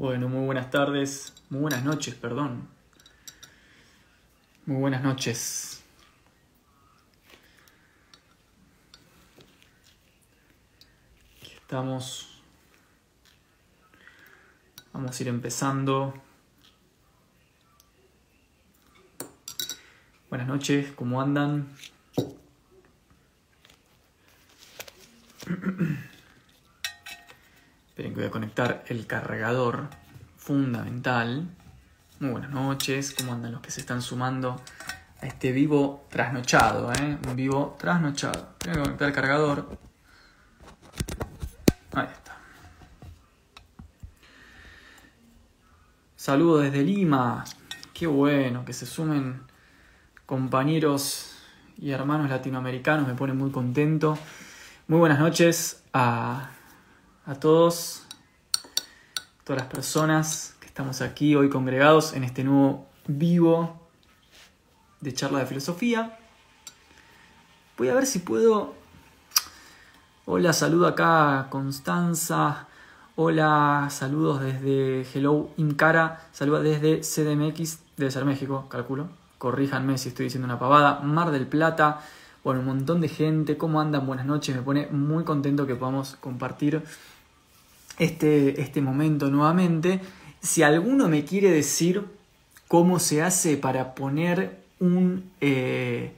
Bueno, muy buenas tardes, muy buenas noches, perdón. Muy buenas noches. Aquí estamos. Vamos a ir empezando. Buenas noches, ¿cómo andan? Esperen que voy a conectar el cargador fundamental. Muy buenas noches, ¿cómo andan los que se están sumando a este vivo trasnochado? Eh? Un vivo trasnochado. Tengo que conectar el cargador. Ahí está. Saludos desde Lima. Qué bueno que se sumen compañeros y hermanos latinoamericanos. Me pone muy contento. Muy buenas noches a a todos, todas las personas que estamos aquí hoy congregados en este nuevo vivo de charla de filosofía. Voy a ver si puedo... Hola, saludo acá Constanza. Hola, saludos desde Hello Incara. Saludos desde CDMX, debe ser México, calculo. Corríjanme si estoy diciendo una pavada. Mar del Plata. Bueno, un montón de gente. ¿Cómo andan? Buenas noches. Me pone muy contento que podamos compartir este, este momento nuevamente. Si alguno me quiere decir cómo se hace para poner un... Eh,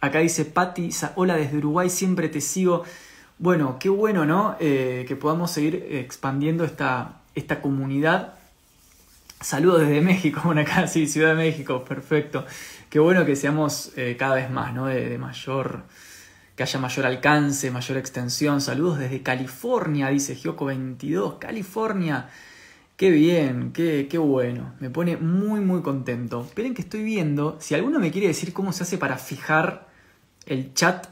acá dice Patti, hola desde Uruguay, siempre te sigo. Bueno, qué bueno, ¿no? Eh, que podamos seguir expandiendo esta, esta comunidad. Saludos desde México, bueno, acá sí, Ciudad de México, perfecto. Qué bueno que seamos eh, cada vez más, ¿no? de mayor que haya mayor alcance, mayor extensión. Saludos desde California, dice Gioco22. California. Qué bien, qué, qué, bueno. Me pone muy, muy contento. Esperen que estoy viendo. Si alguno me quiere decir cómo se hace para fijar el chat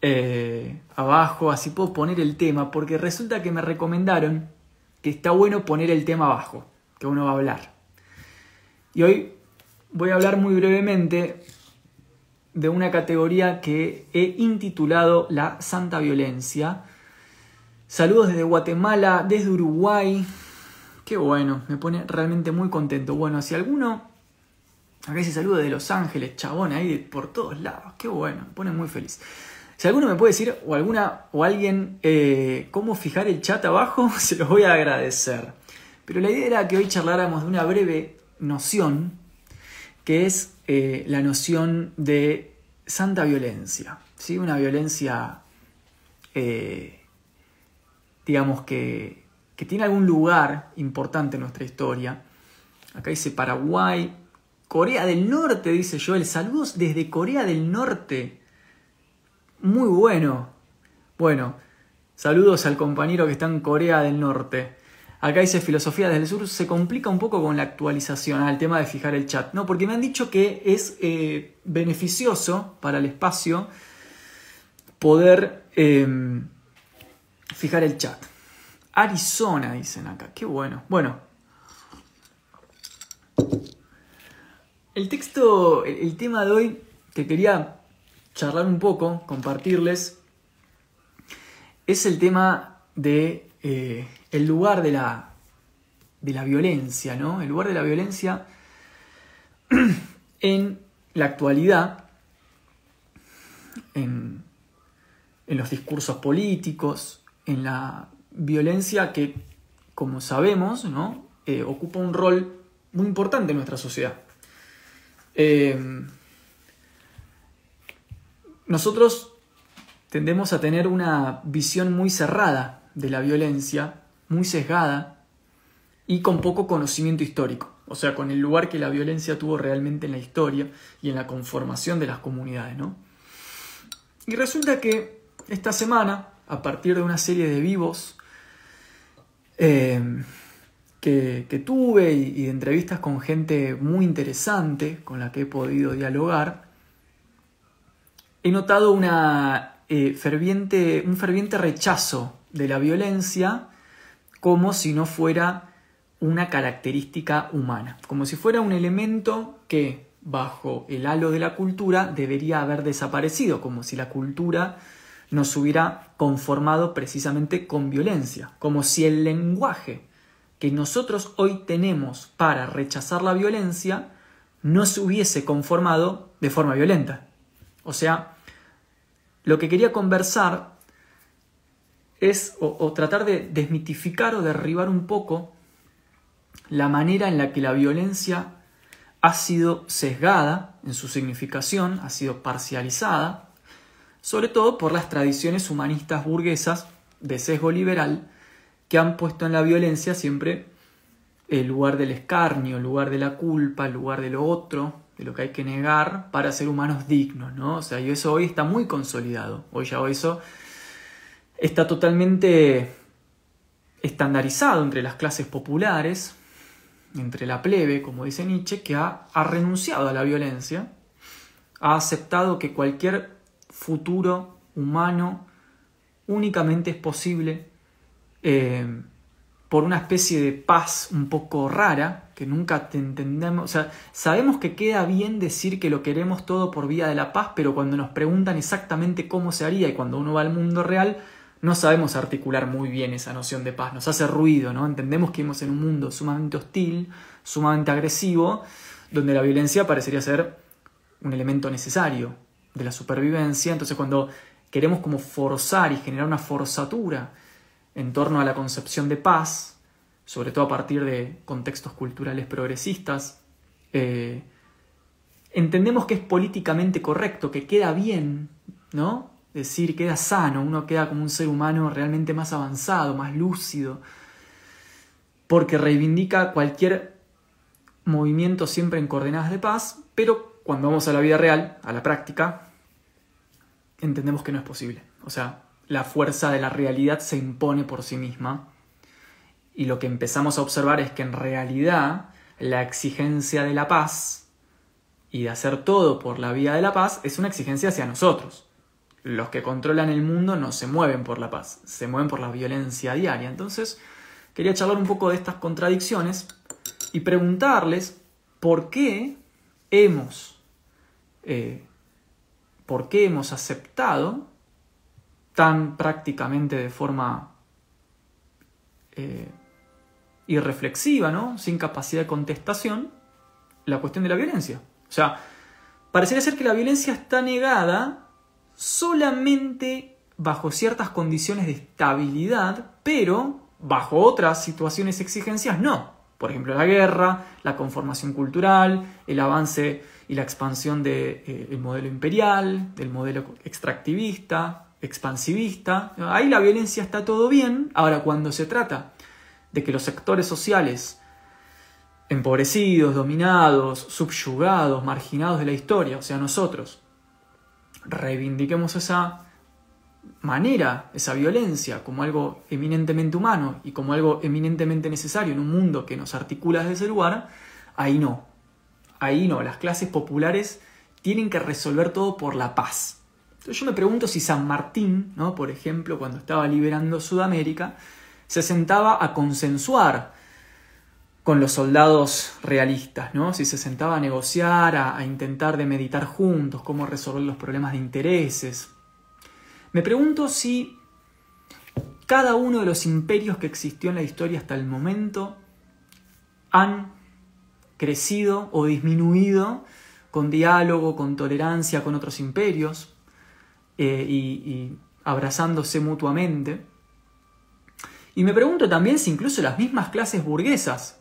eh, abajo, así puedo poner el tema, porque resulta que me recomendaron que está bueno poner el tema abajo, que uno va a hablar. Y hoy voy a hablar muy brevemente de una categoría que he intitulado La Santa Violencia. Saludos desde Guatemala, desde Uruguay. Qué bueno, me pone realmente muy contento. Bueno, si alguno, acá dice saludos de Los Ángeles, chabón, ahí por todos lados. Qué bueno, me pone muy feliz. Si alguno me puede decir, o alguna, o alguien, eh, cómo fijar el chat abajo, se los voy a agradecer. Pero la idea era que hoy charláramos de una breve noción, que es eh, la noción de santa violencia, ¿sí? una violencia, eh, digamos, que, que tiene algún lugar importante en nuestra historia. Acá dice Paraguay, Corea del Norte, dice Joel. Saludos desde Corea del Norte. Muy bueno. Bueno, saludos al compañero que está en Corea del Norte. Acá dice filosofía desde el sur, se complica un poco con la actualización al tema de fijar el chat. No, porque me han dicho que es eh, beneficioso para el espacio poder em, fijar el chat. Arizona, dicen acá. Qué bueno. Bueno. El texto, el, tema de hoy que quería charlar un poco, compartirles, es el tema de eh, el lugar de la, de la violencia, ¿no? El lugar de la violencia en la actualidad, en, los discursos políticos, en la violencia que, como sabemos, ¿no? Eh, ocupa un rol muy importante en nuestra sociedad. Eh, nosotros tendemos a tener una visión muy cerrada de la violencia muy sesgada y con poco conocimiento histórico, o sea, con el lugar que la violencia tuvo realmente en la historia y en la conformación de las comunidades, ¿no? Y resulta que esta semana, a partir de una serie de vivos eh, que, tuve y, de entrevistas con gente muy interesante con la que he podido dialogar, he notado eh, ferviente, un ferviente rechazo de la violencia como si no fuera una característica humana, como si fuera un elemento que bajo el halo de la cultura debería haber desaparecido, como si la cultura nos hubiera conformado precisamente con violencia, como si el lenguaje que nosotros hoy tenemos para rechazar la violencia no se hubiese conformado de forma violenta. O sea, lo que quería conversar es o, tratar de desmitificar o derribar un poco la manera en la que la violencia ha sido sesgada en su significación, ha sido parcializada, sobre todo por las tradiciones humanistas burguesas de sesgo liberal que han puesto en la violencia siempre el lugar del escarnio, el lugar de la culpa, el lugar de lo otro, de lo que hay que negar para ser humanos dignos, ¿no? O sea, y eso hoy está muy consolidado. Hoy ya eso está totalmente estandarizado entre las clases populares, entre la plebe, como dice Nietzsche, que ha, renunciado a la violencia, ha aceptado que cualquier futuro humano únicamente es posible eh, por una especie de paz un poco rara, que nunca te entendemos, o sea, sabemos que queda bien decir que lo queremos todo por vía de la paz, pero cuando nos preguntan exactamente cómo se haría y cuando uno va al mundo real, no sabemos articular muy bien esa noción de paz, nos hace ruido, ¿no? Entendemos que vivimos en un mundo sumamente hostil, sumamente agresivo, donde la violencia parecería ser un elemento necesario de la supervivencia, entonces cuando queremos como forzar y generar una forzatura en torno a la concepción de paz, sobre todo a partir de contextos culturales progresistas, eh, entendemos que es políticamente correcto, que queda bien, ¿no? Decir, queda sano, uno queda como un ser humano realmente más avanzado, más lúcido, porque reivindica cualquier movimiento siempre en coordenadas de paz, pero cuando vamos a la vida real, a la práctica, entendemos que no es posible. O sea, la fuerza de la realidad se impone por sí misma y lo que empezamos a observar es que en realidad la exigencia de la paz y de hacer todo por la vía de la paz es una exigencia hacia nosotros los que controlan el mundo no se mueven por la paz, se mueven por la violencia diaria. Entonces, quería charlar un poco de estas contradicciones y preguntarles por qué hemos, eh, por qué hemos aceptado tan prácticamente de forma eh, irreflexiva, ¿no? sin capacidad de contestación, la cuestión de la violencia. O sea, parecería ser que la violencia está negada solamente bajo ciertas condiciones de estabilidad, pero bajo otras situaciones exigencias no. Por ejemplo, la guerra, la conformación cultural, el avance y la expansión del de, eh, modelo imperial, del modelo extractivista, expansivista. Ahí la violencia está todo bien. Ahora, cuando se trata de que los sectores sociales empobrecidos, dominados, subyugados, marginados de la historia, o sea, nosotros, reivindiquemos esa manera, esa violencia, como algo eminentemente humano y como algo eminentemente necesario en un mundo que nos articula desde ese lugar, ahí no. Ahí no, las clases populares tienen que resolver todo por la paz. Entonces yo me pregunto si San Martín, ¿no? por ejemplo, cuando estaba liberando Sudamérica, se sentaba a consensuar con los soldados realistas, ¿no? Si se sentaba a negociar, a, intentar de meditar juntos cómo resolver los problemas de intereses. Me pregunto si cada uno de los imperios que existió en la historia hasta el momento han crecido o disminuido con diálogo, con tolerancia con otros imperios eh, y, y abrazándose mutuamente. Y me pregunto también si incluso las mismas clases burguesas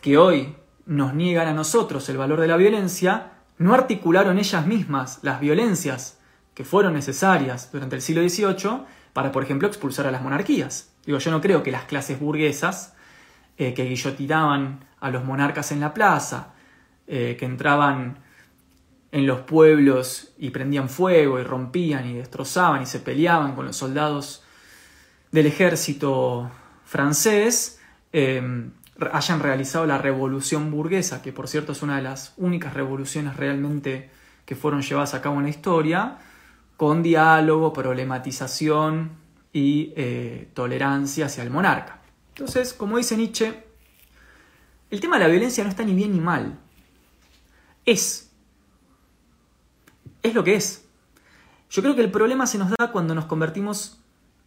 que hoy nos niegan a nosotros el valor de la violencia, no articularon ellas mismas las violencias que fueron necesarias durante el siglo XVIII para, por ejemplo, expulsar a las monarquías. Digo, yo no creo que las clases burguesas eh, que guillotinaban a los monarcas en la plaza, eh, que entraban en los pueblos y prendían fuego y rompían y destrozaban y se peleaban con los soldados del ejército francés, eh, hayan realizado la revolución burguesa, que por cierto es una de las únicas revoluciones realmente que fueron llevadas a cabo en la historia, con diálogo, problematización y eh, tolerancia hacia el monarca. Entonces, como dice Nietzsche, el tema de la violencia no está ni bien ni mal. Es. Es lo que es. Yo creo que el problema se nos da cuando nos convertimos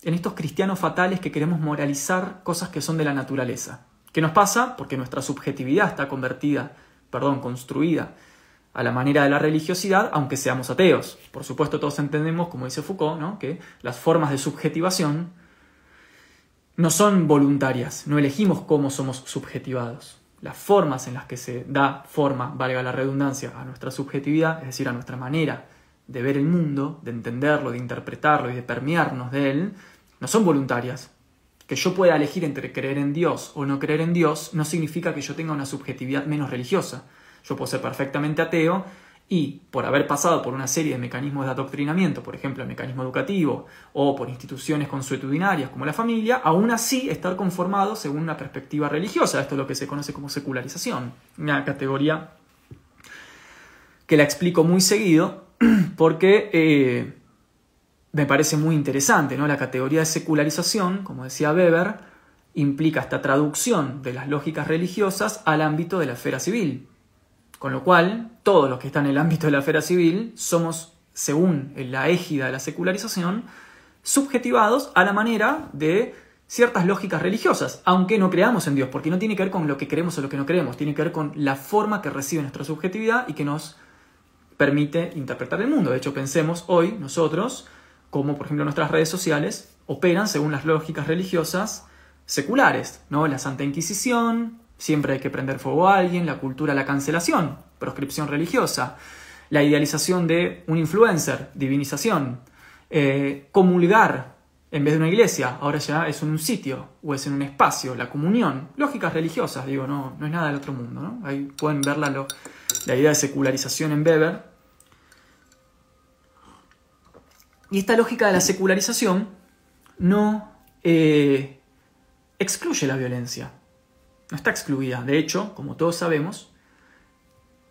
en estos cristianos fatales que queremos moralizar cosas que son de la naturaleza. ¿Qué nos pasa? Porque nuestra subjetividad está convertida, perdón, construida a la manera de la religiosidad, aunque seamos ateos. Por supuesto, todos entendemos, como dice Foucault, ¿no? que las formas de subjetivación no son voluntarias, no elegimos cómo somos subjetivados. Las formas en las que se da forma, valga la redundancia, a nuestra subjetividad, es decir, a nuestra manera de ver el mundo, de entenderlo, de interpretarlo y de permearnos de él, no son voluntarias. Que yo pueda elegir entre creer en Dios o no creer en Dios no significa que yo tenga una subjetividad menos religiosa. Yo puedo ser perfectamente ateo y por haber pasado por una serie de mecanismos de adoctrinamiento, por ejemplo el mecanismo educativo o por instituciones consuetudinarias como la familia, aún así estar conformado según una perspectiva religiosa. Esto es lo que se conoce como secularización, una categoría que la explico muy seguido porque eh, me parece muy interesante. ¿no? La categoría de secularización, como decía Weber, implica esta traducción de las lógicas religiosas al ámbito de la esfera civil. Con lo cual, todos los que están en el ámbito de la esfera civil somos, según la égida de la secularización, subjetivados a la manera de ciertas lógicas religiosas, aunque no creamos en Dios, porque no tiene que ver con lo que creemos o lo que no creemos, tiene que ver con la forma que recibe nuestra subjetividad y que nos permite interpretar el mundo. De hecho, pensemos hoy nosotros cómo, por ejemplo, nuestras redes sociales operan según las lógicas religiosas seculares, ¿no? La Santa Inquisición, siempre hay que prender fuego a alguien, la cultura la cancelación, proscripción religiosa, la idealización de un influencer, divinización, eh, comulgar en vez de una iglesia, ahora ya es un sitio o es en un espacio, la comunión, lógicas religiosas, digo, no, no es nada del otro mundo, ¿no? Ahí pueden ver la, la idea de secularización en Weber, Y esta lógica de la secularización no eh, excluye la violencia, no está excluida. De hecho, como todos sabemos,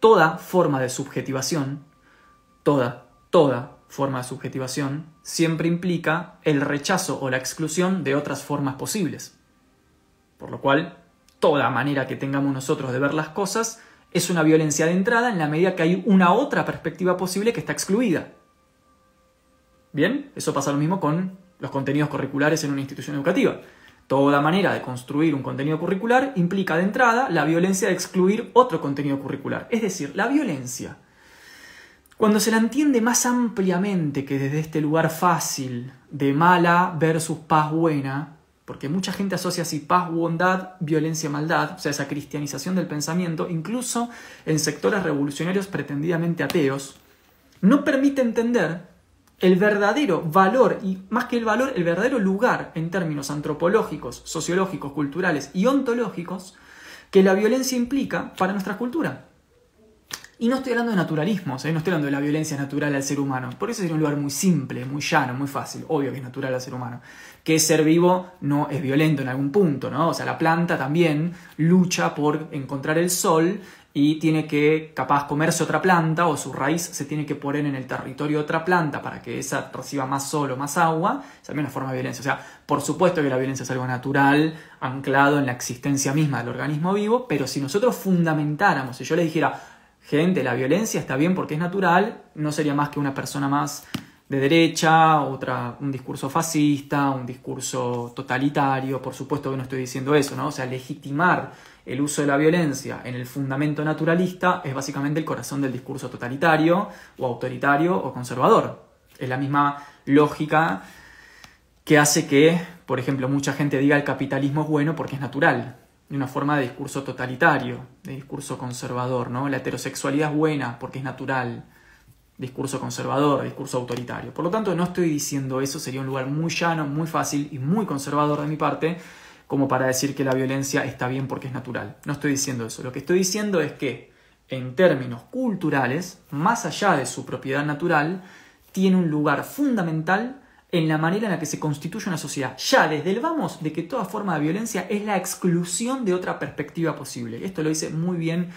toda forma de subjetivación, toda, toda forma de subjetivación, siempre implica el rechazo o la exclusión de otras formas posibles. Por lo cual, toda manera que tengamos nosotros de ver las cosas es una violencia de entrada en la medida que hay una otra perspectiva posible que está excluida. Bien, eso pasa lo mismo con los contenidos curriculares en una institución educativa. Toda manera de construir un contenido curricular implica de entrada la violencia de excluir otro contenido curricular. Es decir, la violencia, cuando se la entiende más ampliamente que desde este lugar fácil de mala versus paz buena, porque mucha gente asocia así paz, bondad, violencia, maldad, o sea, esa cristianización del pensamiento, incluso en sectores revolucionarios pretendidamente ateos, no permite entender el verdadero valor, y más que el valor, el verdadero lugar en términos antropológicos, sociológicos, culturales y ontológicos que la violencia implica para nuestra cultura. Y no estoy hablando de naturalismos, ¿eh? no estoy hablando de la violencia natural al ser humano. Por eso es un lugar muy simple, muy llano, muy fácil. Obvio que es natural al ser humano. Que ser vivo no es violento en algún punto, ¿no? O sea, la planta también lucha por encontrar el sol y tiene que capaz comerse otra planta o su raíz se tiene que poner en el territorio de otra planta para que esa reciba más sol o más agua, es también una forma de violencia. O sea, por supuesto que la violencia es algo natural, anclado en la existencia misma del organismo vivo, pero si nosotros fundamentáramos, si yo le dijera, gente, la violencia está bien porque es natural, no sería más que una persona más de derecha, otra, un discurso fascista, un discurso totalitario, por supuesto que no estoy diciendo eso, ¿no? O sea, legitimar el uso de la violencia en el fundamento naturalista es básicamente el corazón del discurso totalitario o autoritario o conservador. Es la misma lógica que hace que, por ejemplo, mucha gente diga el capitalismo es bueno porque es natural, de una forma de discurso totalitario, de discurso conservador, ¿no? La heterosexualidad es buena porque es natural, discurso conservador, discurso autoritario. Por lo tanto, no estoy diciendo eso, sería un lugar muy llano, muy fácil y muy conservador de mi parte como para decir que la violencia está bien porque es natural. No estoy diciendo eso. Lo que estoy diciendo es que, en términos culturales, más allá de su propiedad natural, tiene un lugar fundamental en la manera en la que se constituye una sociedad. Ya desde el vamos de que toda forma de violencia es la exclusión de otra perspectiva posible. Esto lo dice muy bien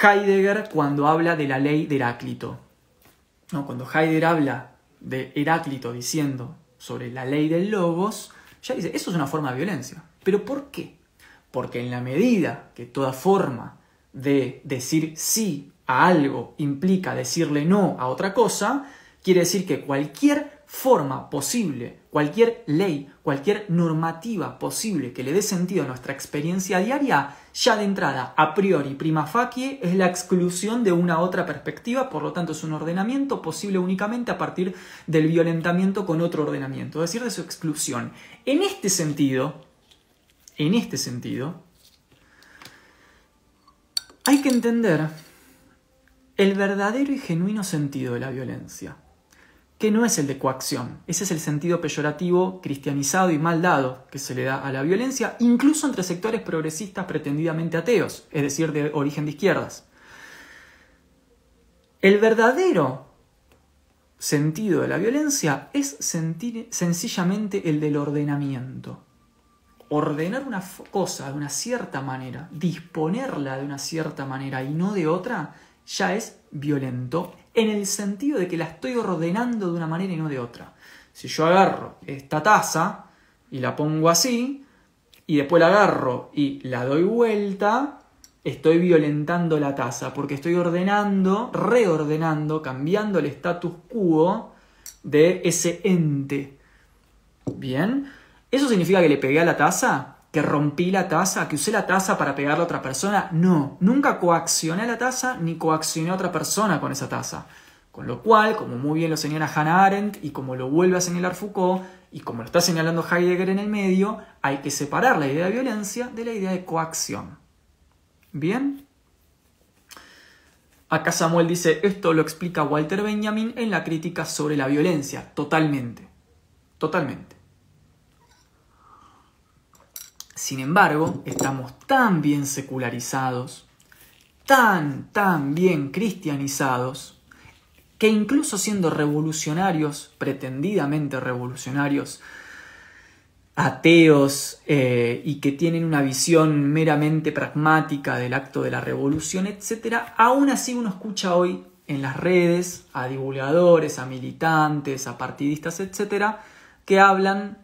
Heidegger cuando habla de la ley de Heráclito. ¿No? Cuando Heidegger habla de Heráclito diciendo sobre la ley del logos, ya dice, eso es una forma de violencia. ¿Pero por qué? Porque en la medida que toda forma de decir sí a algo implica decirle no a otra cosa, quiere decir que cualquier forma posible, cualquier ley, cualquier normativa posible que le dé sentido a nuestra experiencia diaria, ya de entrada, a priori, prima facie, es la exclusión de una otra perspectiva, por lo tanto es un ordenamiento posible únicamente a partir del violentamiento con otro ordenamiento, es decir, de su exclusión. En este sentido, en este sentido, hay que entender el verdadero y genuino sentido de la violencia que no es el de coacción. Ese es el sentido peyorativo, cristianizado y mal dado que se le da a la violencia, incluso entre sectores progresistas pretendidamente ateos, es decir, de origen de izquierdas. El verdadero sentido de la violencia es sentir, sencillamente el del ordenamiento. Ordenar una cosa de una cierta manera, disponerla de una cierta manera y no de otra, ya es violento en el sentido de que la estoy ordenando de una manera y no de otra. Si yo agarro esta taza y la pongo así, y después la agarro y la doy vuelta, estoy violentando la taza, porque estoy ordenando, reordenando, cambiando el status quo de ese ente. Bien, ¿eso significa que le pegué a la taza? que rompí la taza, que usé la taza para pegarle a otra persona. No, nunca coaccioné la taza ni coaccioné a otra persona con esa taza. Con lo cual, como muy bien lo señala Hannah Arendt y como lo vuelve a señalar Foucault y como lo está señalando Heidegger en el medio, hay que separar la idea de violencia de la idea de coacción. ¿Bien? Acá Samuel dice, esto lo explica Walter Benjamin en la crítica sobre la violencia, totalmente. Totalmente. Sin embargo, estamos tan bien secularizados, tan, tan bien cristianizados, que incluso siendo revolucionarios, pretendidamente revolucionarios, ateos eh, y que tienen una visión meramente pragmática del acto de la revolución, etc., aún así uno escucha hoy en las redes a divulgadores, a militantes, a partidistas, etc., que hablan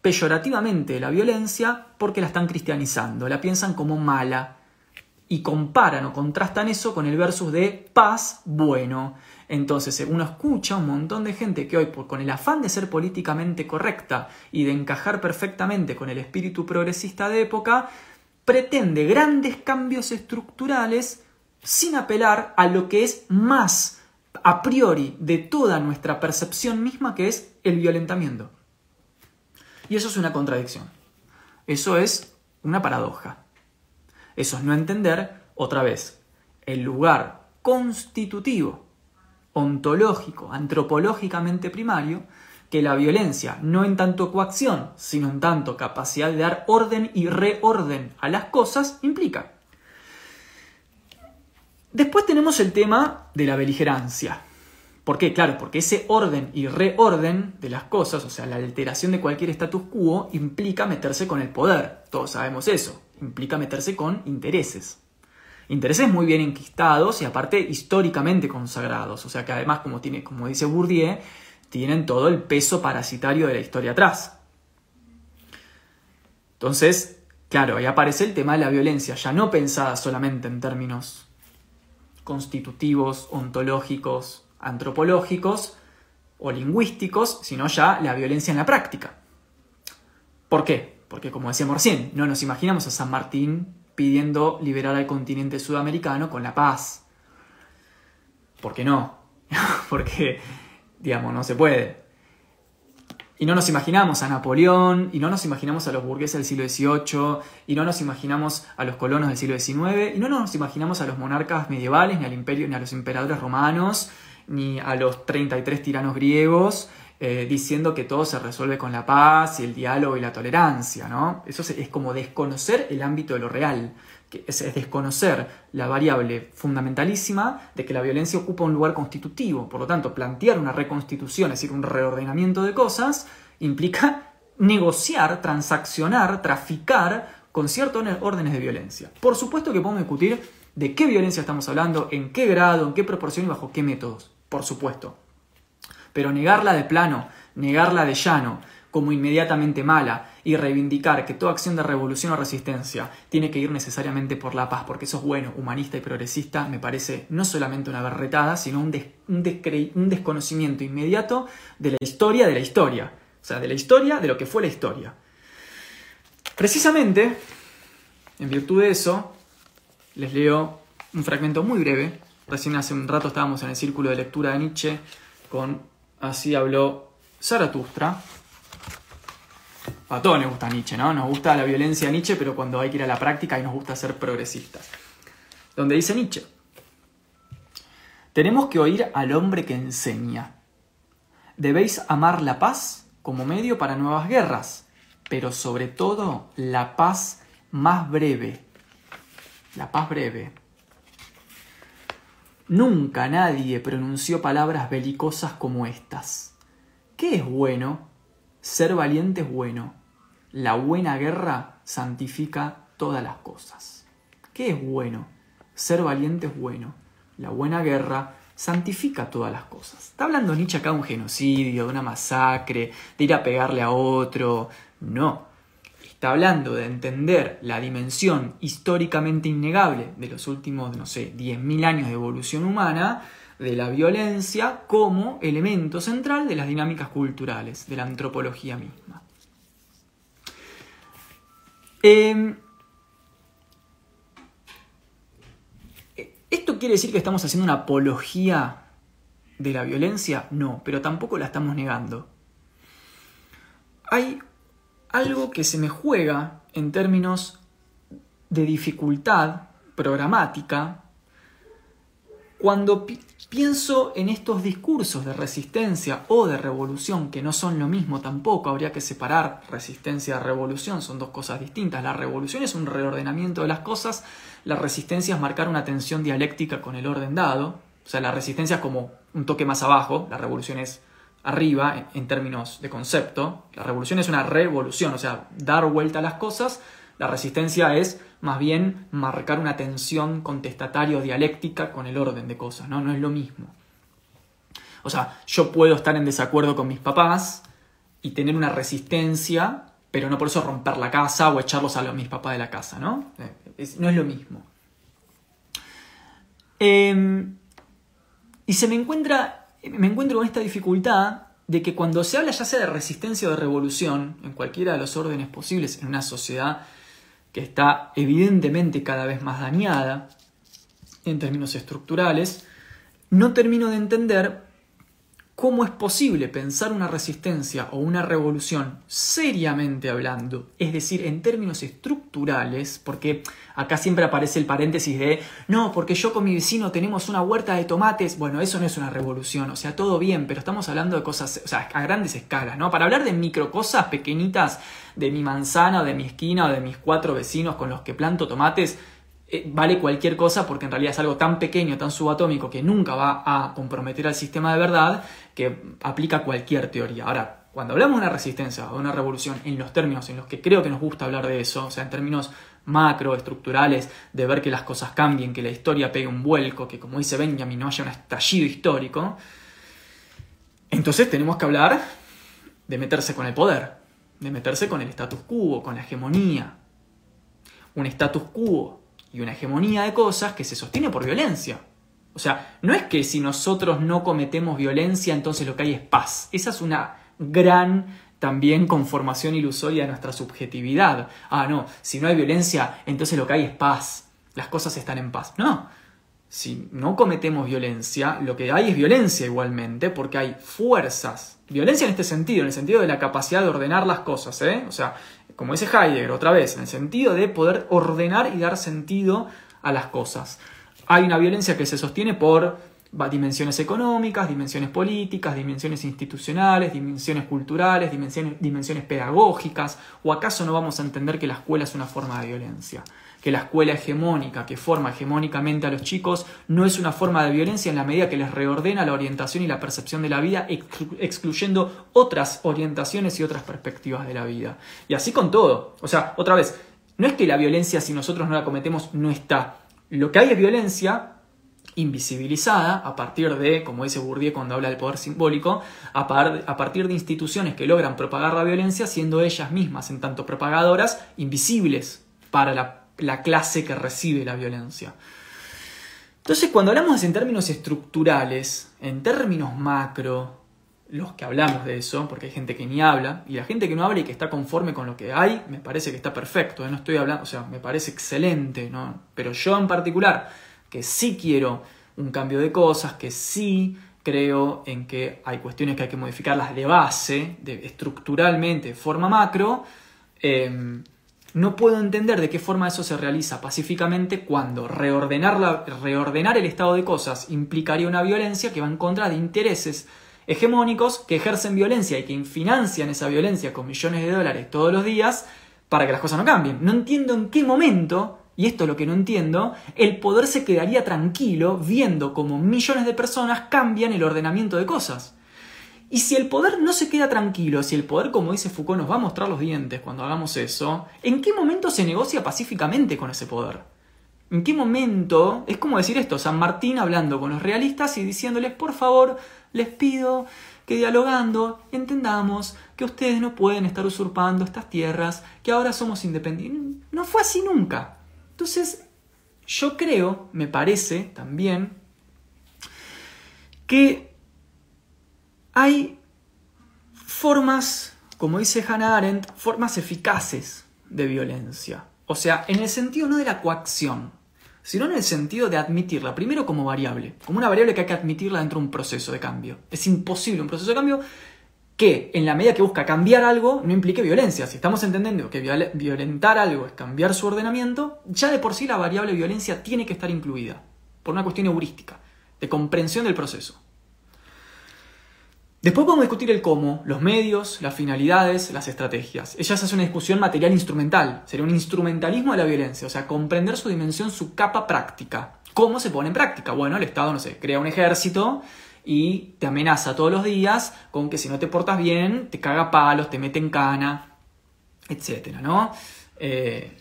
peyorativamente la violencia porque la están cristianizando, la piensan como mala y comparan o contrastan eso con el versus de paz bueno. Entonces uno escucha un montón de gente que hoy, con el afán de ser políticamente correcta y de encajar perfectamente con el espíritu progresista de época, pretende grandes cambios estructurales sin apelar a lo que es más a priori de toda nuestra percepción misma, que es el violentamiento. Y eso es una contradicción. Eso es una paradoja. Eso es no entender, otra vez, el lugar constitutivo, ontológico, antropológicamente primario, que la violencia, no en tanto coacción, sino en tanto capacidad de dar orden y reorden a las cosas, implica. Después tenemos el tema de la beligerancia. ¿Por qué? Claro, porque ese orden y reorden de las cosas, o sea, la alteración de cualquier status quo, implica meterse con el poder. Todos sabemos eso. Implica meterse con intereses. Intereses muy bien enquistados y aparte históricamente consagrados. O sea que además, como, tiene, como dice Bourdieu, tienen todo el peso parasitario de la historia atrás. Entonces, claro, ahí aparece el tema de la violencia, ya no pensada solamente en términos constitutivos, ontológicos, antropológicos o lingüísticos, sino ya la violencia en la práctica. ¿Por qué? Porque como decíamos recién, no nos imaginamos a San Martín pidiendo liberar al continente sudamericano con la paz. ¿Por qué no? Porque, digamos, no se puede. Y no nos imaginamos a Napoleón, y no nos imaginamos a los burgueses del siglo XVIII, y no nos imaginamos a los colonos del siglo XIX, y no nos imaginamos a los monarcas medievales, ni al imperio, ni a los emperadores romanos, ni a los 33 tiranos griegos eh, diciendo que todo se resuelve con la paz y el diálogo y la tolerancia, ¿no? Eso es, como desconocer el ámbito de lo real, que es, desconocer la variable fundamentalísima de que la violencia ocupa un lugar constitutivo. Por lo tanto, plantear una reconstitución, es decir, un reordenamiento de cosas, implica negociar, transaccionar, traficar con ciertos órdenes de violencia. Por supuesto que podemos discutir de qué violencia estamos hablando, en qué grado, en qué proporción y bajo qué métodos por supuesto. Pero negarla de plano, negarla de llano, como inmediatamente mala, y reivindicar que toda acción de revolución o resistencia tiene que ir necesariamente por la paz, porque eso es bueno, humanista y progresista, me parece no solamente una berretada, sino un, un desconocimiento inmediato de la historia de la historia. O sea, de la historia, de lo que fue la historia. Precisamente, en virtud de eso, les leo un fragmento muy breve. Recién hace un rato estábamos en el círculo de lectura de Nietzsche con Así habló Zaratustra. A todos nos gusta Nietzsche, ¿no? Nos gusta la violencia de Nietzsche, pero cuando hay que ir a la práctica y nos gusta ser progresistas. Donde dice Nietzsche, tenemos que oír al hombre que enseña. Debéis amar la paz como medio para nuevas guerras, pero sobre todo la paz más breve. La paz breve. Nunca nadie pronunció palabras belicosas como estas. ¿Qué es bueno? Ser valiente es bueno. La buena guerra santifica todas las cosas. ¿Qué es bueno? Ser valiente es bueno. La buena guerra santifica todas las cosas. Está hablando Nietzsche acá de un genocidio, de una masacre, de ir a pegarle a otro. No. Está hablando de entender la dimensión históricamente innegable de los últimos, no sé, 10.000 años de evolución humana, de la violencia como elemento central de las dinámicas culturales, de la antropología misma. Em, ¿Esto quiere decir que estamos haciendo una apología de la violencia? No, pero tampoco la estamos negando. Hay algo que se me juega en términos de dificultad programática cuando pienso en estos discursos de resistencia o de revolución, que no son lo mismo tampoco, habría que separar resistencia revolución, son dos cosas distintas. La revolución es un reordenamiento de las cosas, la resistencia es marcar una tensión dialéctica con el orden dado, o sea, la resistencia es como un toque más abajo, la revolución es arriba en, términos de concepto, la revolución es una revolución, o sea, dar vuelta a las cosas, la resistencia es más bien marcar una tensión contestatario dialéctica con el orden de cosas, ¿no? No es lo mismo. O sea, yo puedo estar en desacuerdo con mis papás y tener una resistencia, pero no por eso romper la casa o echarlos a mis papás de la casa, ¿no? Eh, no es lo mismo. Em, y se me encuentra, me encuentro con esta dificultad de que cuando se habla ya sea de resistencia o de revolución, en cualquiera de los órdenes posibles, en una sociedad que está evidentemente cada vez más dañada en términos estructurales, no termino de entender cómo es posible pensar una resistencia o una revolución seriamente hablando, es decir, en términos estructurales, porque acá siempre aparece el paréntesis de, no, porque yo con mi vecino tenemos una huerta de tomates, bueno, eso no es una revolución, o sea, todo bien, pero estamos hablando de cosas, o sea, a grandes escalas, ¿no? Para hablar de micro cosas pequeñitas, de mi manzana, de mi esquina, o de mis cuatro vecinos con los que planto tomates, vale cualquier cosa porque en realidad es algo tan pequeño, tan subatómico, que nunca va a comprometer al sistema de verdad, que aplica cualquier teoría. Ahora, cuando hablamos de una resistencia o de una revolución en los términos en los que creo que nos gusta hablar de eso, o sea, en términos macro, estructurales, de ver que las cosas cambien, que la historia pegue un vuelco, que como dice Benjamin no haya un estallido histórico, entonces tenemos que hablar de meterse con el poder, de meterse con el status quo, con la hegemonía. Un status quo y una hegemonía de cosas que se sostiene por violencia. O sea, no es que si nosotros no cometemos violencia, entonces lo que hay es paz. Esa es una gran también conformación ilusoria de nuestra subjetividad. Ah, no, si no hay violencia, entonces lo que hay es paz. Las cosas están en paz. No, si no cometemos violencia, lo que hay es violencia igualmente, porque hay fuerzas. Violencia en este sentido, en el sentido de la capacidad de ordenar las cosas, ¿eh? O sea, como dice Heidegger otra vez, en el sentido de poder ordenar y dar sentido a las cosas. Hay una violencia que se sostiene por dimensiones económicas, dimensiones políticas, dimensiones institucionales, dimensiones culturales, dimensiones, dimensiones pedagógicas, o acaso no vamos a entender que la escuela es una forma de violencia que la escuela hegemónica, que forma hegemónicamente a los chicos, no es una forma de violencia en la medida que les reordena la orientación y la percepción de la vida, excluyendo otras orientaciones y otras perspectivas de la vida. Y así con todo. O sea, otra vez, no es que la violencia, si nosotros no la cometemos, no está. Lo que hay es violencia invisibilizada a partir de, como dice Bourdieu cuando habla del poder simbólico, a, a, partir de instituciones que logran propagar la violencia siendo ellas mismas, en tanto propagadoras, invisibles para la la clase que recibe la violencia. Entonces, cuando hablamos en términos estructurales, en términos macro, los que hablamos de eso, porque hay gente que ni habla, y la gente que no habla y que está conforme con lo que hay, me parece que está perfecto, ¿eh? no estoy hablando, o sea, me parece excelente, ¿no? Pero yo en particular, que sí quiero un cambio de cosas, que sí creo en que hay cuestiones que hay que modificarlas de base, estructuralmente, de forma macro, eh, no puedo entender de qué forma eso se realiza pacíficamente cuando reordenar, reordenar el estado de cosas implicaría una violencia que va en contra de intereses hegemónicos que ejercen violencia y que financian esa violencia con millones de dólares todos los días para que las cosas no cambien. No entiendo en qué momento, y esto es lo que no entiendo, el poder se quedaría tranquilo viendo cómo millones de personas cambian el ordenamiento de cosas. Y si el poder no se queda tranquilo, si el poder, como dice Foucault, nos va a mostrar los dientes cuando hagamos eso, ¿en qué momento se negocia pacíficamente con ese poder? ¿En qué momento? Es como decir esto, San Martín hablando con los realistas y diciéndoles, por favor, les pido que dialogando entendamos que ustedes no pueden estar usurpando estas tierras, que ahora somos independientes. No fue así nunca. Entonces, yo creo, me parece también, que hay formas, como dice Hannah Arendt, formas eficaces de violencia. O sea, en el sentido no de la coacción, sino en el sentido de admitirla, primero como variable, como una variable que hay que admitirla dentro de un proceso de cambio. Es imposible un proceso de cambio que en la medida que busca cambiar algo no implique violencia. Si estamos entendiendo que violentar algo es cambiar su ordenamiento, ya de por sí la variable violencia tiene que estar incluida, por una cuestión heurística, de comprensión del proceso. Después podemos discutir el cómo, los medios, las finalidades, las estrategias. Ella se hace una discusión material instrumental. Sería un instrumentalismo de la violencia, o sea, comprender su dimensión, su capa práctica. ¿Cómo se pone en práctica? Bueno, el Estado, no sé, crea un ejército y te amenaza todos los días con que si no te portas bien, te caga palos, te mete en cana, etcétera, ¿no? Eh,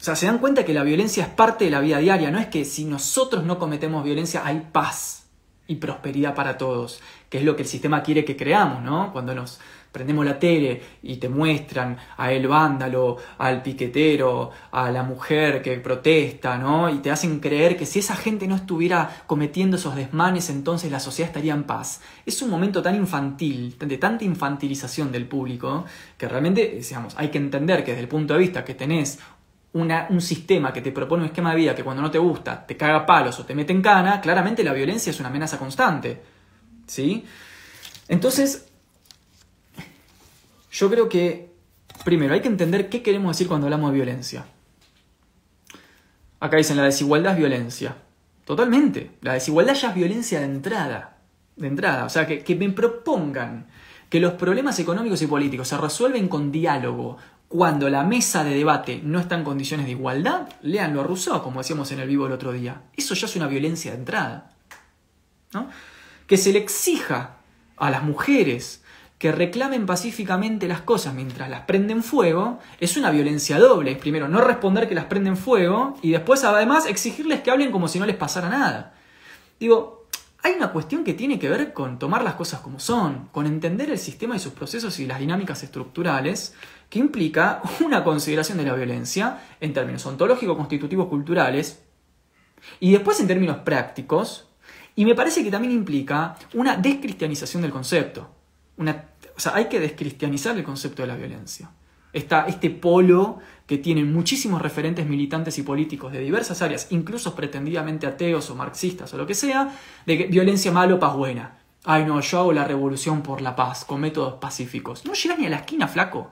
o sea, se dan cuenta que la violencia es parte de la vida diaria, no es que si nosotros no cometemos violencia hay paz y prosperidad para todos, que es lo que el sistema quiere que creamos, ¿no? Cuando nos prendemos la tele y te muestran a el vándalo, al piquetero, a la mujer que protesta, ¿no? Y te hacen creer que si esa gente no estuviera cometiendo esos desmanes, entonces la sociedad estaría en paz. Es un momento tan infantil, de tanta infantilización del público, que realmente, digamos, hay que entender que desde el punto de vista que tenés un sistema que te propone un esquema de vida que cuando no te gusta te caga palos o te mete en cana, claramente la violencia es una amenaza constante. ¿Sí? Entonces, yo creo que, primero, hay que entender qué queremos decir cuando hablamos de violencia. Acá dicen, la desigualdad es violencia. Totalmente. La desigualdad ya es violencia de entrada. De entrada. O sea, que, que me propongan que los problemas económicos y políticos se resuelven con diálogo, cuando la mesa de debate no está en condiciones de igualdad, léanlo a Rousseau, como decíamos en el vivo el otro día. Eso ya es una violencia de entrada. Que se le exija a las mujeres que reclamen pacíficamente las cosas mientras las prenden fuego, es una violencia doble. Primero, no responder que las prenden fuego y después, además, exigirles que hablen como si no les pasara nada. Digo, hay una cuestión que tiene que ver con tomar las cosas como son, con entender el sistema y sus procesos y las dinámicas estructurales, que implica una consideración de la violencia en términos ontológicos, constitutivos, culturales, y después en términos prácticos, y me parece que también implica una descristianización del concepto. Una, o sea, hay que descristianizar el concepto de la violencia. Está este polo que tienen muchísimos referentes militantes y políticos de diversas áreas, incluso pretendidamente ateos o marxistas o lo que sea, de que violencia malo, paz buena. Ay, no, yo hago la revolución por la paz, con métodos pacíficos. No llegas ni a la esquina, flaco.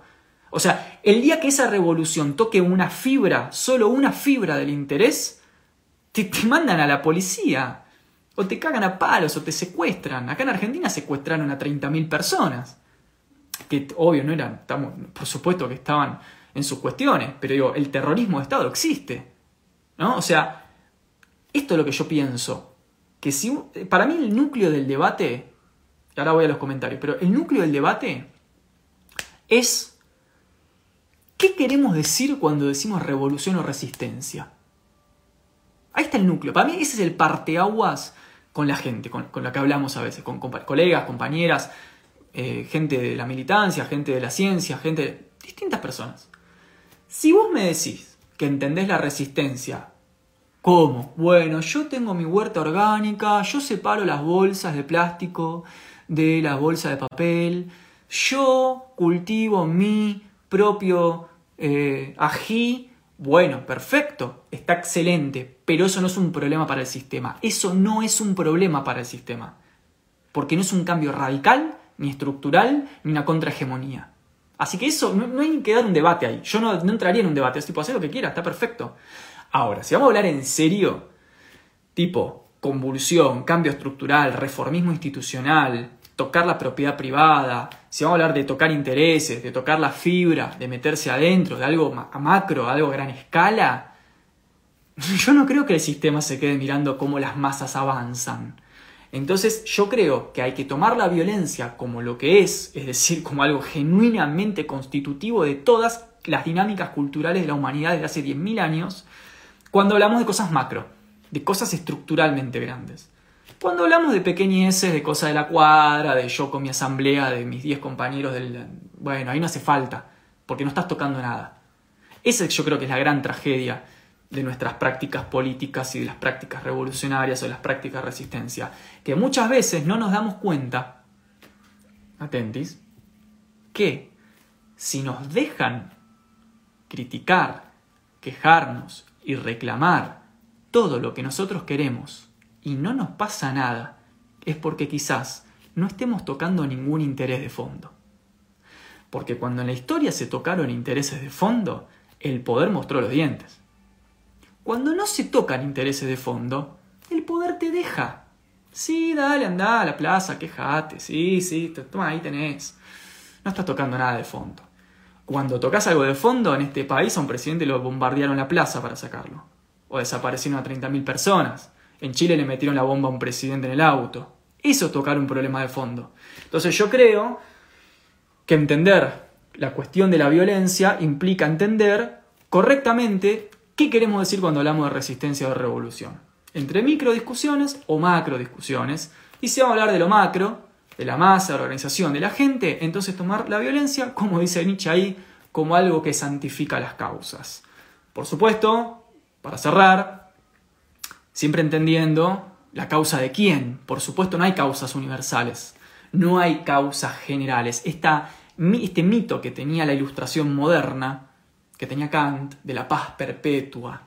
O sea, el día que esa revolución toque una fibra, solo una fibra del interés, te, mandan a la policía. O te cagan a palos o te secuestran. Acá en Argentina secuestraron a 30.000 personas. Que obvio no eran, estamos, por supuesto que estaban en sus cuestiones, pero digo, el terrorismo de Estado existe. ¿No? O sea, esto es lo que yo pienso. Que si, para mí el núcleo del debate, ahora voy a los comentarios, pero el núcleo del debate es ¿Qué queremos decir cuando decimos revolución o resistencia? Ahí está el núcleo. Para mí ese es el parteaguas con la gente, con, la que hablamos a veces, con, colegas, compañeras, eh, gente de la militancia, gente de la ciencia, gente de distintas personas. Si vos me decís que entendés la resistencia, ¿cómo? Bueno, yo tengo mi huerta orgánica, yo separo las bolsas de plástico de la bolsa de papel. Yo cultivo mi propio eh, ají. Bueno, perfecto, está excelente, pero eso no es un problema para el sistema. Eso no es un problema para el sistema. Porque no es un cambio radical, ni estructural, ni una contrahegemonía. Así que eso, no, hay que dar un debate ahí. Yo no, entraría en un debate, es tipo, hacer lo que quiera, está perfecto. Ahora, si vamos a hablar en serio, tipo convulsión, cambio estructural, reformismo institucional, tocar la propiedad privada, si vamos a hablar de tocar intereses, de tocar la fibra, de meterse adentro, de algo macro, de algo a gran escala, yo no creo que el sistema se quede mirando cómo las masas avanzan. Entonces yo creo que hay que tomar la violencia como lo que es, es decir, como algo genuinamente constitutivo de todas las dinámicas culturales de la humanidad desde hace 10.000 años, cuando hablamos de cosas macro, de cosas estructuralmente grandes. Cuando hablamos de pequeñeces, de cosas de la cuadra, de yo con mi asamblea, de mis 10 compañeros del... Bueno, ahí no hace falta, porque no estás tocando nada. Esa yo creo que es la gran tragedia de nuestras prácticas políticas y de las prácticas revolucionarias o de las prácticas resistencia, que muchas veces no nos damos cuenta, atentis, que si nos dejan criticar, quejarnos y reclamar todo lo que nosotros queremos y no nos pasa nada, es porque quizás no estemos tocando ningún interés de fondo. Porque cuando en la historia se tocaron intereses de fondo, el poder mostró los dientes. Cuando no se tocan intereses de fondo, el poder te deja. Sí, dale, anda a la plaza, quejate, sí, sí, toma, ahí tenés. No estás tocando nada de fondo. Cuando tocas algo de fondo, en este país a un presidente lo bombardearon la plaza para sacarlo. O desaparecieron a 30.000 personas. En Chile le metieron la bomba a un presidente en el auto. Eso es tocar un problema de fondo. Entonces yo creo que entender la cuestión de la violencia implica entender correctamente ¿Qué queremos decir cuando hablamos de resistencia o de revolución? Entre micro discusiones o macro discusiones. Y si vamos a hablar de lo macro, de la masa, de la organización, de la gente, entonces tomar la violencia, como dice Nietzsche ahí, como algo que santifica las causas. Por supuesto, para cerrar, siempre entendiendo la causa de quién. Por supuesto, no hay causas universales, no hay causas generales. este mito que tenía la ilustración moderna, que tenía Kant de la paz perpetua,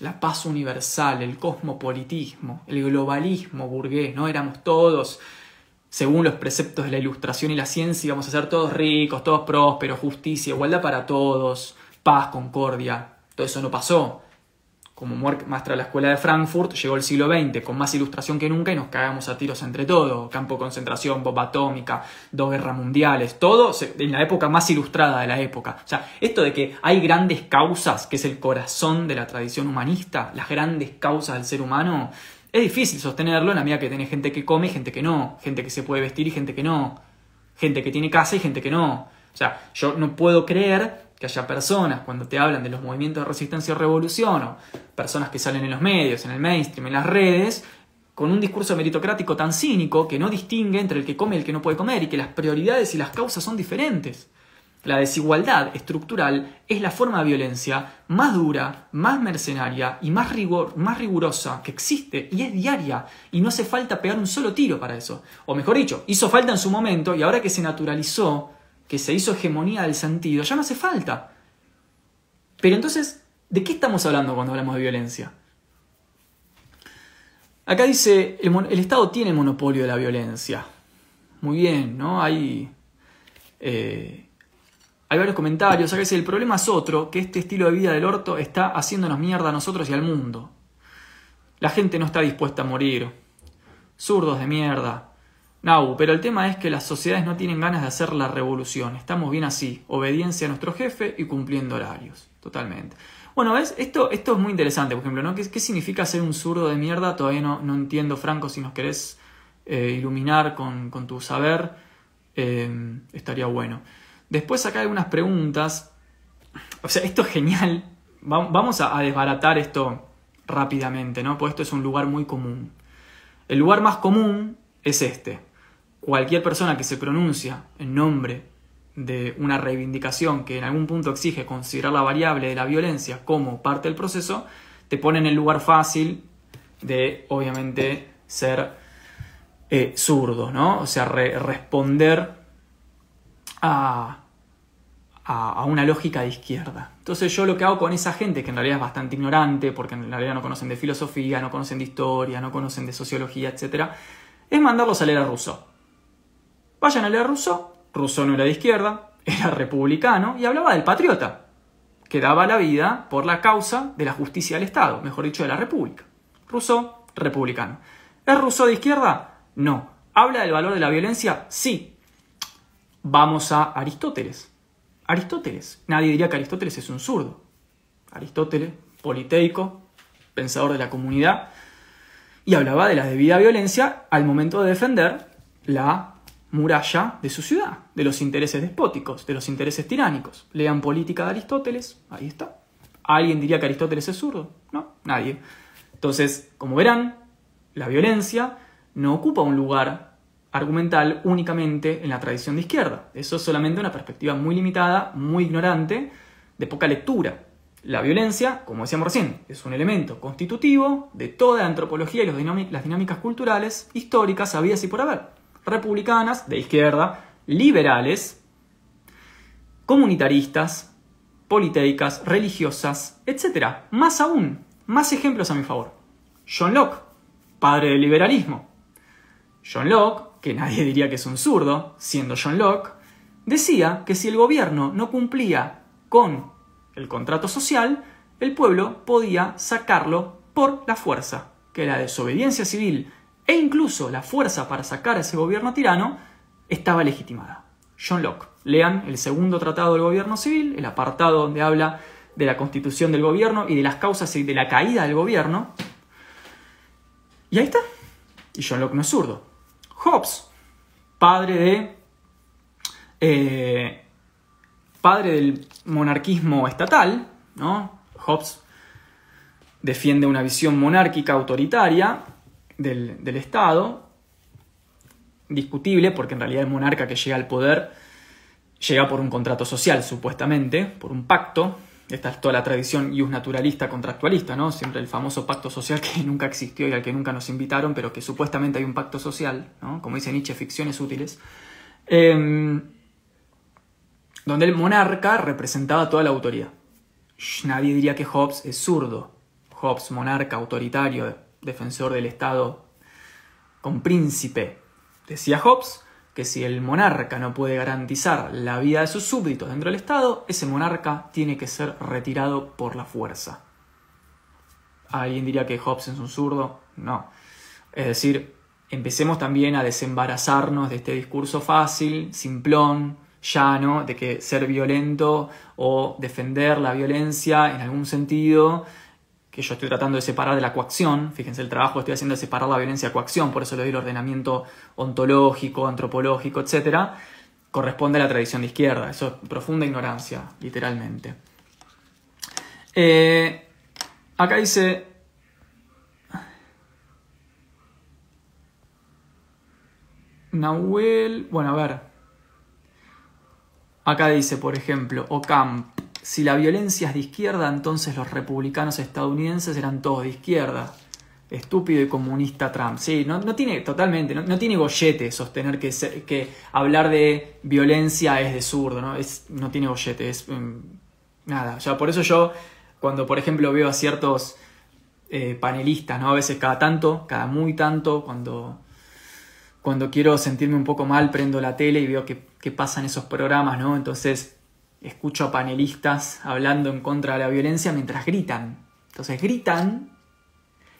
la paz universal, el cosmopolitismo, el globalismo burgués, ¿no? Éramos todos, según los preceptos de la ilustración y la ciencia, íbamos a ser todos ricos, todos prósperos, justicia, igualdad para todos, paz, concordia. Todo eso no pasó como maestra de la escuela de Frankfurt, llegó el siglo XX con más ilustración que nunca y nos cagamos a tiros entre todo. Campo de concentración, bomba atómica, dos guerras mundiales, todo en la época más ilustrada de la época. O sea, esto de que hay grandes causas, que es el corazón de la tradición humanista, las grandes causas del ser humano, es difícil sostenerlo en la medida que tiene gente que come y gente que no, gente que se puede vestir y gente que no, gente que tiene casa y gente que no. O sea, yo no puedo creer que haya personas cuando te hablan de los movimientos de resistencia o revolución, o personas que salen en los medios, en el mainstream, en las redes, con un discurso meritocrático tan cínico que no distingue entre el que come y el que no puede comer, y que las prioridades y las causas son diferentes. La desigualdad estructural es la forma de violencia más dura, más mercenaria y más, más rigurosa que existe y es diaria y no hace falta pegar un solo tiro para eso. O mejor dicho, hizo falta en su momento y ahora que se naturalizó, que se hizo hegemonía del sentido, ya no hace falta. Pero entonces, ¿de qué estamos hablando cuando hablamos de violencia? Acá dice, el, Estado tiene el monopolio de la violencia. Muy bien, ¿no? Hay, eh, hay varios comentarios. Acá dice, el problema es otro, que este estilo de vida del orto está haciéndonos mierda a nosotros y al mundo. La gente no está dispuesta a morir. Zurdos de mierda. No, pero el tema es que las sociedades no tienen ganas de hacer la revolución. Estamos bien así, obediencia a nuestro jefe y cumpliendo horarios. Totalmente. Bueno, ¿ves? Esto, esto es muy interesante, por ejemplo, ¿no? ¿Qué, significa ser un zurdo de mierda? Todavía no, no entiendo, Franco, si nos querés eh, iluminar con, tu saber, eh, estaría bueno. Después acá hay unas preguntas. O sea, esto es genial. Vamos a, a desbaratar esto rápidamente, ¿no? Porque esto es un lugar muy común. El lugar más común es este cualquier persona que se pronuncia en nombre de una reivindicación que en algún punto exige considerar la variable de la violencia como parte del proceso, te pone en el lugar fácil de, obviamente, ser eh, zurdo, ¿no? O sea, responder a, a, una lógica de izquierda. Entonces yo lo que hago con esa gente, que en realidad es bastante ignorante, porque en realidad no conocen de filosofía, no conocen de historia, no conocen de sociología, etc., es mandarlos a leer a Rousseau. Vayan a leer Rousseau. Rousseau no era de izquierda, era republicano y hablaba del patriota, que daba la vida por la causa de la justicia del Estado, mejor dicho, de la República. Rousseau, republicano. ¿Es Rousseau de izquierda? No. ¿Habla del valor de la violencia? Sí. Vamos a Aristóteles. Aristóteles. Nadie diría que Aristóteles es un zurdo. Aristóteles, politeico, pensador de la comunidad, y hablaba de la debida violencia al momento de defender la muralla de su ciudad, de los intereses despóticos, de los intereses tiránicos. Lean Política de Aristóteles, ahí está. ¿Alguien diría que Aristóteles es zurdo? No, nadie. Entonces, como verán, la violencia no ocupa un lugar argumental únicamente en la tradición de izquierda. Eso es solamente una perspectiva muy limitada, muy ignorante, de poca lectura. La violencia, como decíamos recién, es un elemento constitutivo de toda la antropología y las dinámicas culturales históricas habidas y por haber. Republicanas, de izquierda, liberales, comunitaristas, politeicas, religiosas, etc. Más aún, más ejemplos a mi favor. John Locke, padre del liberalismo. John Locke que nadie diría que es un zurdo, siendo John Locke, decía que si el gobierno no cumplía con el contrato social, el pueblo podía sacarlo por la fuerza, que la desobediencia civil e incluso la fuerza para sacar a ese gobierno tirano estaba legitimada. John Locke. Lean el segundo tratado del gobierno civil, el apartado donde habla de la constitución del gobierno y de las causas y de la caída del gobierno. Y ahí está. Y John Locke no es zurdo. Hobbes, padre de. Eh, padre del monarquismo estatal, ¿no? Hobbes defiende una visión monárquica autoritaria del, Estado, discutible, porque en realidad el monarca que llega al poder llega por un contrato social, supuestamente, por un pacto, esta es toda la tradición ius naturalista contractualista, ¿no? Siempre el famoso pacto social que nunca existió y al que nunca nos invitaron, pero que supuestamente hay un pacto social, ¿no? Como dice Nietzsche, ficciones útiles. Em, donde el monarca representaba toda la autoridad. Nadie diría que Hobbes es zurdo. Hobbes, monarca, autoritario, defensor del Estado con príncipe. Decía Hobbes, que si el monarca no puede garantizar la vida de sus súbditos dentro del Estado, ese monarca tiene que ser retirado por la fuerza. ¿Alguien diría que Hobbes es un zurdo? No. Es decir, empecemos también a desembarazarnos de este discurso fácil, simplón, llano, de que ser violento o defender la violencia en algún sentido que yo estoy tratando de separar de la coacción, fíjense el trabajo que estoy haciendo de separar la violencia de coacción, por eso le doy el ordenamiento ontológico, antropológico, etc., corresponde a la tradición de izquierda, eso es profunda ignorancia, literalmente. Eh, acá dice... Nahuel, bueno, a ver. Acá dice, por ejemplo, Ocamp, si la violencia es de izquierda, entonces los republicanos estadounidenses eran todos de izquierda. Estúpido y comunista Trump. Sí, no, tiene totalmente, no, tiene gollete sostener que, que hablar de violencia es de zurdo, ¿no? Es, no tiene gollete, es mm, nada. Por eso yo, cuando por ejemplo veo a ciertos eh, panelistas, ¿no? A veces cada tanto, cada muy tanto, cuando, cuando quiero sentirme un poco mal, prendo la tele y veo que, que pasan esos programas, ¿no? Entonces escucho a panelistas hablando en contra de la violencia mientras gritan. Entonces gritan,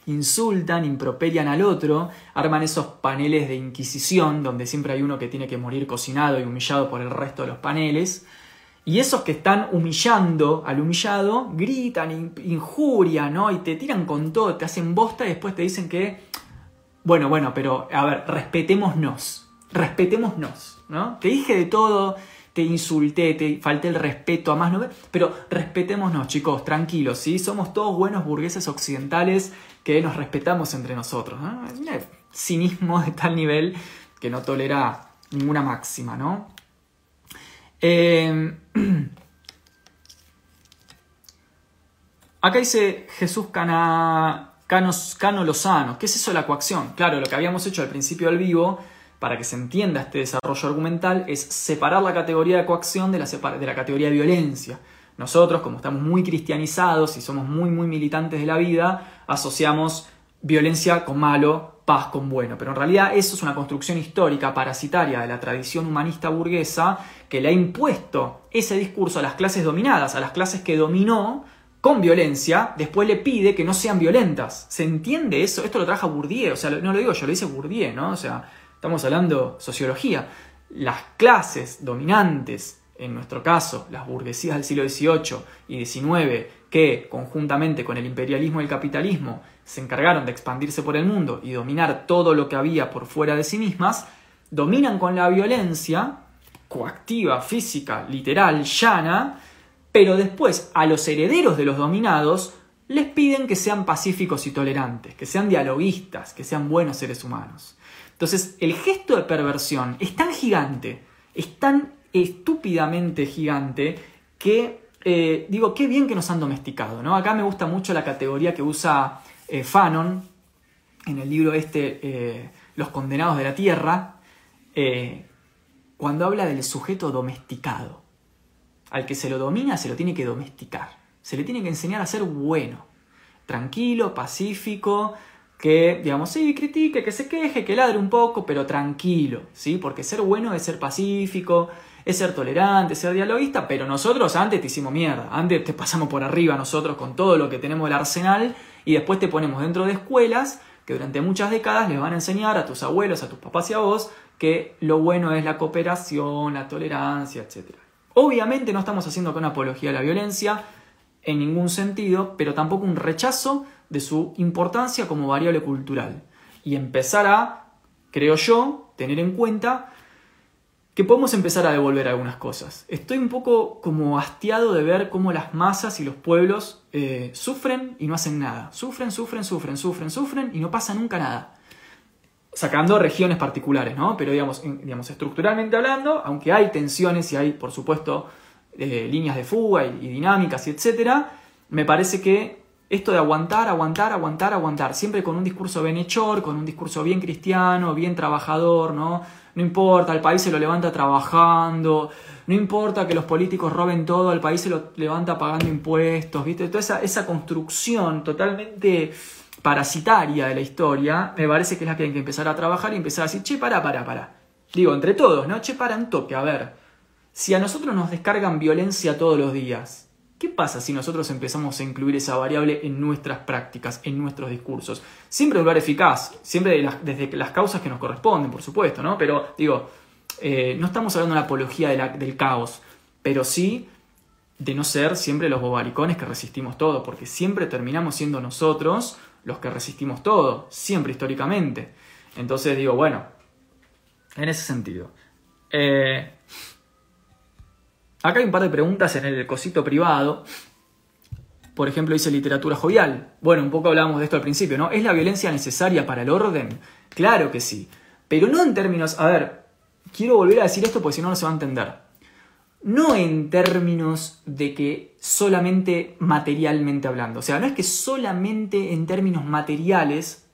insultan, improperian al otro, arman esos paneles de inquisición donde siempre hay uno que tiene que morir cocinado y humillado por el resto de los paneles. Y esos que están humillando al humillado gritan, injurian, ¿no? Y te tiran con todo, te hacen bosta y después te dicen que, bueno, bueno, pero a ver, respetémonos, respetémonos, ¿no? Te dije de todo, te insulté, te falté el respeto a más no pero respetémonos chicos, tranquilos, ¿sí? Somos todos buenos burgueses occidentales que nos respetamos entre nosotros. ¿no? cinismo de tal nivel que no tolera ninguna máxima, ¿no? Em, acá dice Jesús Cana, Cano Lozano. ¿Qué es eso de la coacción? Claro, lo que habíamos hecho al principio del vivo, para que se entienda este desarrollo argumental, es separar la categoría de coacción de la, de la categoría de violencia. Nosotros, como estamos muy cristianizados y somos muy, muy militantes de la vida, asociamos violencia con malo, paz con bueno. Pero en realidad eso es una construcción histórica parasitaria de la tradición humanista burguesa que le ha impuesto ese discurso a las clases dominadas, a las clases que dominó con violencia, después le pide que no sean violentas. ¿Se entiende eso? Esto lo traja Bourdieu, o sea, no lo digo yo, lo dice Bourdieu, ¿no? O sea, estamos hablando sociología. Las clases dominantes en nuestro caso, las burguesías del siglo XVIII y XIX, que conjuntamente con el imperialismo y el capitalismo se encargaron de expandirse por el mundo y dominar todo lo que había por fuera de sí mismas, dominan con la violencia coactiva, física, literal, llana, pero después a los herederos de los dominados les piden que sean pacíficos y tolerantes, que sean dialoguistas, que sean buenos seres humanos. Entonces, el gesto de perversión es tan gigante, es tan estúpidamente gigante que eh, digo, qué bien que nos han domesticado. ¿no? Acá me gusta mucho la categoría que usa eh, Fanon en el libro este, eh, Los condenados de la tierra, cuando habla del sujeto domesticado. Al que se lo domina se lo tiene que domesticar, se le tiene que enseñar a ser bueno, tranquilo, pacífico, que, digamos, sí, critique, que se queje, que ladre un poco, pero tranquilo, ¿sí? Porque ser bueno es ser pacífico, es ser tolerante, ser dialoguista, pero nosotros antes te hicimos mierda, antes te pasamos por arriba nosotros con todo lo que tenemos el arsenal y después te ponemos dentro de escuelas que durante muchas décadas les van a enseñar a tus abuelos, a tus papás y a vos que lo bueno es la cooperación, la tolerancia, etc. Obviamente no estamos haciendo con apología a la violencia en ningún sentido, pero tampoco un rechazo de su importancia como variable cultural. Y empezar a, creo yo, tener en cuenta que podemos empezar a devolver algunas cosas. Estoy un poco como hastiado de ver cómo las masas y los pueblos eh, sufren y no hacen nada. Sufren, sufren, sufren, sufren, sufren y no pasa nunca nada. Sacando regiones particulares, ¿no? Pero digamos, digamos estructuralmente hablando, aunque hay tensiones y hay, por supuesto, eh, líneas de fuga y, y dinámicas y etcétera, me parece que esto de aguantar, aguantar, aguantar, aguantar, siempre con un discurso benhechor, con un discurso bien cristiano, bien trabajador, ¿no? No importa, el país se lo levanta trabajando, no importa que los políticos roben todo, el país se lo levanta pagando impuestos, ¿viste? Toda esa, esa construcción totalmente parasitaria de la historia, me parece que es la que hay que empezar a trabajar y empezar a decir, che, para, para, para. Digo, entre todos, ¿no? Che, para un toque, a ver. Si a nosotros nos descargan violencia todos los días, ¿Qué pasa si nosotros empezamos a incluir esa variable en nuestras prácticas, en nuestros discursos? Siempre lugar eficaz, siempre desde las causas que nos corresponden, por supuesto, ¿no? Pero digo, eh, no estamos hablando de una apología del caos, pero sí de no ser siempre los bobaricones que resistimos todo, porque siempre terminamos siendo nosotros los que resistimos todo, siempre históricamente. Entonces digo, bueno, en ese sentido. Eh, Acá hay un par de preguntas en el cosito privado. Por ejemplo, dice literatura jovial. Bueno, un poco hablábamos de esto al principio, ¿no? ¿Es la violencia necesaria para el orden? Claro que sí. Pero no en términos. A ver, quiero volver a decir esto porque si no, no se va a entender. No en términos de que solamente materialmente hablando. O sea, no es que solamente en términos materiales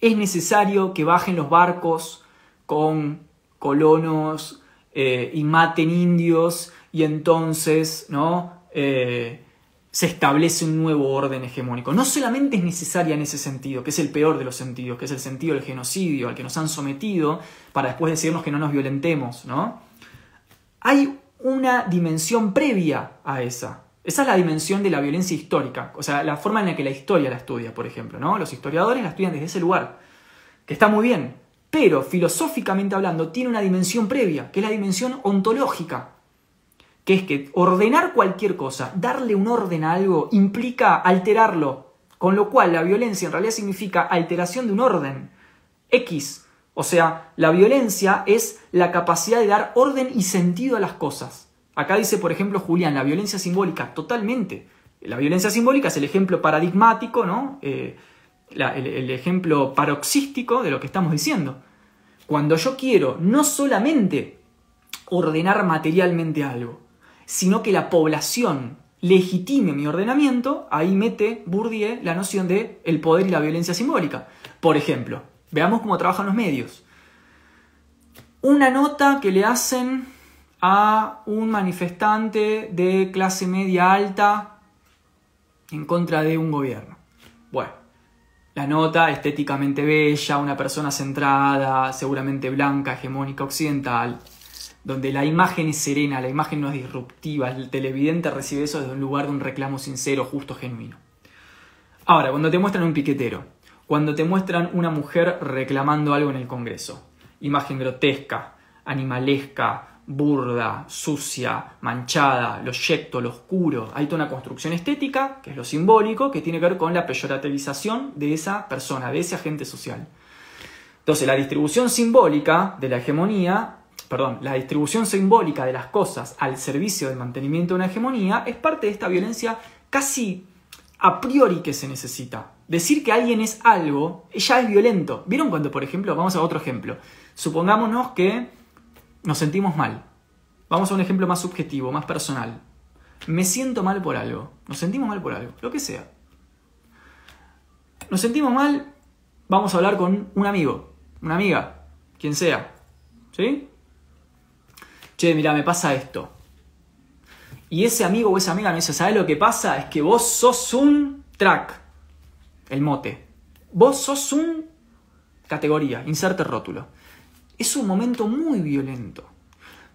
es necesario que bajen los barcos con colonos, eh, y maten indios y entonces ¿no? Eh, se establece un nuevo orden hegemónico. No solamente es necesaria en ese sentido, que es el peor de los sentidos, que es el sentido del genocidio al que nos han sometido para después decirnos que no nos violentemos, ¿no? Hay una dimensión previa a esa. Esa es la dimensión de la violencia histórica, o sea, la forma en la que la historia la estudia, por ejemplo, ¿no? Los historiadores la estudian desde ese lugar, que está muy bien, pero filosóficamente hablando tiene una dimensión previa, que es la dimensión ontológica, que es que ordenar cualquier cosa, darle un orden a algo, implica alterarlo, con lo cual la violencia en realidad significa alteración de un orden, X. O sea, la violencia es la capacidad de dar orden y sentido a las cosas. Acá dice, por ejemplo, Julián, la violencia simbólica, totalmente. La violencia simbólica es el ejemplo paradigmático, ¿no? Eh, el, ejemplo paroxístico de lo que estamos diciendo. Cuando yo quiero no solamente ordenar materialmente algo, sino que la población legitime mi ordenamiento, ahí mete Bourdieu la noción de el poder y la violencia simbólica. Por ejemplo, veamos cómo trabajan los medios. Una nota que le hacen a un manifestante de clase media alta en contra de un gobierno. Bueno, la nota estéticamente bella, una persona centrada, seguramente blanca, hegemónica, occidental, donde la imagen es serena, la imagen no es disruptiva, el televidente recibe eso desde un lugar de un reclamo sincero, justo, genuino. Ahora, cuando te muestran un piquetero, cuando te muestran una mujer reclamando algo en el Congreso, imagen grotesca, animalesca, burda, sucia, manchada, lo yecto, lo oscuro. Hay toda una construcción estética, que es lo simbólico, que tiene que ver con la peyorativización de esa persona, de ese agente social. Entonces, la distribución simbólica de la hegemonía perdón, la distribución simbólica de las cosas al servicio del mantenimiento de una hegemonía es parte de esta violencia casi a priori que se necesita. Decir que alguien es algo ya es violento. ¿Vieron cuando, por ejemplo, vamos a otro ejemplo? Supongámonos que nos sentimos mal. Vamos a un ejemplo más subjetivo, más personal. Me siento mal por algo. Nos sentimos mal por algo, lo que sea. Nos sentimos mal, vamos a hablar con un amigo, una amiga, quien sea. ¿Sí? che, mira, me pasa esto. Y ese amigo o esa amiga me dice, ¿sabes lo que pasa? Es que vos sos un track, el mote. Vos sos un categoría, inserte rótulo. Es un momento muy violento,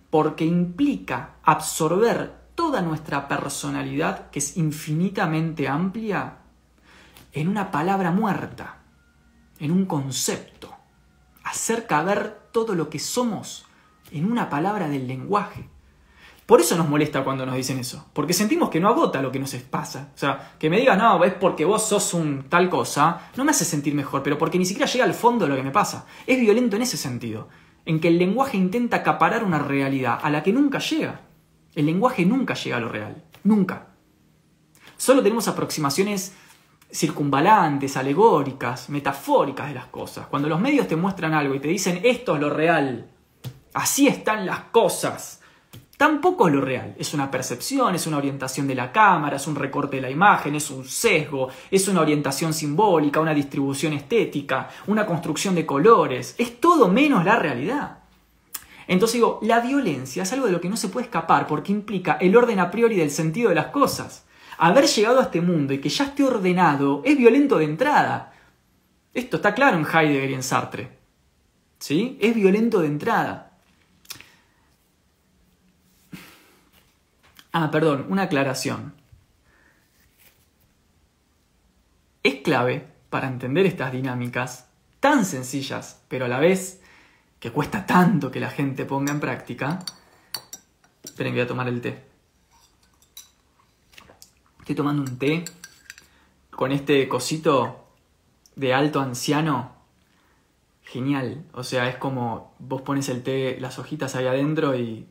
porque implica absorber toda nuestra personalidad, que es infinitamente amplia, en una palabra muerta, en un concepto. Hacer caber todo lo que somos en una palabra del lenguaje. Por eso nos molesta cuando nos dicen eso, porque sentimos que no agota lo que nos pasa. O sea, que me digas, no, es porque vos sos un tal cosa, no me hace sentir mejor, pero porque ni siquiera llega al fondo de lo que me pasa. Es violento en ese sentido, en que el lenguaje intenta acaparar una realidad a la que nunca llega. El lenguaje nunca llega a lo real, nunca. Solo tenemos aproximaciones circunvalantes, alegóricas, metafóricas de las cosas. Cuando los medios te muestran algo y te dicen esto es lo real, Así están las cosas. Tampoco es lo real, es una percepción, es una orientación de la cámara, es un recorte de la imagen, es un sesgo, es una orientación simbólica, una distribución estética, una construcción de colores, es todo menos la realidad. Entonces digo, la violencia es algo de lo que no se puede escapar porque implica el orden a priori del sentido de las cosas. Haber llegado a este mundo y que ya esté ordenado es violento de entrada. Esto está claro en Heidegger y en Sartre. ¿Sí? Es violento de entrada. Ah, perdón, una aclaración. Es clave para entender estas dinámicas tan sencillas, pero a la vez que cuesta tanto que la gente ponga en práctica. Esperen, voy a tomar el té. Estoy tomando un té con este cosito de alto anciano. Genial. O sea, es como vos pones el té, las hojitas ahí adentro y,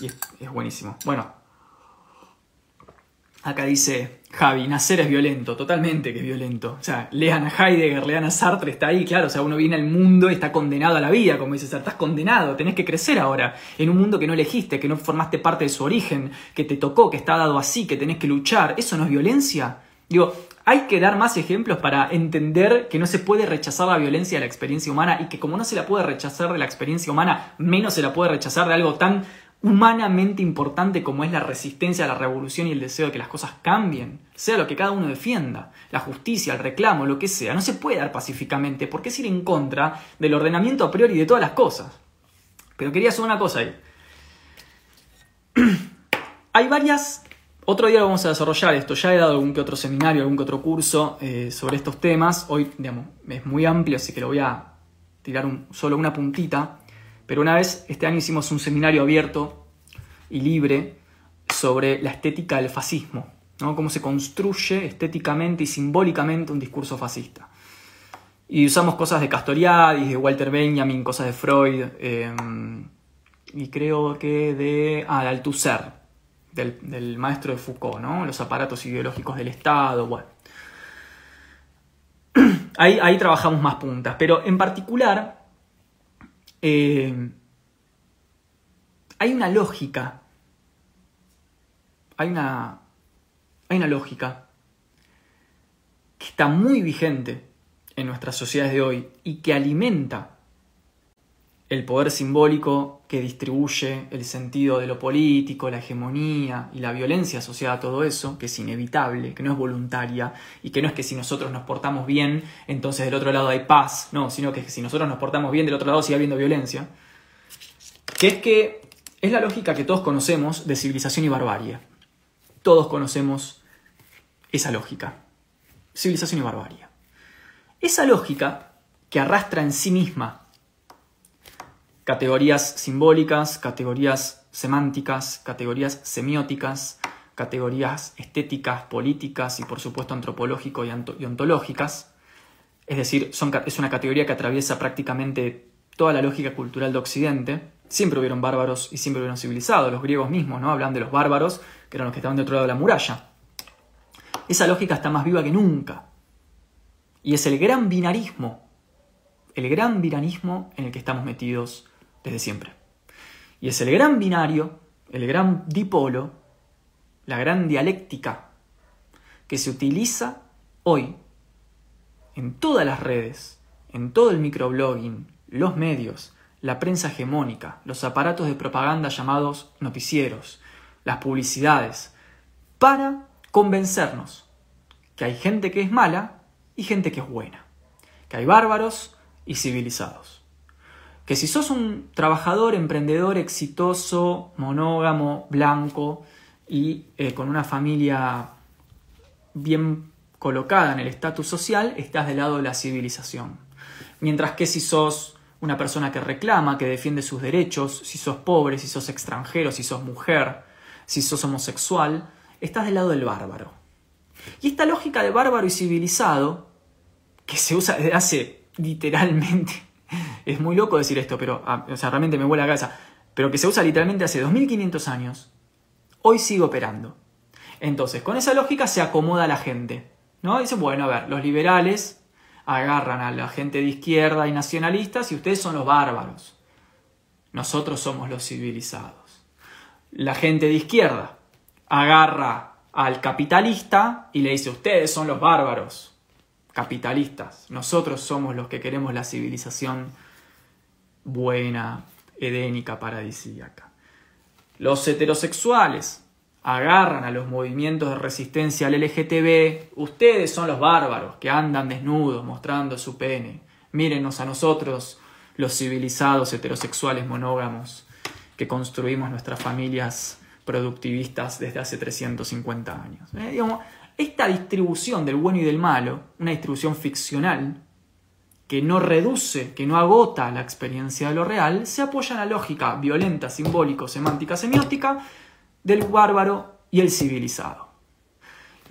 y es, es buenísimo. Bueno, Acá dice Javi, nacer es violento, totalmente que es violento. O sea, lean a Heidegger, lean a Sartre, está ahí, claro. O sea, uno viene al mundo y está condenado a la vida, como dice Sartre, estás condenado, tenés que crecer ahora, en un mundo que no elegiste, que no formaste parte de su origen, que te tocó, que está dado así, que tenés que luchar. ¿Eso no es violencia? Digo, hay que dar más ejemplos para entender que no se puede rechazar la violencia de la experiencia humana y que como no se la puede rechazar de la experiencia humana, menos se la puede rechazar de algo tan humanamente importante como es la resistencia a la revolución y el deseo de que las cosas cambien, sea lo que cada uno defienda, la justicia, el reclamo, lo que sea, no se puede dar pacíficamente porque es ir en contra del ordenamiento a priori de todas las cosas. Pero quería hacer una cosa ahí. Hay varias... Otro día vamos a desarrollar esto. Ya he dado algún que otro seminario, algún que otro curso eh, sobre estos temas. Hoy, digamos, es muy amplio, así que lo voy a tirar solo una puntita. Pero una vez, este año hicimos un seminario abierto y libre sobre la estética del fascismo, ¿no? cómo se construye estéticamente y simbólicamente un discurso fascista. Y usamos cosas de Castoriadis, de Walter Benjamin, cosas de Freud, em, y creo que de, ah, de Althusser, del, maestro de Foucault, ¿no? los aparatos ideológicos del Estado, bueno. Ahí, ahí trabajamos más puntas, pero en particular eh, hay una lógica, hay una, hay una lógica que está muy vigente en nuestras sociedades de hoy y que alimenta el poder simbólico que distribuye el sentido de lo político, la hegemonía y la violencia asociada a todo eso, que es inevitable, que no es voluntaria y que no es que si nosotros nos portamos bien, entonces del otro lado hay paz, no, sino que si nosotros nos portamos bien, del otro lado sigue habiendo violencia, que es que es la lógica que todos conocemos de civilización y barbarie. Todos conocemos esa lógica, civilización y barbarie. Esa lógica que arrastra en sí misma categorías simbólicas, categorías semánticas, categorías semióticas, categorías estéticas, políticas y por supuesto antropológico y, ontológicas. Es decir, es una categoría que atraviesa prácticamente toda la lógica cultural de Occidente. Siempre hubieron bárbaros y siempre hubieron civilizados. Los griegos mismos ¿no? hablan de los bárbaros, que eran los que estaban de otro lado de la muralla. Esa lógica está más viva que nunca. Y es el gran binarismo, el gran binarismo en el que estamos metidos desde siempre. Y es el gran binario, el gran dipolo, la gran dialéctica que se utiliza hoy en todas las redes, en todo el microblogging, los medios, la prensa hegemónica, los aparatos de propaganda llamados noticieros, las publicidades, para convencernos que hay gente que es mala y gente que es buena, que hay bárbaros y civilizados que si sos un trabajador, emprendedor, exitoso, monógamo, blanco y eh, con una familia bien colocada en el estatus social, estás del lado de la civilización. Mientras que si sos una persona que reclama, que defiende sus derechos, si sos pobre, si sos extranjero, si sos mujer, si sos homosexual, estás del lado del bárbaro. Y esta lógica de bárbaro y civilizado, que se usa desde hace literalmente es muy loco decir esto, pero ah, o sea, realmente me vuela la cabeza. Pero que se usa literalmente hace 2500 años, hoy sigue operando. Entonces, con esa lógica se acomoda la gente. ¿no? Dice, bueno, a ver, los liberales agarran a la gente de izquierda y nacionalistas y ustedes son los bárbaros. Nosotros somos los civilizados. La gente de izquierda agarra al capitalista y le dice, ustedes son los bárbaros capitalistas. Nosotros somos los que queremos la civilización buena, edénica, paradisíaca. Los heterosexuales agarran a los movimientos de resistencia al LGTB. Ustedes son los bárbaros que andan desnudos mostrando su pene. Mírenos a nosotros, los civilizados heterosexuales monógamos, que construimos nuestras familias productivistas desde hace 350 años. ¿Eh? Esta distribución del bueno y del malo, una distribución ficcional, que no reduce, que no agota la experiencia de lo real, se apoya en la lógica violenta, simbólico, semántica, semiótica del bárbaro y el civilizado.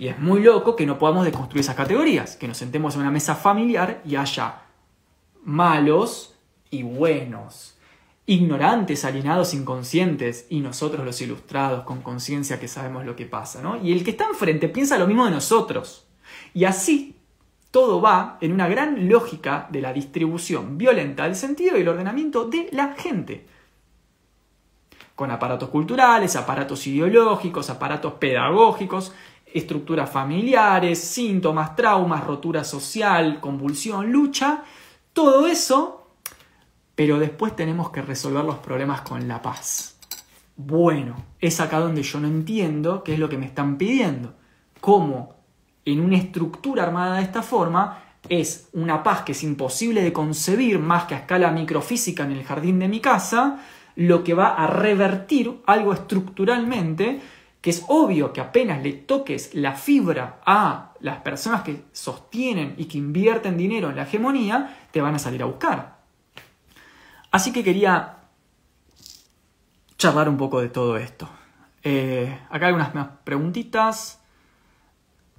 Y es muy loco que no podamos deconstruir esas categorías, que nos sentemos en una mesa familiar y haya malos y buenos, ignorantes, alienados, inconscientes, y nosotros los ilustrados, con conciencia que sabemos lo que pasa, ¿no? Y el que está enfrente piensa lo mismo de nosotros. Y así todo va en una gran lógica de la distribución violenta del sentido y el ordenamiento de la gente. Con aparatos culturales, aparatos ideológicos, aparatos pedagógicos, estructuras familiares, síntomas, traumas, rotura social, convulsión, lucha, todo eso pero después tenemos que resolver los problemas con la paz. Bueno, es acá donde yo no entiendo qué es lo que me están pidiendo. ¿Cómo en una estructura armada de esta forma es una paz que es imposible de concebir más que a escala microfísica en el jardín de mi casa, lo que va a revertir algo estructuralmente que es obvio que apenas le toques la fibra a las personas que sostienen y que invierten dinero en la hegemonía, te van a salir a buscar. Así que quería charlar un poco de todo esto. Eh, acá hay unas preguntitas.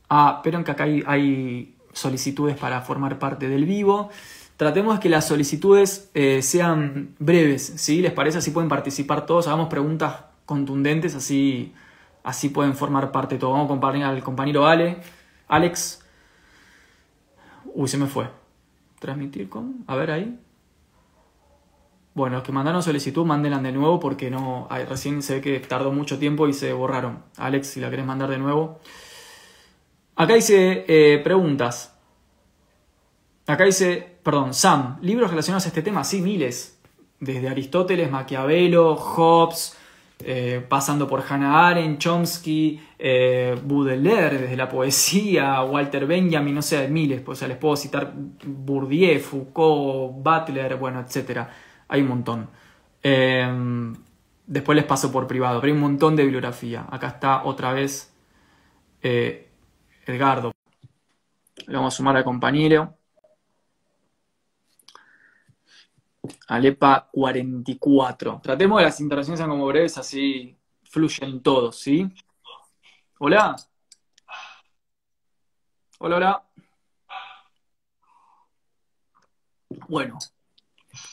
Ah, pero que acá hay, solicitudes para formar parte del vivo. Tratemos que las solicitudes eh, sean breves, ¿sí? ¿Les parece? Así pueden participar todos. Hagamos preguntas contundentes, así, así pueden formar parte todos. Vamos a acompañar al compañero Ale. Alex. Uy, se me fue. Transmitir con. A ver ahí. Bueno, los que mandaron solicitud, mándenla de nuevo porque no, recién se ve que tardó mucho tiempo y se borraron. Alex, si la querés mandar de nuevo. Acá dice eh, preguntas. Acá dice, perdón, Sam, libros relacionados a este tema, sí, miles. Desde Aristóteles, Maquiavelo, Hobbes, eh, pasando por Hannah Arendt, Chomsky, eh, Baudelaire, desde la poesía, Walter Benjamin, no sé, miles, pues, o sea, les puedo citar Bourdieu, Foucault, Butler, bueno, etc. Hay un montón. Eh, después les paso por privado, pero hay un montón de bibliografía. Acá está otra vez Edgardo. Le vamos a sumar al compañero. Alepa 44. Tratemos de las interacciones sean como breves, así fluyen todos, ¿sí? Hola. Hola, hola. Bueno,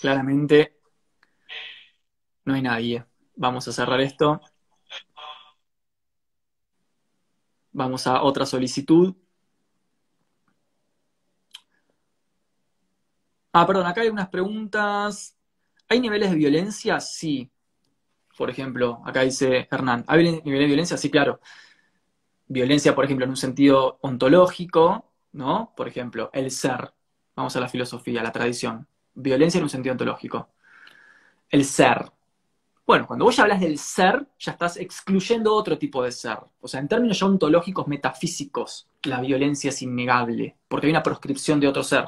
claramente no hay nadie. Vamos a cerrar esto. Vamos a otra solicitud. Ah, perdón, acá hay unas preguntas. ¿Hay niveles de violencia? Sí. Por ejemplo, acá dice Hernán, ¿hay niveles de violencia? Sí, claro. Violencia, por ejemplo, en un sentido ontológico, ¿no? Por ejemplo, el ser. Vamos a la filosofía, la tradición. Violencia en un sentido ontológico. El ser. Bueno, cuando vos ya hablas del ser, ya estás excluyendo otro tipo de ser. O sea, en términos ya ontológicos, metafísicos, la violencia es innegable, porque hay una proscripción de otro ser.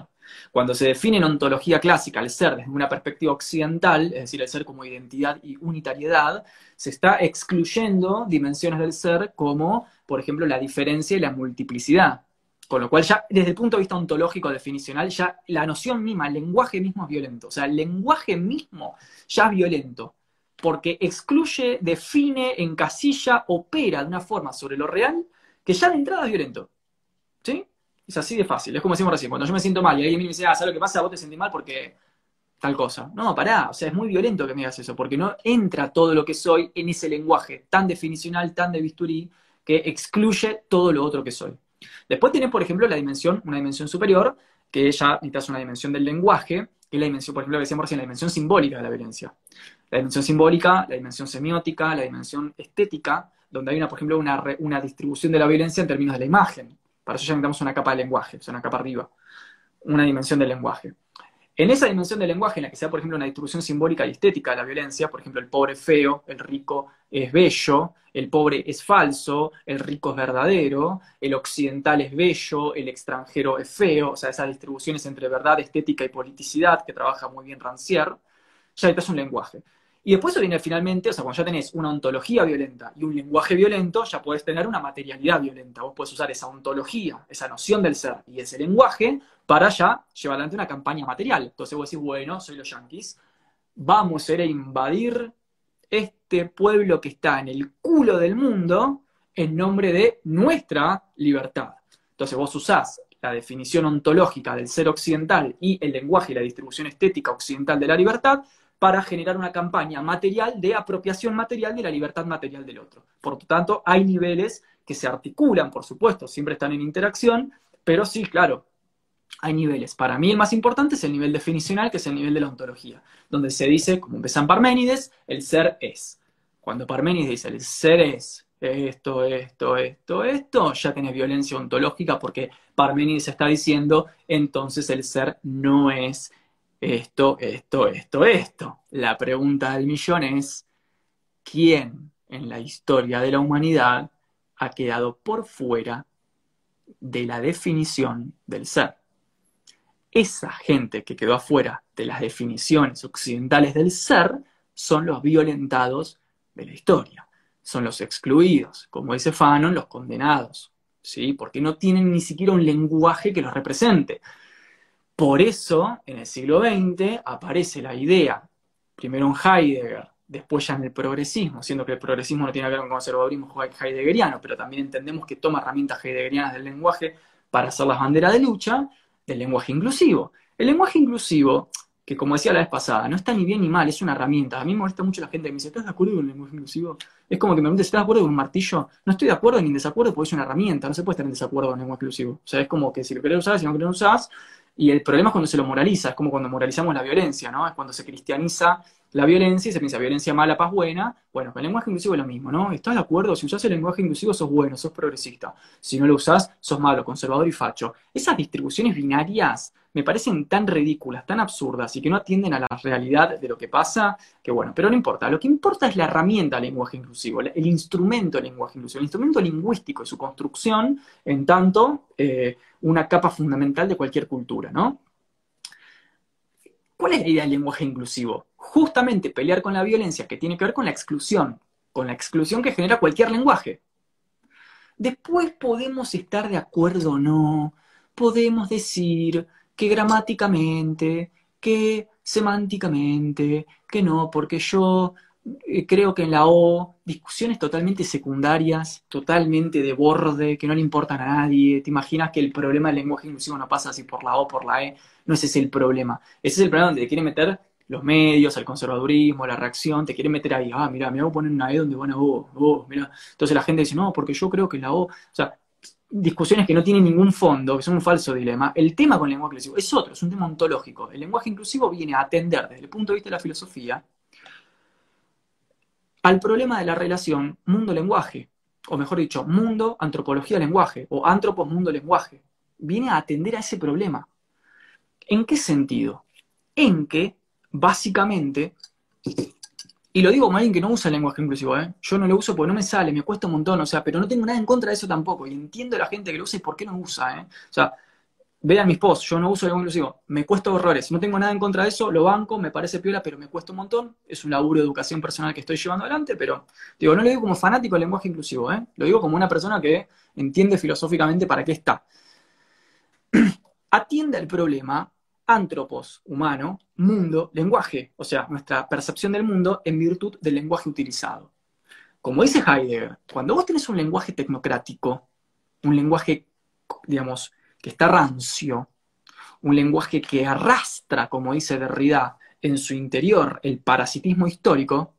Cuando se define en ontología clásica el ser desde una perspectiva occidental, es decir, el ser como identidad y unitariedad, se está excluyendo dimensiones del ser como, por ejemplo, la diferencia y la multiplicidad. Con lo cual ya desde el punto de vista ontológico definicional, ya la noción misma, el lenguaje mismo es violento. O sea, el lenguaje mismo ya es violento. Porque excluye, define, encasilla, opera de una forma sobre lo real que ya de entrada es violento. ¿Sí? Es así de fácil. Es como decimos recién, cuando yo me siento mal y alguien me dice, ah, ¿sabes lo que pasa? Vos te sentís mal porque tal cosa. No, pará, o sea, es muy violento que me digas eso, porque no entra todo lo que soy en ese lenguaje tan definicional, tan de bisturí, que excluye todo lo otro que soy. Después tenés, por ejemplo, la dimensión, una dimensión superior, que ya necesitas una dimensión del lenguaje, que es la dimensión, por ejemplo, que decíamos recién, la dimensión simbólica de la violencia. La dimensión simbólica, la dimensión semiótica, la dimensión estética, donde hay, una, por ejemplo, una, una distribución de la violencia en términos de la imagen. Para eso ya necesitamos una capa de lenguaje, o sea, una capa arriba, una dimensión del lenguaje. En esa dimensión del lenguaje, en la que sea, por ejemplo, una distribución simbólica y estética de la violencia, por ejemplo, el pobre es feo, el rico es bello, el pobre es falso, el rico es verdadero, el occidental es bello, el extranjero es feo, o sea, esas distribuciones entre verdad, estética y politicidad que trabaja muy bien Rancière, ya es un lenguaje. Y después viene finalmente, o sea, cuando ya tenés una ontología violenta y un lenguaje violento, ya puedes tener una materialidad violenta. Vos puedes usar esa ontología, esa noción del ser y ese lenguaje para ya llevar adelante una campaña material. Entonces vos decís, bueno, soy los yanquis, vamos a ir a invadir este pueblo que está en el culo del mundo en nombre de nuestra libertad. Entonces vos usás la definición ontológica del ser occidental y el lenguaje y la distribución estética occidental de la libertad para generar una campaña material de apropiación material de la libertad material del otro. Por lo tanto, hay niveles que se articulan, por supuesto, siempre están en interacción, pero sí, claro, hay niveles. Para mí el más importante es el nivel definicional, que es el nivel de la ontología, donde se dice, como empieza en Parménides, el ser es. Cuando Parménides dice el ser es esto, esto, esto, esto, ya tenés violencia ontológica porque Parménides está diciendo, entonces el ser no es esto, esto, esto, esto. La pregunta del millón es, ¿quién en la historia de la humanidad ha quedado por fuera de la definición del ser? Esa gente que quedó afuera de las definiciones occidentales del ser son los violentados de la historia, son los excluidos, como dice Fanon, los condenados, ¿sí? porque no tienen ni siquiera un lenguaje que los represente. Por eso, en el siglo XX, aparece la idea, primero en Heidegger, después ya en el progresismo, siendo que el progresismo no tiene que ver con conservadurismo heideggeriano, pero también entendemos que toma herramientas heideggerianas del lenguaje para hacer las banderas de lucha, del lenguaje inclusivo. El lenguaje inclusivo, que como decía la vez pasada, no está ni bien ni mal, es una herramienta. A mí me molesta mucho la gente que me dice, ¿estás de acuerdo con el lenguaje inclusivo? Es como que me pregunta, ¿estás de acuerdo con un martillo? No estoy de acuerdo ni en desacuerdo porque es una herramienta, no se puede estar en desacuerdo con el lenguaje inclusivo. O sea, es como que si lo querés usar, si no querés usar, y el problema es cuando se lo moraliza, es como cuando moralizamos la violencia, ¿no? Es cuando se cristianiza la violencia y se piensa violencia mala, paz buena. Bueno, con el lenguaje inclusivo es lo mismo, ¿no? ¿Estás de acuerdo? Si usás el lenguaje inclusivo sos bueno, sos progresista. Si no lo usás, sos malo, conservador y facho. Esas distribuciones binarias me parecen tan ridículas, tan absurdas y que no atienden a la realidad de lo que pasa, que bueno, pero no importa. Lo que importa es la herramienta del lenguaje inclusivo, el instrumento del lenguaje inclusivo, el instrumento lingüístico y su construcción en tanto eh, una capa fundamental de cualquier cultura, ¿no? ¿Cuál es la idea del lenguaje inclusivo? Justamente pelear con la violencia que tiene que ver con la exclusión, con la exclusión que genera cualquier lenguaje. Después podemos estar de acuerdo o no, podemos decir que gramáticamente, que semánticamente, que no, porque yo eh, creo que en la O, discusiones totalmente secundarias, totalmente de borde, que no le importan a nadie. ¿Te imaginas que el problema del lenguaje inclusivo no pasa así por la O, por la E? No ese es el problema. Ese es el problema donde quieren meter los medios, el conservadurismo, la reacción, te quieren meter ahí, ah, mira, me voy a poner una E donde van a O, O, mira. Entonces la gente dice, no, porque yo creo que la O, o sea, discusiones que no tienen ningún fondo, que son un falso dilema. El tema con el lenguaje inclusivo es otro, es un tema ontológico. El lenguaje inclusivo viene a atender desde el punto de vista de la filosofía al problema de la relación mundo-lenguaje, o mejor dicho, mundo-antropología-lenguaje, o antropos-mundo-lenguaje. Viene a atender a ese problema. ¿En qué sentido? En que, básicamente, y lo digo como alguien que no usa el lenguaje inclusivo, ¿eh? Yo no lo uso porque no me sale, me cuesta un montón, o sea, pero no tengo nada en contra de eso tampoco. Y entiendo a la gente que lo usa y por qué no usa, ¿eh? O sea, vean mis posts, yo no uso el lenguaje inclusivo, me cuesta horrores, no tengo nada en contra de eso, lo banco, me parece piola, pero me cuesta un montón. Es un laburo de educación personal que estoy llevando adelante, pero digo, no lo digo como fanático del lenguaje inclusivo, ¿eh? Lo digo como una persona que entiende filosóficamente para qué está. Atiende al problema antropos, humano, mundo, lenguaje, o sea, nuestra percepción del mundo en virtud del lenguaje utilizado. Como dice Heidegger, cuando vos tenés un lenguaje tecnocrático, un lenguaje, digamos, que está rancio, un lenguaje que arrastra, como dice Derrida, en su interior el parasitismo histórico,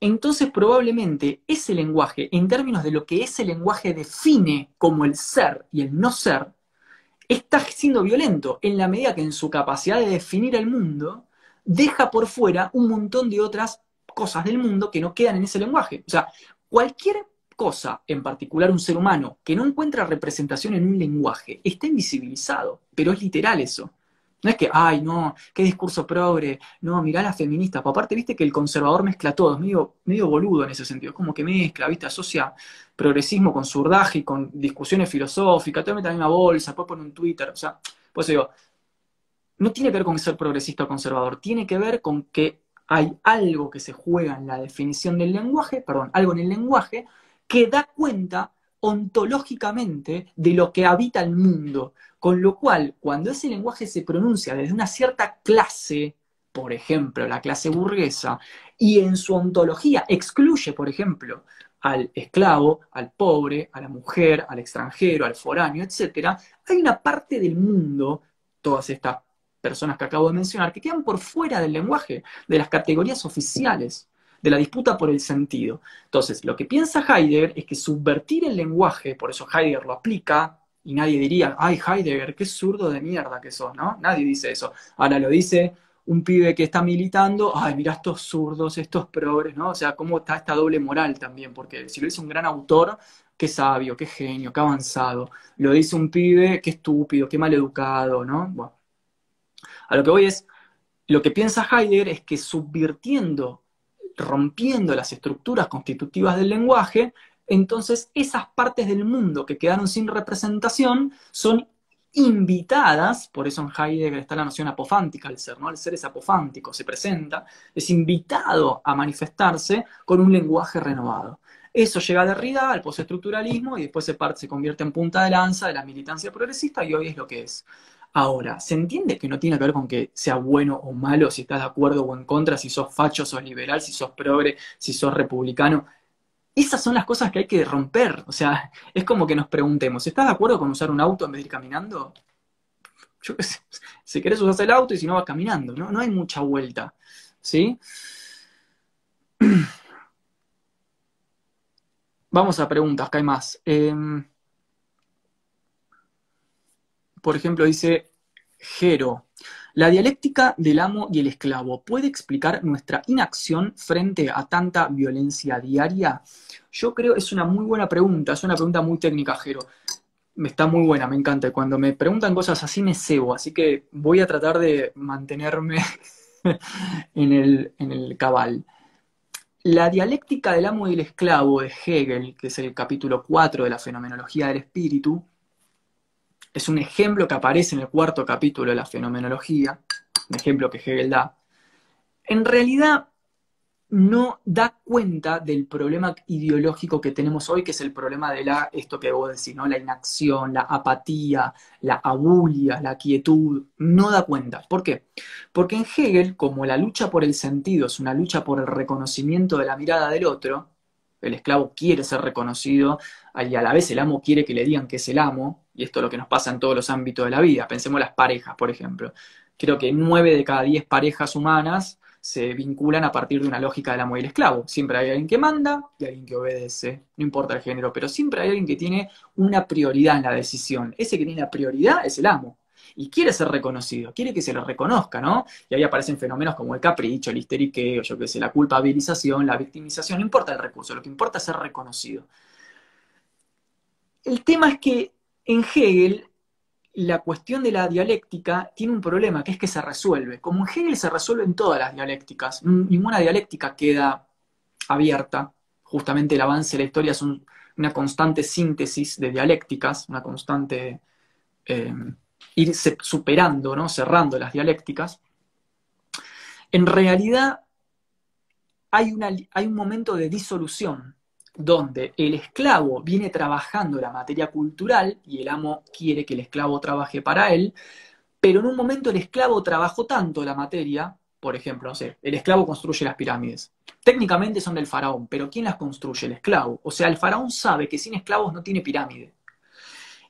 entonces probablemente ese lenguaje, en términos de lo que ese lenguaje define como el ser y el no ser, está siendo violento en la medida que en su capacidad de definir el mundo deja por fuera un montón de otras cosas del mundo que no quedan en ese lenguaje. O sea, cualquier cosa, en particular un ser humano, que no encuentra representación en un lenguaje, está invisibilizado, pero es literal eso. No es que, ay, no, qué discurso progre, no, mirá la feminista. aparte, viste que el conservador mezcla todo, es medio, medio boludo en ese sentido. Es como que mezcla, viste, asocia progresismo con surdaje y con discusiones filosóficas, te mete en una bolsa, después pone un Twitter. O sea, pues digo, no tiene que ver con ser progresista o conservador, tiene que ver con que hay algo que se juega en la definición del lenguaje, perdón, algo en el lenguaje que da cuenta ontológicamente de lo que habita el mundo. Con lo cual, cuando ese lenguaje se pronuncia desde una cierta clase, por ejemplo, la clase burguesa, y en su ontología excluye, por ejemplo, al esclavo, al pobre, a la mujer, al extranjero, al foráneo, etc., hay una parte del mundo, todas estas personas que acabo de mencionar, que quedan por fuera del lenguaje, de las categorías oficiales de la disputa por el sentido. Entonces, lo que piensa Heidegger es que subvertir el lenguaje, por eso Heidegger lo aplica, y nadie diría, ay Heidegger, qué zurdo de mierda que sos, ¿no? Nadie dice eso. Ahora lo dice un pibe que está militando, ay, mira estos zurdos, estos progres, ¿no? O sea, cómo está esta doble moral también, porque si lo dice un gran autor, qué sabio, qué genio, qué avanzado. Lo dice un pibe, qué estúpido, qué mal educado, ¿no? Bueno. A lo que voy es, lo que piensa Heidegger es que subvirtiendo rompiendo las estructuras constitutivas del lenguaje, entonces esas partes del mundo que quedaron sin representación son invitadas, por eso en Heidegger está la noción apofántica del ser, ¿no? El ser es apofántico, se presenta, es invitado a manifestarse con un lenguaje renovado. Eso llega a Derrida, al postestructuralismo, y después se, parte, se convierte en punta de lanza de la militancia progresista, y hoy es lo que es. Ahora, ¿se entiende que no tiene que ver con que sea bueno o malo, si estás de acuerdo o en contra, si sos facho, sos liberal, si sos progre, si sos republicano? Esas son las cosas que hay que romper. O sea, es como que nos preguntemos, ¿estás de acuerdo con usar un auto en vez de ir caminando? Yo qué sé, si querés usar el auto y si no vas caminando, ¿no? No hay mucha vuelta. ¿Sí? Vamos a preguntas, que hay más. Em, por ejemplo, dice Jero, La dialéctica del amo y el esclavo puede explicar nuestra inacción frente a tanta violencia diaria. Yo creo es una muy buena pregunta, es una pregunta muy técnica, Jero. Está muy buena, me encanta. Cuando me preguntan cosas así me cebo, así que voy a tratar de mantenerme en el, en el cabal. La dialéctica del amo y el esclavo de Hegel, que es el capítulo 4 de la fenomenología del espíritu, es un ejemplo que aparece en el cuarto capítulo de la fenomenología, un ejemplo que Hegel da, en realidad no da cuenta del problema ideológico que tenemos hoy, que es el problema de la, esto que vos decís, ¿no? La inacción, la apatía, la abulia, la quietud, no da cuenta. ¿Por qué? Porque en Hegel, como la lucha por el sentido es una lucha por el reconocimiento de la mirada del otro, el esclavo quiere ser reconocido y a la vez el amo quiere que le digan que es el amo, y esto es lo que nos pasa en todos los ámbitos de la vida. Pensemos las parejas, por ejemplo. Creo que nueve de cada diez parejas humanas se vinculan a partir de una lógica del amo y el esclavo. Siempre hay alguien que manda y alguien que obedece, no importa el género, pero siempre hay alguien que tiene una prioridad en la decisión. Ese que tiene la prioridad es el amo. Y quiere ser reconocido, quiere que se lo reconozca, ¿no? Y ahí aparecen fenómenos como el capricho, el histeriqueo, yo qué sé, la culpabilización, la victimización, no importa el recurso, lo que importa es ser reconocido. El tema es que en Hegel la cuestión de la dialéctica tiene un problema, que es que se resuelve. Como en Hegel se resuelven todas las dialécticas, ninguna dialéctica queda abierta. Justamente el avance de la historia es una constante síntesis de dialécticas, una constante eh, ir superando, cerrando las dialécticas. En realidad hay, hay un momento de disolución donde el esclavo viene trabajando la materia cultural y el amo quiere que el esclavo trabaje para él, pero en un momento el esclavo trabajó tanto la materia, por ejemplo, no sé, el esclavo construye las pirámides. Técnicamente son del faraón, pero ¿quién las construye? El esclavo. O sea, el faraón sabe que sin esclavos no tiene pirámide.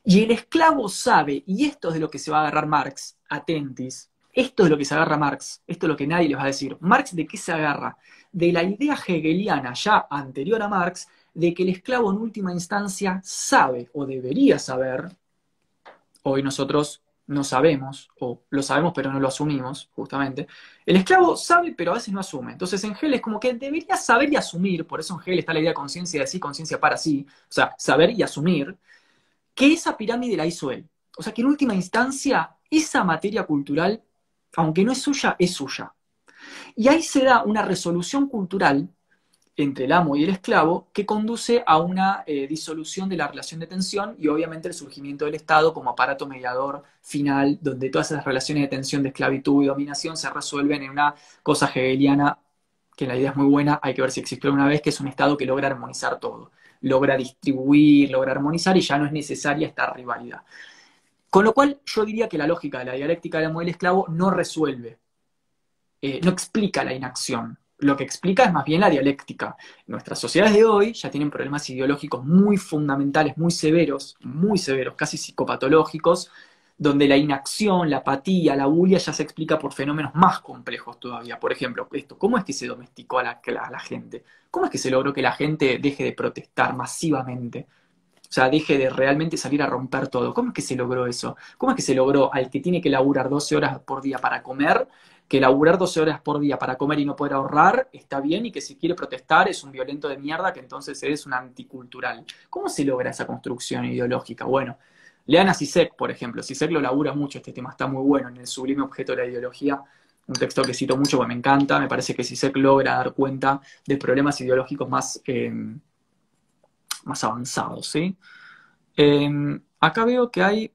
Y el esclavo sabe, y esto es de lo que se va a agarrar Marx, atentis, esto es lo que se agarra Marx, esto es lo que nadie les va a decir. Marx de qué se agarra? De la idea hegeliana ya anterior a Marx, de que el esclavo en última instancia sabe o debería saber, hoy nosotros no sabemos, o lo sabemos pero no lo asumimos, justamente, el esclavo sabe pero a veces no asume. Entonces en Hegel es como que debería saber y asumir, por eso en Hegel está la idea de conciencia de sí, conciencia para sí, o sea, saber y asumir, que esa pirámide la hizo él. O sea que en última instancia esa materia cultural, aunque no es suya, es suya. Y ahí se da una resolución cultural entre el amo y el esclavo que conduce a una eh, disolución de la relación de tensión y obviamente el surgimiento del Estado como aparato mediador final, donde todas esas relaciones de tensión, de esclavitud y dominación se resuelven en una cosa hegeliana, que la idea es muy buena, hay que ver si existe alguna vez, que es un Estado que logra armonizar todo, logra distribuir, logra armonizar y ya no es necesaria esta rivalidad. Con lo cual yo diría que la lógica de la dialéctica del amo y el esclavo no resuelve, eh, no explica la inacción, lo que explica es más bien la dialéctica. Nuestras sociedades de hoy ya tienen problemas ideológicos muy fundamentales, muy severos, muy severos, casi psicopatológicos, donde la inacción, la apatía, la bulia ya se explica por fenómenos más complejos todavía. Por ejemplo, esto, ¿cómo es que se domesticó a la, gente? ¿Cómo es que se logró que la gente deje de protestar masivamente? O sea, deje de realmente salir a romper todo. ¿Cómo es que se logró eso? ¿Cómo es que se logró al que tiene que laburar 12 horas por día para comer que laburar 12 horas por día para comer y no poder ahorrar está bien y que si quiere protestar es un violento de mierda que entonces eres un anticultural. ¿Cómo se logra esa construcción ideológica? Bueno, lean a Sisek, por ejemplo. Sisek lo labura mucho, este tema está muy bueno en el sublime objeto de la ideología. Un texto que cito mucho, que me encanta. Me parece que Sisek logra dar cuenta de problemas ideológicos más, eh, más avanzados. ¿sí? Eh, acá veo que hay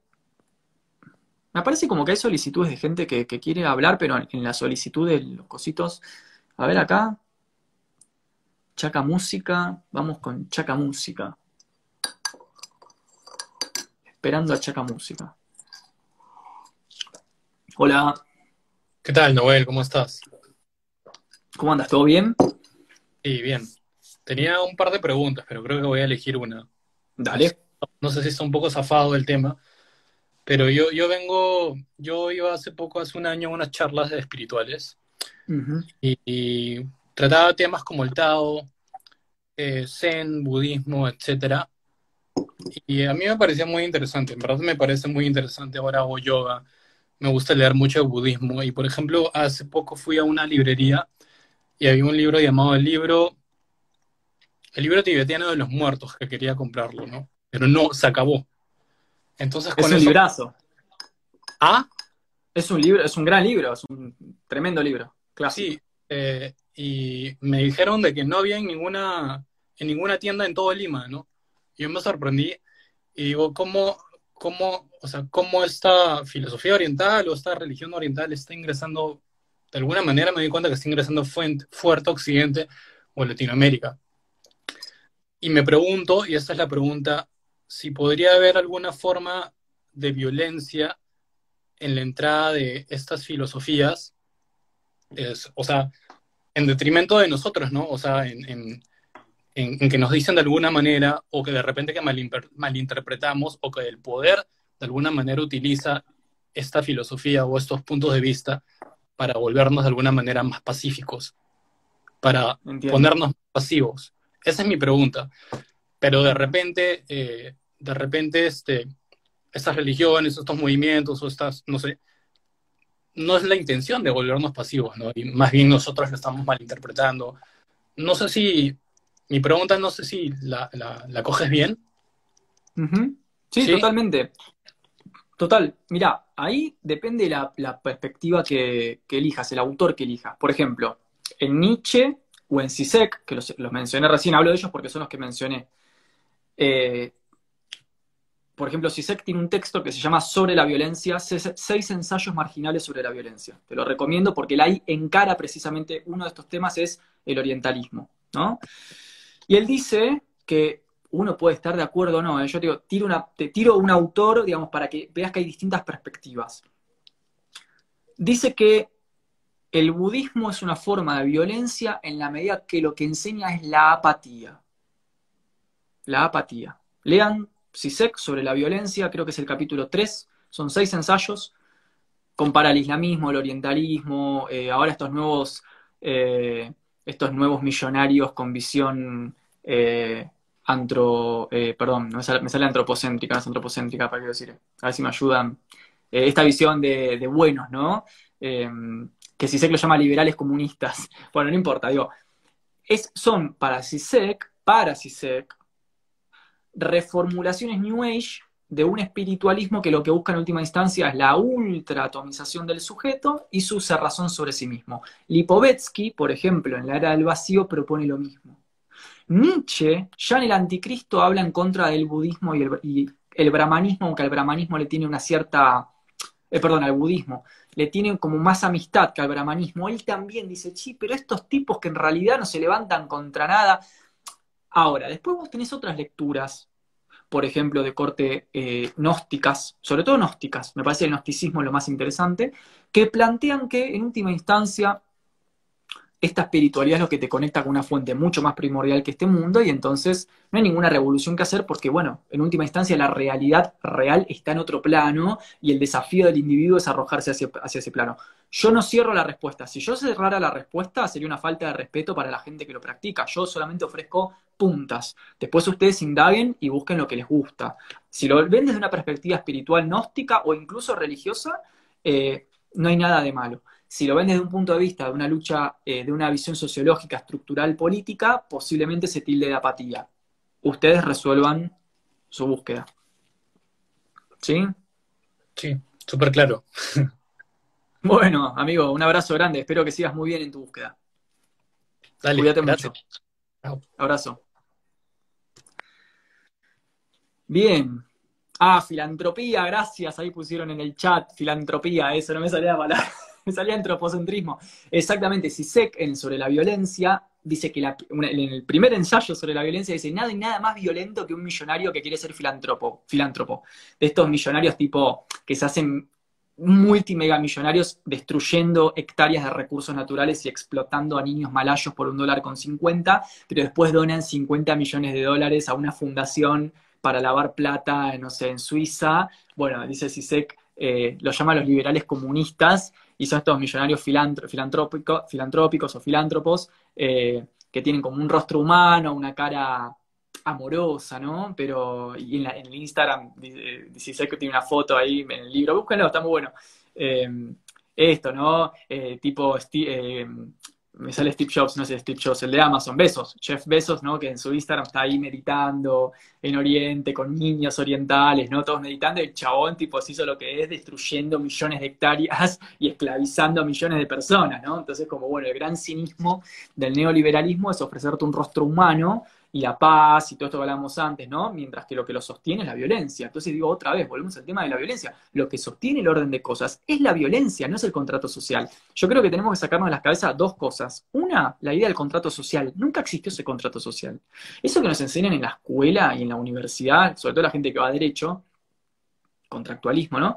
me parece como que hay solicitudes de gente que, quiere hablar, pero en, la solicitud de los cositos. A ver acá. Chaca Música. Vamos con Chaca Música. Esperando a Chaca Música. Hola. ¿Qué tal, Noel? ¿Cómo estás? ¿Cómo andas? ¿Todo bien? Sí, bien. Tenía un par de preguntas, pero creo que voy a elegir una. Dale. No sé si está un poco zafado del tema, pero yo, yo vengo, yo iba hace poco, hace un año, a unas charlas espirituales y, trataba temas como el Tao, eh, Zen, budismo, etc. Y a mí me parecía muy interesante, en verdad me parece muy interesante. Ahora hago yoga, me gusta leer mucho de budismo y, por ejemplo, hace poco fui a una librería y había un libro llamado el libro, el libro tibetano de los muertos que quería comprarlo, ¿no? Pero no, se acabó. Entonces, es un librazo. ¿Ah? Es un libro, es un gran libro, es un tremendo libro. Clásico. Sí, eh, y me dijeron de que no había en ninguna, en ninguna tienda en todo Lima, ¿no? Yo me sorprendí y digo, ¿cómo, cómo, o sea, cómo esta filosofía oriental o esta religión oriental está ingresando, de alguna manera me di cuenta que está ingresando fuerte a Occidente o Latinoamérica. Y me pregunto, y esta es la pregunta, si podría haber alguna forma de violencia en la entrada de estas filosofías, o sea, en detrimento de nosotros, ¿no? O sea, en en, que nos dicen de alguna manera o que de repente que malinterpretamos o que el poder de alguna manera utiliza esta filosofía o estos puntos de vista para volvernos de alguna manera más pacíficos, para ponernos pasivos. Esa es mi pregunta. Pero de repente, eh, de repente, este, estas religiones, estos movimientos o estas, no sé, no es la intención de volvernos pasivos, ¿no? Y más bien nosotros lo estamos malinterpretando. No sé si mi pregunta no sé si la, coges bien. sí, totalmente. Total, mira, ahí depende la, la perspectiva que, elijas, el autor que elijas. Por ejemplo, en Nietzsche o en Sisek, que los, mencioné recién, hablo de ellos porque son los que mencioné. Eh, por ejemplo, Sisek tiene un texto que se llama Sobre la violencia, seis ensayos marginales sobre la violencia. Te lo recomiendo porque él ahí encara precisamente uno de estos temas es el orientalismo, ¿no? Y él dice que uno puede estar de acuerdo o no. ¿eh? Yo te digo, tiro te tiro un autor, digamos, para que veas que hay distintas perspectivas. Dice que el budismo es una forma de violencia en la medida que lo que enseña es la apatía. La apatía. Lean Sisek sobre la violencia, creo que es el capítulo 3, son seis ensayos, compara el islamismo, el orientalismo, eh, ahora estos nuevos eh, estos nuevos millonarios con visión eh, antro, eh, perdón, me sale, antropocéntrica, no es antropocéntrica, para qué decir, a ver si me ayudan, eh, esta visión de, buenos, ¿no? que Sisek lo llama liberales comunistas, bueno, no importa, digo, es, son para Sisek, para Sisek, reformulaciones New Age de un espiritualismo que lo que busca en última instancia es la ultra-atomización del sujeto y su cerrazón sobre sí mismo. Lipovetsky, por ejemplo, en la era del vacío, propone lo mismo. Nietzsche, ya en el Anticristo, habla en contra del budismo y el, brahmanismo, aunque al brahmanismo le tiene una cierta, eh, perdón, al budismo, le tiene como más amistad que al brahmanismo. Él también dice, sí, pero estos tipos que en realidad no se levantan contra nada. Ahora, después vos tenés otras lecturas por ejemplo, de corte eh, gnósticas, sobre todo gnósticas, me parece el gnosticismo lo más interesante, que plantean que en última instancia esta espiritualidad es lo que te conecta con una fuente mucho más primordial que este mundo y entonces no hay ninguna revolución que hacer porque, bueno, en última instancia la realidad real está en otro plano y el desafío del individuo es arrojarse hacia, hacia ese plano. Yo no cierro la respuesta. Si yo cerrara la respuesta sería una falta de respeto para la gente que lo practica. Yo solamente ofrezco puntas. Después ustedes indaguen y busquen lo que les gusta. Si lo ven desde una perspectiva espiritual gnóstica o incluso religiosa, eh, no hay nada de malo. Si lo ven desde un punto de vista de una lucha, eh, de una visión sociológica, estructural, política, posiblemente se tilde de apatía. Ustedes resuelvan su búsqueda. ¿Sí? Sí, súper claro. bueno, amigo, un abrazo grande. Espero que sigas muy bien en tu búsqueda. Dale, Cuídate mucho. Abrazo. Bien. Ah, filantropía, gracias. Ahí pusieron en el chat filantropía, eso no me salía la me salía antropocentrismo. Exactamente, Sisek en sobre la violencia dice que en el primer ensayo sobre la violencia dice nada y nada más violento que un millonario que quiere ser filántropo, filántropo. De estos millonarios tipo que se hacen multimegamillonarios destruyendo hectáreas de recursos naturales y explotando a niños malayos por un dólar con 50, pero después donan 50 millones de dólares a una fundación para lavar plata, no sé, en Suiza. Bueno, dice Sisek, eh, lo llama los liberales comunistas y son estos millonarios filantrópicos o filántropos eh, que tienen como un rostro humano, una cara amorosa, ¿no? Pero, y en, el Instagram dice, que tiene una foto ahí en el libro, búsquenlo, está muy bueno. esto, ¿no? tipo, me sale Steve Jobs, no sé, Steve Jobs, el de Amazon, Besos, Jeff Besos, ¿no? Que en su Instagram está ahí meditando en Oriente, con niños orientales, ¿no? Todos meditando, el chabón, tipo, se hizo lo que es, destruyendo millones de hectáreas y esclavizando a millones de personas, ¿no? Entonces, como, bueno, el gran cinismo del neoliberalismo es ofrecerte un rostro humano y la paz y todo esto que hablábamos antes, ¿no? Mientras que lo que lo sostiene es la violencia. Entonces digo otra vez, volvemos al tema de la violencia. Lo que sostiene el orden de cosas es la violencia, no es el contrato social. Yo creo que tenemos que sacarnos de la cabeza dos cosas. Una, la idea del contrato social. Nunca existió ese contrato social. Eso que nos enseñan en la escuela y en la universidad, sobre todo la gente que va a derecho, contractualismo, ¿no?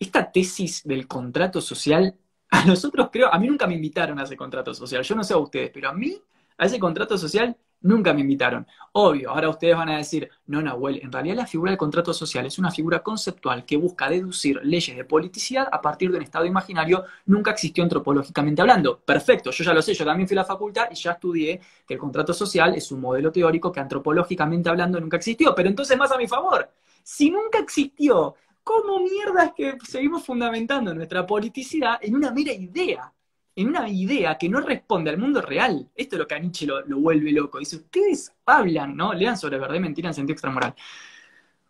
Esta tesis del contrato social, a nosotros creo, a mí nunca me invitaron a ese contrato social. Yo no sé a ustedes, pero a mí, a ese contrato social, Nunca me invitaron. Obvio, ahora ustedes van a decir, no, Nahuel, en realidad la figura del contrato social es una figura conceptual que busca deducir leyes de politicidad a partir de un estado imaginario, nunca existió antropológicamente hablando. Perfecto, yo ya lo sé, yo también fui a la facultad y ya estudié que el contrato social es un modelo teórico que antropológicamente hablando nunca existió, pero entonces más a mi favor. Si nunca existió, ¿cómo mierda es que seguimos fundamentando nuestra politicidad en una mera idea? En una idea que no responde al mundo real. Esto es lo que a Nietzsche lo, vuelve loco. Dice, ustedes hablan, ¿no? Lean sobre verdad y mentira en sentido extramoral.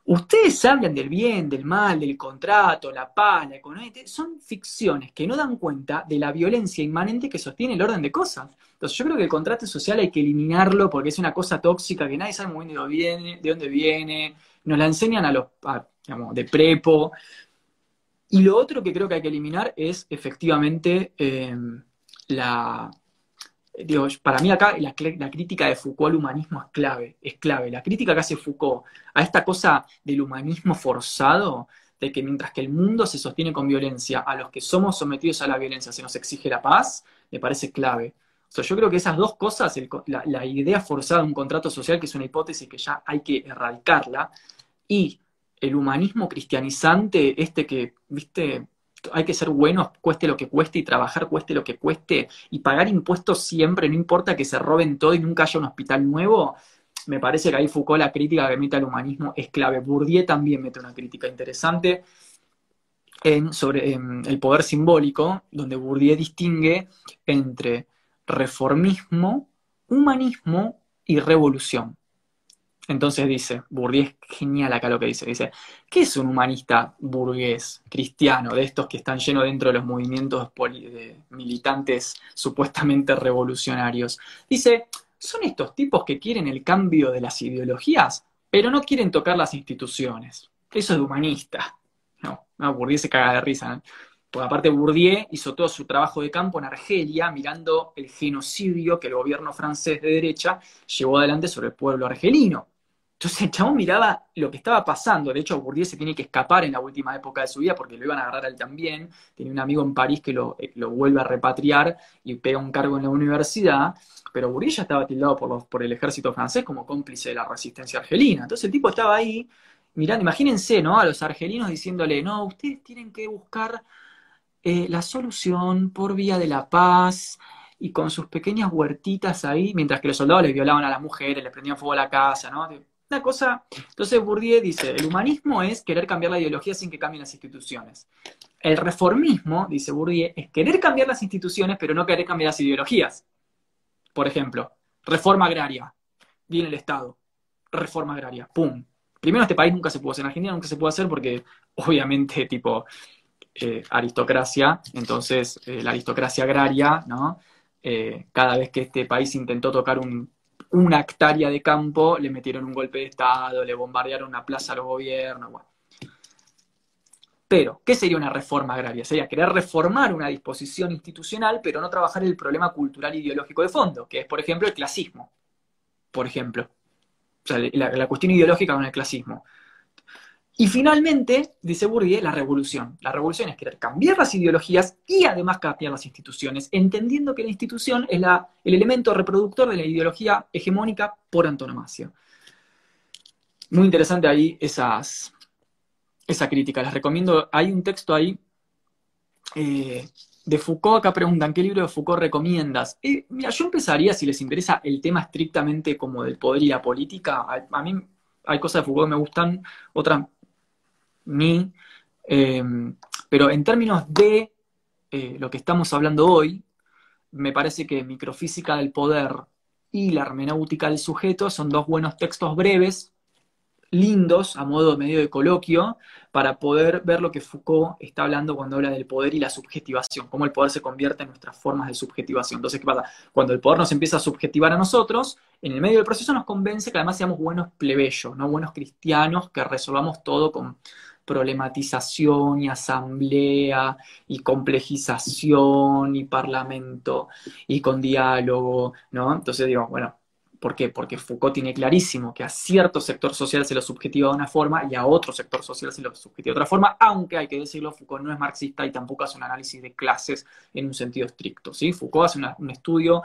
Ustedes hablan del bien, del mal, del contrato, la paz, la economía. Son ficciones que no dan cuenta de la violencia inmanente que sostiene el orden de cosas. Entonces yo creo que el contrato social hay que eliminarlo porque es una cosa tóxica que nadie sabe muy bien de dónde viene. Nos la enseñan a los, de prepo. Y lo otro que creo que hay que eliminar es efectivamente eh, la... Digo, para mí acá la, crítica de Foucault al humanismo es clave, es clave. La crítica que hace Foucault a esta cosa del humanismo forzado, de que mientras que el mundo se sostiene con violencia, a los que somos sometidos a la violencia se nos exige la paz, me parece clave. O yo creo que esas dos cosas, la, la idea forzada de un contrato social, que es una hipótesis que ya hay que erradicarla, y el humanismo cristianizante, este que, viste, hay que ser buenos, cueste lo que cueste, y trabajar cueste lo que cueste, y pagar impuestos siempre, no importa que se roben todo y nunca haya un hospital nuevo, me parece que ahí Foucault la crítica que mete al humanismo es clave. Bourdieu también mete una crítica interesante en, sobre el poder simbólico, donde Bourdieu distingue entre reformismo, humanismo y revolución. Entonces dice, Bourdieu es genial acá lo que dice, dice, ¿qué es un humanista burgués, cristiano, de estos que están llenos dentro de los movimientos militantes supuestamente revolucionarios? Dice, son estos tipos que quieren el cambio de las ideologías, pero no quieren tocar las instituciones. Eso es de humanista. No, no Bourdieu se caga de risa. Porque aparte Bourdieu hizo todo su trabajo de campo en Argelia, mirando el genocidio que el gobierno francés de derecha llevó adelante sobre el pueblo argelino. Entonces el chabón miraba lo que estaba pasando. De hecho, Bourdieu se tiene que escapar en la última época de su vida porque lo iban a agarrar a él también. Tiene un amigo en París que lo, eh, vuelve a repatriar y pega un cargo en la universidad. Pero Bourdieu ya estaba tildado por, por el ejército francés como cómplice de la resistencia argelina. Entonces el tipo estaba ahí mirando, imagínense, ¿no? A los argelinos diciéndole, no, ustedes tienen que buscar eh, la solución por vía de la paz y con sus pequeñas huertitas ahí, mientras que los soldados les violaban a las mujeres, les prendían fuego a la casa, ¿no? Una cosa, entonces Bourdieu dice, el humanismo es querer cambiar la ideología sin que cambien las instituciones. El reformismo, dice Bourdieu, es querer cambiar las instituciones pero no querer cambiar las ideologías. Por ejemplo, reforma agraria. Viene el Estado. Reforma agraria. ¡Pum! Primero, este país nunca se pudo hacer. En Argentina nunca se pudo hacer porque, obviamente, tipo, eh, aristocracia. Entonces, eh, la aristocracia agraria, ¿no? Eh, cada vez que este país intentó tocar un una hectárea de campo, le metieron un golpe de Estado, le bombardearon una plaza al gobierno. Bueno. Pero, ¿qué sería una reforma agraria? Sería querer reformar una disposición institucional, pero no trabajar el problema cultural ideológico de fondo, que es, por ejemplo, el clasismo. Por ejemplo. O sea, la, la cuestión ideológica con el clasismo. Y finalmente, dice Bourdieu, la revolución. La revolución es querer cambiar las ideologías y además cambiar las instituciones, entendiendo que la institución es la, el elemento reproductor de la ideología hegemónica por antonomasia. Muy interesante ahí esas, esa crítica. Les recomiendo, hay un texto ahí eh, de Foucault, acá preguntan, ¿qué libro de Foucault recomiendas? Eh, mira, yo empezaría, si les interesa el tema estrictamente como del poder y la política, a, a mí hay cosas de Foucault que me gustan, otras mí. Em, Pero en términos de eh, lo que estamos hablando hoy, me parece que Microfísica del Poder y la hermenéutica del sujeto son dos buenos textos breves, lindos, a modo medio de coloquio, para poder ver lo que Foucault está hablando cuando habla del poder y la subjetivación, cómo el poder se convierte en nuestras formas de subjetivación. Entonces, ¿qué pasa? Cuando el poder nos empieza a subjetivar a nosotros, en el medio del proceso nos convence que además seamos buenos plebeyos, no buenos cristianos, que resolvamos todo con problematización y asamblea y complejización y parlamento y con diálogo, ¿no? Entonces digo, bueno, ¿por qué? Porque Foucault tiene clarísimo que a cierto sector social se lo subjetiva de una forma y a otro sector social se lo subjetiva de otra forma, aunque hay que decirlo, Foucault no es marxista y tampoco hace un análisis de clases en un sentido estricto, ¿sí? Foucault hace un estudio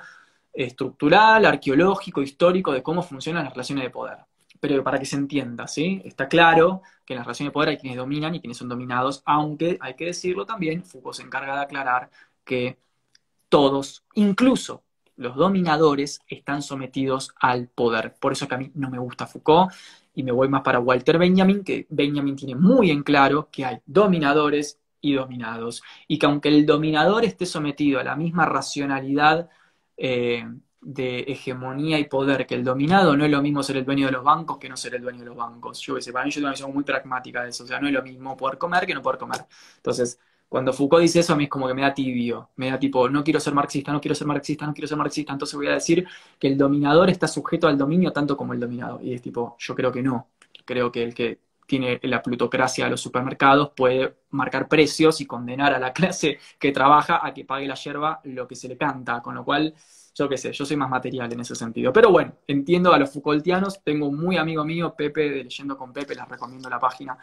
estructural, arqueológico, histórico de cómo funcionan las relaciones de poder pero para que se entienda, ¿sí? Está claro que en las relaciones de poder hay quienes dominan y quienes son dominados, aunque hay que decirlo también, Foucault se encarga de aclarar que todos, incluso los dominadores, están sometidos al poder. Por eso que a mí no me gusta Foucault y me voy más para Walter Benjamin, que Benjamin tiene muy en claro que hay dominadores y dominados, y que aunque el dominador esté sometido a la misma racionalidad eh, de hegemonía y poder que el dominado no es lo mismo ser el dueño de los bancos que no ser el dueño de los bancos. Yo que sé, para mí yo tengo una visión muy pragmática de eso, o sea, no es lo mismo poder comer que no poder comer. Entonces, cuando Foucault dice eso, a mí es como que me da tibio, me da tipo, no quiero ser marxista, no quiero ser marxista, no quiero ser marxista, entonces voy a decir que el dominador está sujeto al dominio tanto como el dominado. Y es tipo, yo creo que no, creo que el que tiene la plutocracia de los supermercados puede marcar precios y condenar a la clase que trabaja a que pague la yerba lo que se le canta, con lo cual yo qué sé, yo soy más material en ese sentido. Pero bueno, entiendo a los Foucaultianos, tengo un muy amigo mío, Pepe, de Leyendo con Pepe, les recomiendo la página,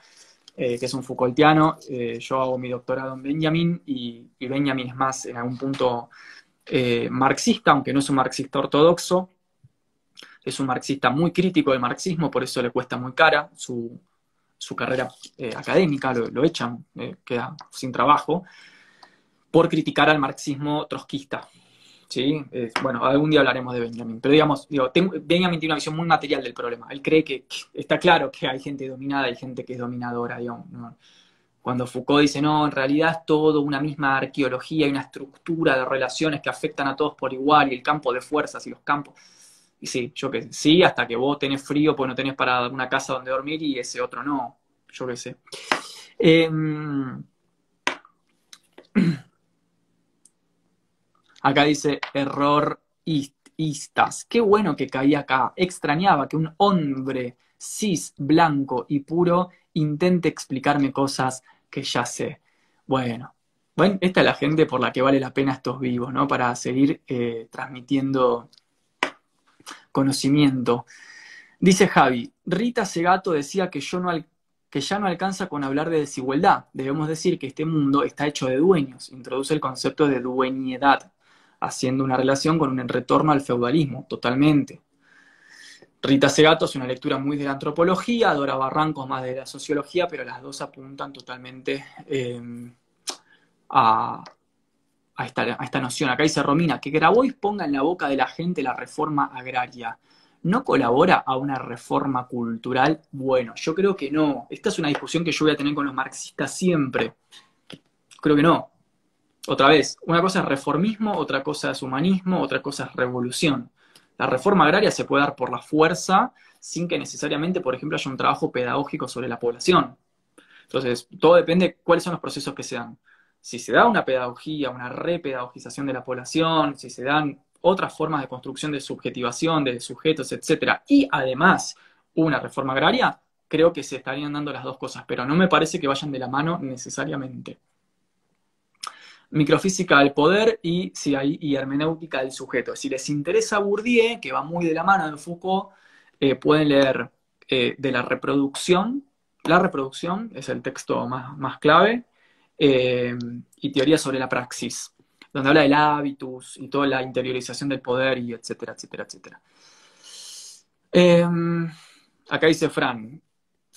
eh, que es un Foucaultiano, eh, yo hago mi doctorado en Benjamin y, Benjamin es más en algún punto eh, marxista, aunque no es un marxista ortodoxo, es un marxista muy crítico del marxismo, por eso le cuesta muy cara su, carrera académica, lo echan, queda sin trabajo, por criticar al marxismo trotskista. ¿Sí? bueno, algún día hablaremos de Benjamin, pero digamos, digo, Benjamin tiene una visión muy material del problema. Él cree que, está claro que hay gente dominada y gente que es dominadora, digamos. Cuando Foucault dice, no, en realidad es todo una misma arqueología y una estructura de relaciones que afectan a todos por igual y el campo de fuerzas y los campos. Y sí, yo sé, sí, hasta que vos tenés frío pues no tenés para una casa donde dormir y ese otro no, yo qué sé. Em, Acá dice error istas. Qué bueno que caí acá. Extrañaba que un hombre cis, blanco y puro intente explicarme cosas que ya sé. Bueno, bueno, esta es la gente por la que vale la pena estos vivos, ¿no? Para seguir eh, transmitiendo conocimiento. Dice Javi, Rita Segato decía que, yo no que ya no alcanza con hablar de desigualdad. Debemos decir que este mundo está hecho de dueños. Introduce el concepto de dueñedad haciendo una relación con un retorno al feudalismo, totalmente. Rita Segato es una lectura muy de la antropología, Dora Barranco más de la sociología, pero las dos apuntan totalmente em, a, esta, noción. Acá dice Romina, que Grabois ponga en la boca de la gente la reforma agraria. ¿No colabora a una reforma cultural? Bueno, yo creo que no. Esta es una discusión que yo voy a tener con los marxistas siempre. Creo que no. Otra vez, una cosa es reformismo, otra cosa es humanismo, otra cosa es revolución. La reforma agraria se puede dar por la fuerza sin que necesariamente, por ejemplo, haya un trabajo pedagógico sobre la población. Entonces, todo depende de cuáles son los procesos que se dan. Si se da una pedagogía, una repedagogización de la población, si se dan otras formas de construcción de subjetivación de sujetos, etc. Y además una reforma agraria, creo que se estarían dando las dos cosas, pero no me parece que vayan de la mano necesariamente microfísica del poder y, y hermenéutica del sujeto. Si les interesa Bourdieu, que va muy de la mano de Foucault, eh, pueden leer eh, de la reproducción. La reproducción es el texto más, clave. Eh, y teoría sobre la praxis, donde habla del hábitus y toda la interiorización del poder y etcétera, etcétera, etcétera. acá dice Fran,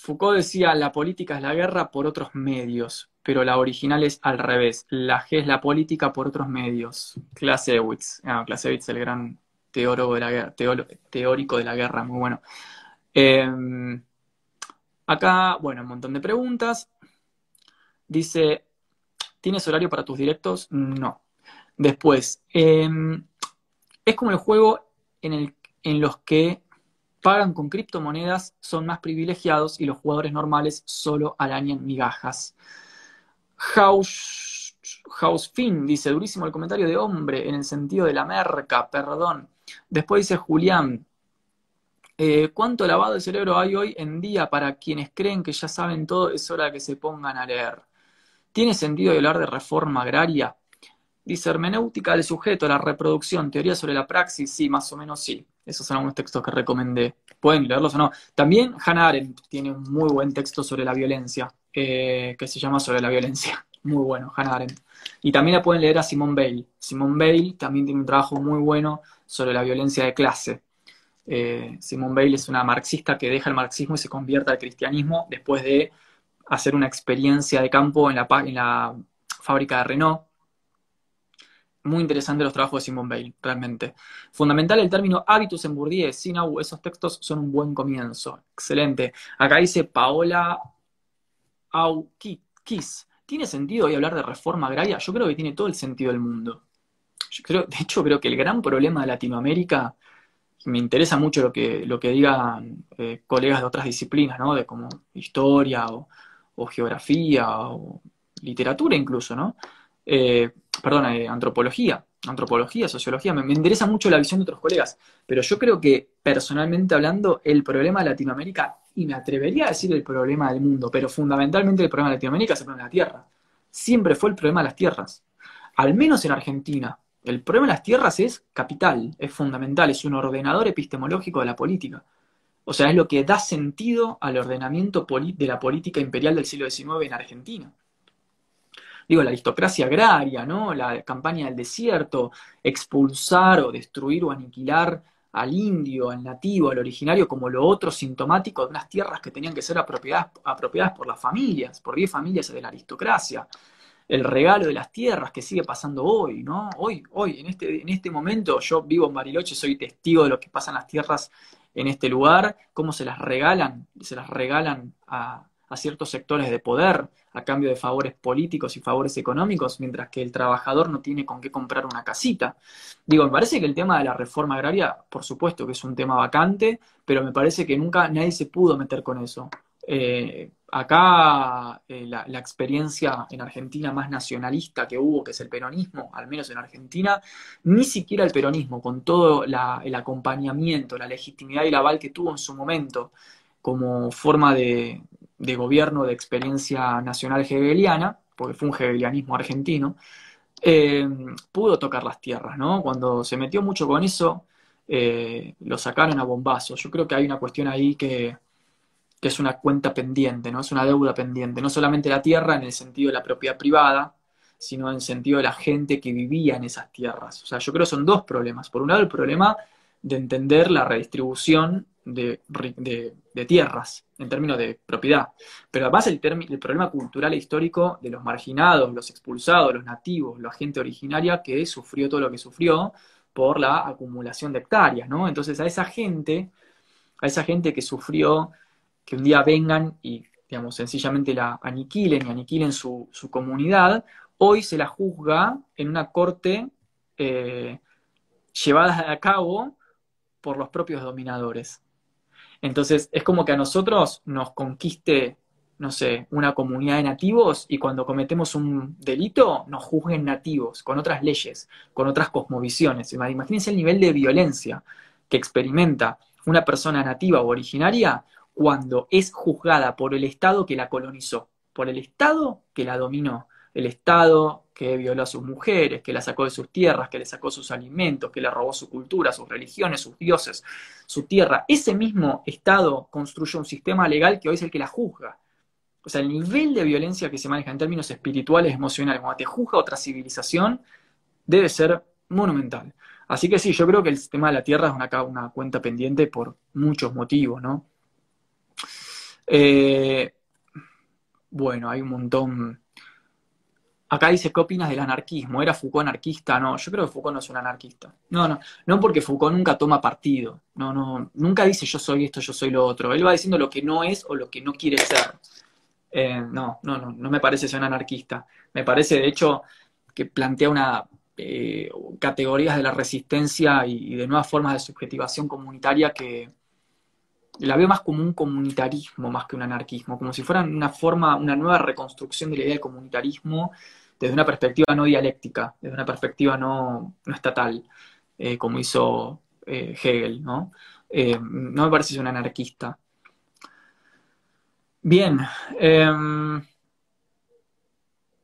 Foucault decía, la política es la guerra por otros medios pero la original es al revés. La G es la política por otros medios. Clausewitz. Ah, Clausewitz, el gran teórico de la guerra, muy bueno. Em, acá, bueno, un montón de preguntas. Dice ¿Tienes horario para tus directos? No. Después, em, es como el juego en, el, en los que pagan con criptomonedas son más privilegiados y los jugadores normales solo arañan migajas. House, House Finn dice, durísimo el comentario de hombre en el sentido de la merca, perdón. Después dice Julián, eh, ¿cuánto lavado de cerebro hay hoy en día para quienes creen que ya saben todo? Es hora de que se pongan a leer. ¿Tiene sentido hablar de reforma agraria? Dice hermenéutica del sujeto, la reproducción, teoría sobre la praxis, sí, más o menos sí. Esos son algunos textos que recomendé. Pueden leerlos o no. También Hannah Arendt tiene un muy buen texto sobre la violencia, eh, que se llama Sobre la violencia. Muy bueno, Hannah Arendt. Y también la pueden leer a Simone Bale. Simone Bale también tiene un trabajo muy bueno sobre la violencia de clase. Eh, Simone Bale es una marxista que deja el marxismo y se convierte al cristianismo después de hacer una experiencia de campo en la, en la fábrica de Renault muy interesante los trabajos de Simone Bale, realmente. Fundamental el término hábitus en Bourdieu, Sinau, esos textos son un buen comienzo. Excelente. Acá dice Paola Kiss. ¿Tiene sentido hoy hablar de reforma agraria? Yo creo que tiene todo el sentido del mundo. Yo creo, de hecho, creo que el gran problema de Latinoamérica, me interesa mucho lo que, lo que digan eh, colegas de otras disciplinas, ¿no? De como historia o, o geografía o literatura incluso, ¿no? Eh, perdón, eh, antropología, antropología, sociología, me, interesa mucho la visión de otros colegas, pero yo creo que personalmente hablando, el problema de Latinoamérica, y me atrevería a decir el problema del mundo, pero fundamentalmente el problema de Latinoamérica es el problema de la tierra. Siempre fue el problema de las tierras. Al menos en Argentina, el problema de las tierras es capital, es fundamental, es un ordenador epistemológico de la política. O sea, es lo que da sentido al ordenamiento de la política imperial del siglo XIX en Argentina digo, la aristocracia agraria, ¿no? La campaña del desierto, expulsar o destruir o aniquilar al indio, al nativo, al originario, como lo otro sintomático de unas tierras que tenían que ser apropiadas, apropiadas por las familias, por diez familias de la aristocracia. El regalo de las tierras que sigue pasando hoy, ¿no? Hoy, hoy, en este, en este momento, yo vivo en Bariloche, soy testigo de lo que pasa en las tierras en este lugar, cómo se las regalan, se las regalan a, a ciertos sectores de poder a cambio de favores políticos y favores económicos, mientras que el trabajador no tiene con qué comprar una casita. Digo, me parece que el tema de la reforma agraria, por supuesto que es un tema vacante, pero me parece que nunca nadie se pudo meter con eso. Eh, acá eh, la, experiencia en Argentina más nacionalista que hubo, que es el peronismo, al menos en Argentina, ni siquiera el peronismo, con todo el acompañamiento, la legitimidad y el aval que tuvo en su momento como forma de, de gobierno de experiencia nacional hegeliana, porque fue un hegelianismo argentino, eh, pudo tocar las tierras, ¿no? Cuando se metió mucho con eso, eh, lo sacaron a bombazo. Yo creo que hay una cuestión ahí que, que, es una cuenta pendiente, ¿no? Es una deuda pendiente. No solamente la tierra en el sentido de la propiedad privada, sino en el sentido de la gente que vivía en esas tierras. O sea, yo creo que son dos problemas. Por un lado, el problema de entender la redistribución de, tierras en términos de propiedad. Pero además el, el problema cultural e histórico de los marginados, los expulsados, los nativos, la gente originaria que sufrió todo lo que sufrió por la acumulación de hectáreas, ¿no? Entonces a esa gente, a esa gente que sufrió, que un día vengan y, digamos, sencillamente la aniquilen y aniquilen su, comunidad, hoy se la juzga en una corte eh, llevada a cabo por los propios dominadores. Entonces, es como que a nosotros nos conquiste, no sé, una comunidad de nativos y cuando cometemos un delito nos juzguen nativos, con otras leyes, con otras cosmovisiones. Imagínense el nivel de violencia que experimenta una persona nativa o originaria cuando es juzgada por el Estado que la colonizó, por el Estado que la dominó, el Estado que violó a sus mujeres, que la sacó de sus tierras, que le sacó sus alimentos, que le robó su cultura, sus religiones, sus dioses, su tierra. Ese mismo Estado construyó un sistema legal que hoy es el que la juzga. O sea, el nivel de violencia que se maneja en términos espirituales, emocionales, cuando te juzga otra civilización, debe ser monumental. Así que sí, yo creo que el sistema de la tierra es una, una cuenta pendiente por muchos motivos, ¿no? Eh, bueno, hay un montón Acá dice, ¿qué opinas del anarquismo? ¿Era Foucault anarquista? No, yo creo que Foucault no es un anarquista. No, no, no porque Foucault nunca toma partido. No, no, nunca dice yo soy esto, yo soy lo otro. Él va diciendo lo que no es o lo que no quiere ser. Eh, no, no, no, no me parece ser un anarquista. Me parece, de hecho, que plantea una eh, categorías de la resistencia y, de nuevas formas de subjetivación comunitaria que la veo más como un comunitarismo más que un anarquismo, como si fuera una forma, una nueva reconstrucción de la idea del comunitarismo desde una perspectiva no dialéctica, desde una perspectiva no, estatal, eh, como hizo eh, Hegel, ¿no? no me parece ser un anarquista. Bien. Em,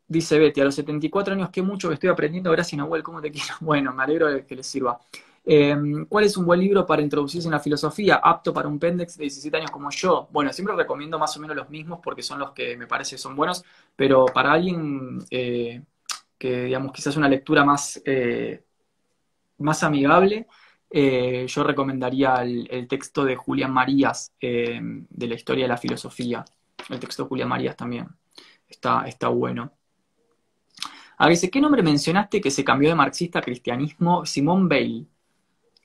Dice Betty, a los 74 años, qué mucho que estoy aprendiendo. Gracias, Nahuel, ¿cómo te quiero? Bueno, me alegro de que les sirva. Em, ¿Cuál es un buen libro para introducirse en la filosofía? Apto para un pendex de 17 años como yo. Bueno, siempre recomiendo más o menos los mismos porque son los que me parece son buenos, pero para alguien eh, que, digamos, quizás una lectura más, eh, más amigable, eh, yo recomendaría el, texto de Julián Marías, de la historia de la filosofía. El texto de Julián Marías también está, está bueno. A veces, ¿qué nombre mencionaste que se cambió de marxista a cristianismo? Simón Bale,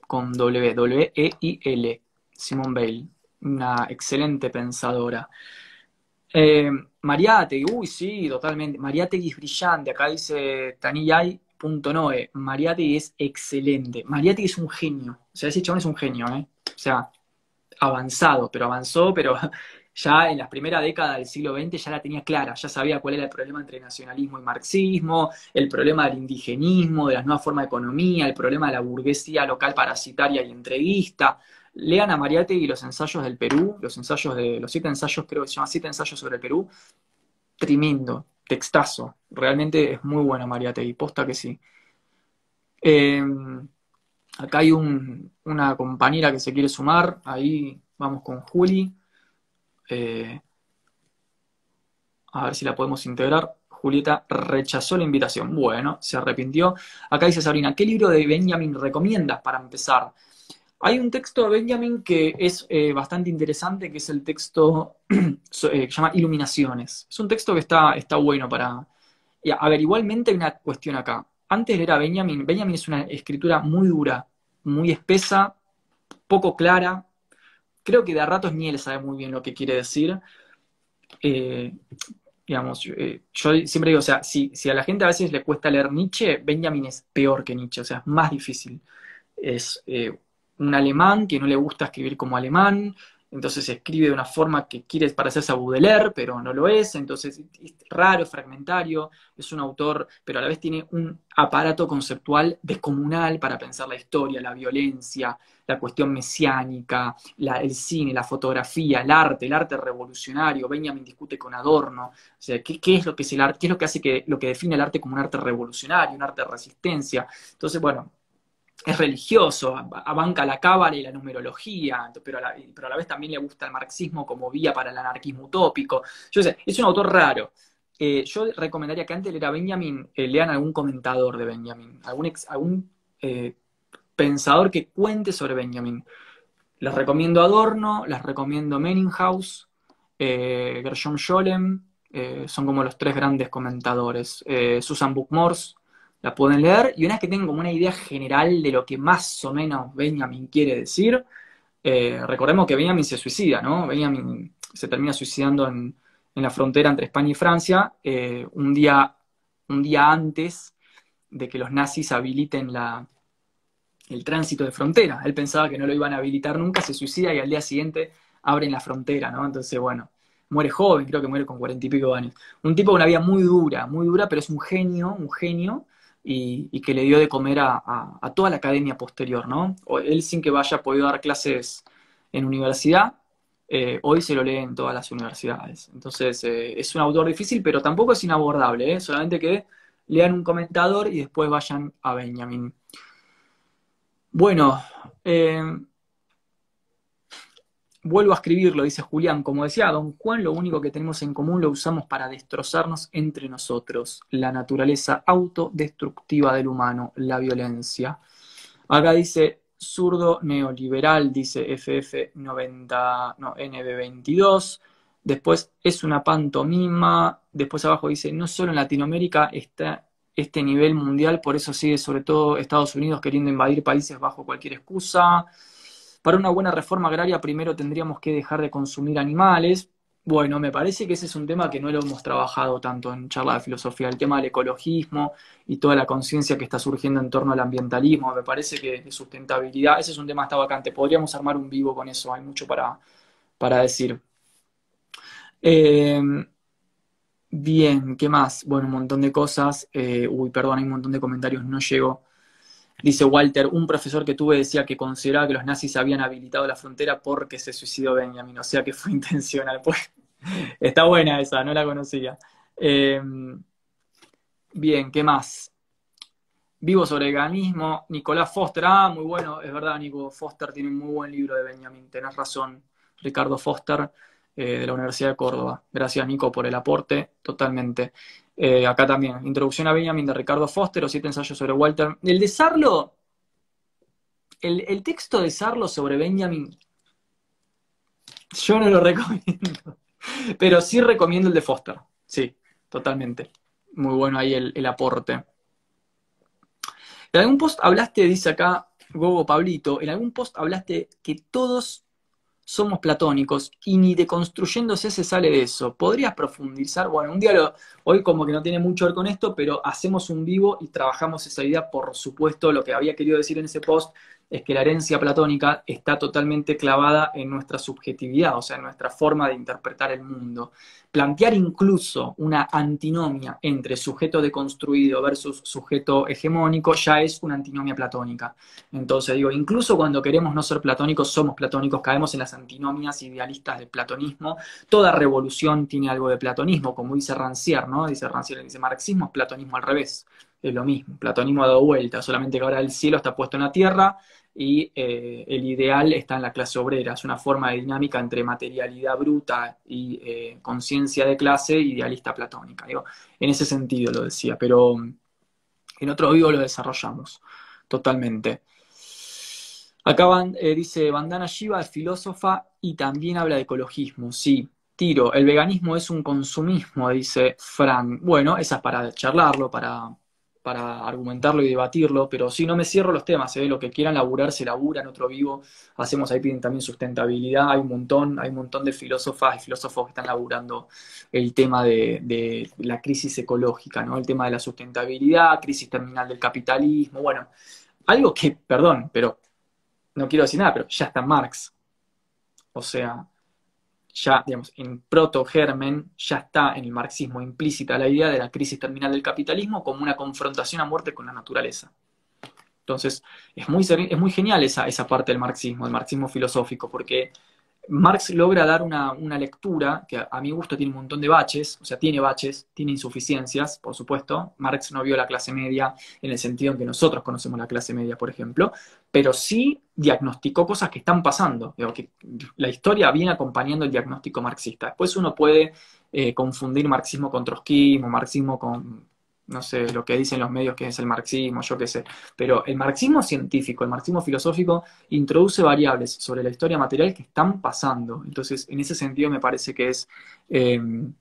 con W, W-E-I-L. Simón Bale, una excelente pensadora. Eh, Mariátegui, uy, sí, totalmente. Mariátegui es brillante. Acá dice Taniyay.noe. Mariátegui es excelente. Mariátegui es un genio. O sea, ese chabón es un genio, ¿eh? O sea, avanzado, pero avanzó, pero ya en las primeras décadas del siglo XX ya la tenía clara, ya sabía cuál era el problema entre nacionalismo y marxismo, el problema del indigenismo, de las nuevas formas de economía, el problema de la burguesía local parasitaria y entreguista. Lean a Mariátegui los ensayos del Perú, los ensayos de los siete ensayos, creo que se llama siete ensayos sobre el Perú. Tremendo, textazo. Realmente es muy bueno Mariátegui, posta que sí. Eh, acá hay una compañera que se quiere sumar, ahí vamos con Juli. Eh, a ver si la podemos integrar. Julieta rechazó la invitación. Bueno, se arrepintió. Acá dice Sabrina, ¿qué libro de Benjamin recomiendas para empezar? Hay un texto de Benjamin que es eh, bastante interesante, que es el texto eh, que llama Iluminaciones. Es un texto que está, está bueno para... A ver, igualmente hay una cuestión acá. Antes era Benjamin. Benjamin es una escritura muy dura, muy espesa, poco clara, creo que de a ratos ni él sabe muy bien lo que quiere decir. Eh, digamos, eh, yo siempre digo, o sea, si, si, a la gente a veces le cuesta leer Nietzsche, Benjamin es peor que Nietzsche, o sea, es más difícil. Es eh, un alemán que no le gusta escribir como alemán, entonces escribe de una forma que quiere parecerse a Baudelaire, pero no lo es, entonces es raro, es fragmentario, es un autor, pero a la vez tiene un aparato conceptual descomunal para pensar la historia, la violencia, la cuestión mesiánica, el cine, la fotografía, el arte, el arte revolucionario. Benjamin discute con Adorno. O sea, ¿qué, es lo que es el arte? ¿Qué es lo que hace que lo que define el arte como un arte revolucionario, un arte de resistencia? Entonces, bueno, es religioso, abanca la cábala y la numerología, pero a la, pero a la vez también le gusta el marxismo como vía para el anarquismo utópico. Yo sé, es un autor raro. Eh, yo recomendaría que antes de leer a Benjamin, eh, lean algún comentador de Benjamin, algún, algún eh, pensador que cuente sobre Benjamin. Les recomiendo Adorno, les recomiendo Menninghaus, Gershom Scholem, son como los tres grandes comentadores. Susan Bookmors, la pueden leer, y una vez que tengan como una idea general de lo que más o menos Benjamin quiere decir, recordemos que Benjamin se suicida, ¿no? Benjamin se termina suicidando en, en la frontera entre España y Francia, un, día, un día antes de que los nazis habiliten la, el tránsito de frontera. Él pensaba que no lo iban a habilitar nunca, se suicida y al día siguiente abren la frontera, ¿no? Entonces, bueno, muere joven, creo que muere con cuarenta y pico años. Un tipo con una vida muy dura, muy dura, pero es un genio, un genio, y, que le dio de comer a, toda la academia posterior, ¿no? Él sin que vaya podido dar clases en universidad, eh, hoy se lo lee en todas las universidades. Entonces, eh, es un autor difícil, pero tampoco es inabordable, ¿eh? solamente que lean un comentador y después vayan a Benjamin. Bueno, eh, vuelvo a escribirlo, dice Julián. Como decía don Juan, lo único que tenemos en común lo usamos para destrozarnos entre nosotros. La naturaleza autodestructiva del humano, la violencia. Acá dice zurdo neoliberal, dice FF90, no, NB22. Después es una pantomima. Después abajo dice, no solo en Latinoamérica está este nivel mundial, por eso sigue sobre todo Estados Unidos queriendo invadir países bajo cualquier excusa. Para una buena reforma agraria primero tendríamos que dejar de consumir animales. Bueno, me parece que ese es un tema que no lo hemos trabajado tanto en charla de filosofía, el tema del ecologismo y toda la conciencia que está surgiendo en torno al ambientalismo, me parece que de sustentabilidad, ese es un tema que está vacante, podríamos armar un vivo con eso, hay mucho para, para decir. Eh, bien, ¿qué más? Bueno, un montón de cosas, eh, uy, perdón, hay un montón de comentarios, no llego. Dice Walter, un profesor que tuve decía que consideraba que los nazis habían habilitado la frontera porque se suicidó Benjamin, o sea que fue intencional. Pues, está buena esa, no la conocía. Em, bien, ¿qué más? Vivo sobre el veganismo, Nicolás Foster, ah, muy bueno, es verdad, Nico Foster tiene un muy buen libro de Benjamin, tenés razón, Ricardo Foster, eh, de la Universidad de Córdoba. Gracias, Nico, por el aporte, totalmente. Eh, acá también, Introducción a Benjamin de Ricardo Foster o Siete ensayos sobre Walter. El de Sarlo, el, texto de Sarlo sobre Benjamin, yo no lo recomiendo, pero sí recomiendo el de Foster, sí, totalmente. Muy bueno ahí el, el aporte. En algún post hablaste, dice acá Gogo Pablito, en algún post hablaste que todos somos platónicos y ni deconstruyéndose se sale de eso. ¿Podrías profundizar? Bueno, un día hoy como que no tiene mucho que ver con esto, pero hacemos un vivo y trabajamos esa idea, por supuesto, lo que había querido decir en ese post es que la herencia platónica está totalmente clavada en nuestra subjetividad, o sea, en nuestra forma de interpretar el mundo. Plantear incluso una antinomia entre sujeto deconstruido versus sujeto hegemónico ya es una antinomia platónica. Entonces digo, incluso cuando queremos no ser platónicos, somos platónicos, caemos en las antinomias idealistas del platonismo. Toda revolución tiene algo de platonismo, como dice Rancière, ¿no? Dice Rancière, dice marxismo es platonismo al revés. Es lo mismo, platonismo ha dado vuelta, solamente que ahora el cielo está puesto en la tierra, y eh, el ideal está en la clase obrera. Es una forma de dinámica entre materialidad bruta y eh, conciencia de clase idealista platónica. en ese sentido lo decía, pero mm, en otro vivo lo desarrollamos totalmente. Acá eh, dice Bandana Shiva es filósofa y también habla de ecologismo. Sí, tiro, el veganismo es un consumismo, dice Frank. Bueno, esa es para charlarlo, para, para argumentarlo y debatirlo, pero si no me cierro los temas, ¿eh? lo que quieran laburar se labura en otro vivo, hacemos ahí piden también sustentabilidad, hay un montón, hay un montón de filósofas y filósofos que están laburando el tema de, la crisis ecológica, ¿no? El tema de la sustentabilidad, crisis terminal del capitalismo, bueno, algo que, perdón, pero no quiero decir nada, pero ya está Marx. O sea, ya, digamos, en proto-germen, ya está en el marxismo implícita la idea de la crisis terminal del capitalismo como una confrontación a muerte con la naturaleza. Entonces, es muy, es muy genial esa, esa parte del marxismo, el marxismo filosófico, porque Marx logra dar una, lectura que a, mi gusto tiene un montón de baches, o sea, tiene baches, tiene insuficiencias, por supuesto. Marx no vio la clase media en el sentido en que nosotros conocemos la clase media, por ejemplo, pero sí diagnosticó cosas que están pasando. que la historia viene acompañando el diagnóstico marxista. Después uno puede eh, confundir marxismo con trotskismo, marxismo con no sé, lo que dicen los medios que es el marxismo, yo qué sé. Pero el marxismo científico, el marxismo filosófico, introduce variables sobre la historia material que están pasando. Entonces, en ese sentido me parece que es em,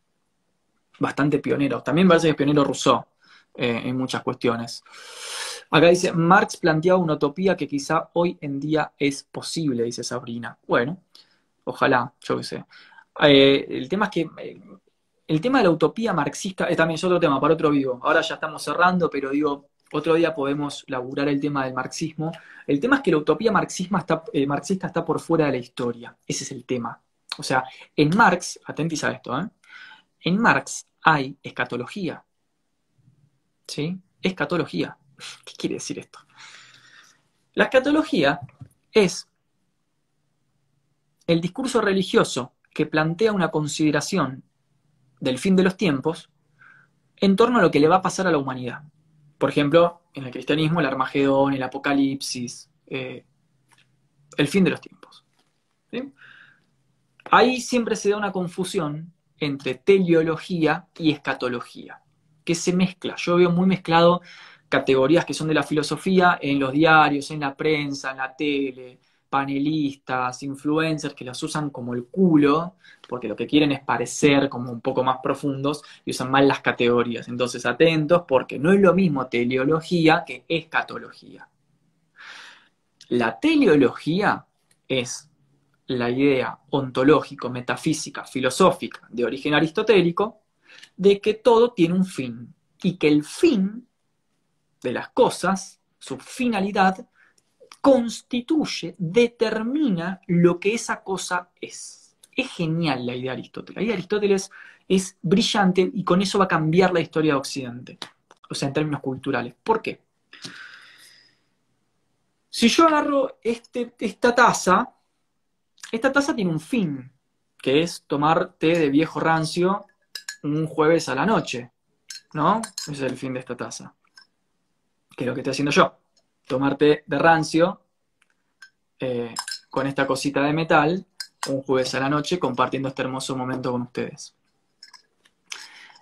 bastante pionero. También parece que es pionero Rousseau eh, en muchas cuestiones. Acá dice, Marx planteaba una utopía que quizá hoy en día es posible, dice Sabrina. Bueno, ojalá, yo qué sé. Eh, el tema es que eh, el tema de la utopía marxista es también es otro tema para otro vivo. Ahora ya estamos cerrando, pero digo, otro día podemos laburar el tema del marxismo. El tema es que la utopía está, eh, marxista está por fuera de la historia. Ese es el tema. O sea, en Marx, atentis a esto, ¿eh? en Marx hay escatología. ¿Sí? Escatología. ¿Qué quiere decir esto? La escatología es el discurso religioso que plantea una consideración del fin de los tiempos en torno a lo que le va a pasar a la humanidad. Por ejemplo, en el cristianismo, el Armagedón, el Apocalipsis, eh, el fin de los tiempos. Ahí siempre se da una confusión entre teleología y escatología, que se mezcla. Yo veo muy mezclado categorías que son de la filosofía en los diarios, en la prensa, en la tele, panelistas, influencers que las usan como el culo, porque lo que quieren es parecer como un poco más profundos y usan mal las categorías. Entonces, atentos, porque no es lo mismo teleología que escatología. La teleología es la idea ontológico, metafísica, filosófica de origen aristotélico de que todo tiene un fin y que el fin de las cosas, su finalidad, constituye, determina lo que esa cosa es. Es genial la idea de Aristóteles. La idea de Aristóteles es brillante y con eso va a cambiar la historia de Occidente, o sea, en términos culturales. ¿Por qué? Si yo agarro este, esta taza, esta taza tiene un fin, que es tomar té de viejo rancio un jueves a la noche, ¿no? Ese es el fin de esta taza. ¿Qué es lo que estoy haciendo yo? Tomar té de rancio eh, con esta cosita de metal un jueves a la noche compartiendo este hermoso momento con ustedes.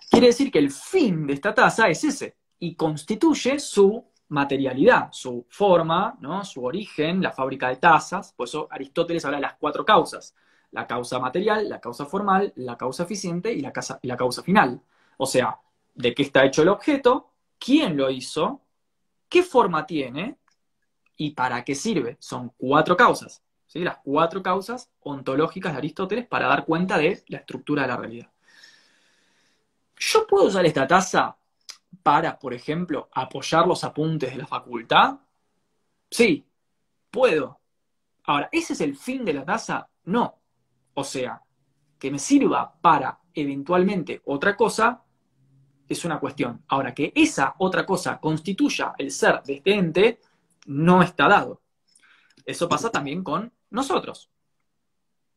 Quiere decir que el fin de esta taza es ese y constituye su materialidad, su forma, ¿no? su origen, la fábrica de tazas. Por eso Aristóteles habla de las cuatro causas. La causa material, la causa formal, la causa eficiente y la, y la causa final. O sea, de qué está hecho el objeto, quién lo hizo, qué forma tiene y para qué sirve. Son cuatro causas. ¿sí? Las cuatro causas ontológicas de Aristóteles para dar cuenta de la estructura de la realidad. ¿Yo puedo usar esta taza para, por ejemplo, apoyar los apuntes de la facultad? Sí, puedo. Ahora, ¿ese es el fin de la taza? No. O sea, que me sirva para eventualmente otra cosa es una cuestión. Ahora, que esa otra cosa constituya el ser de este ente, no está dado. Eso pasa también con nosotros.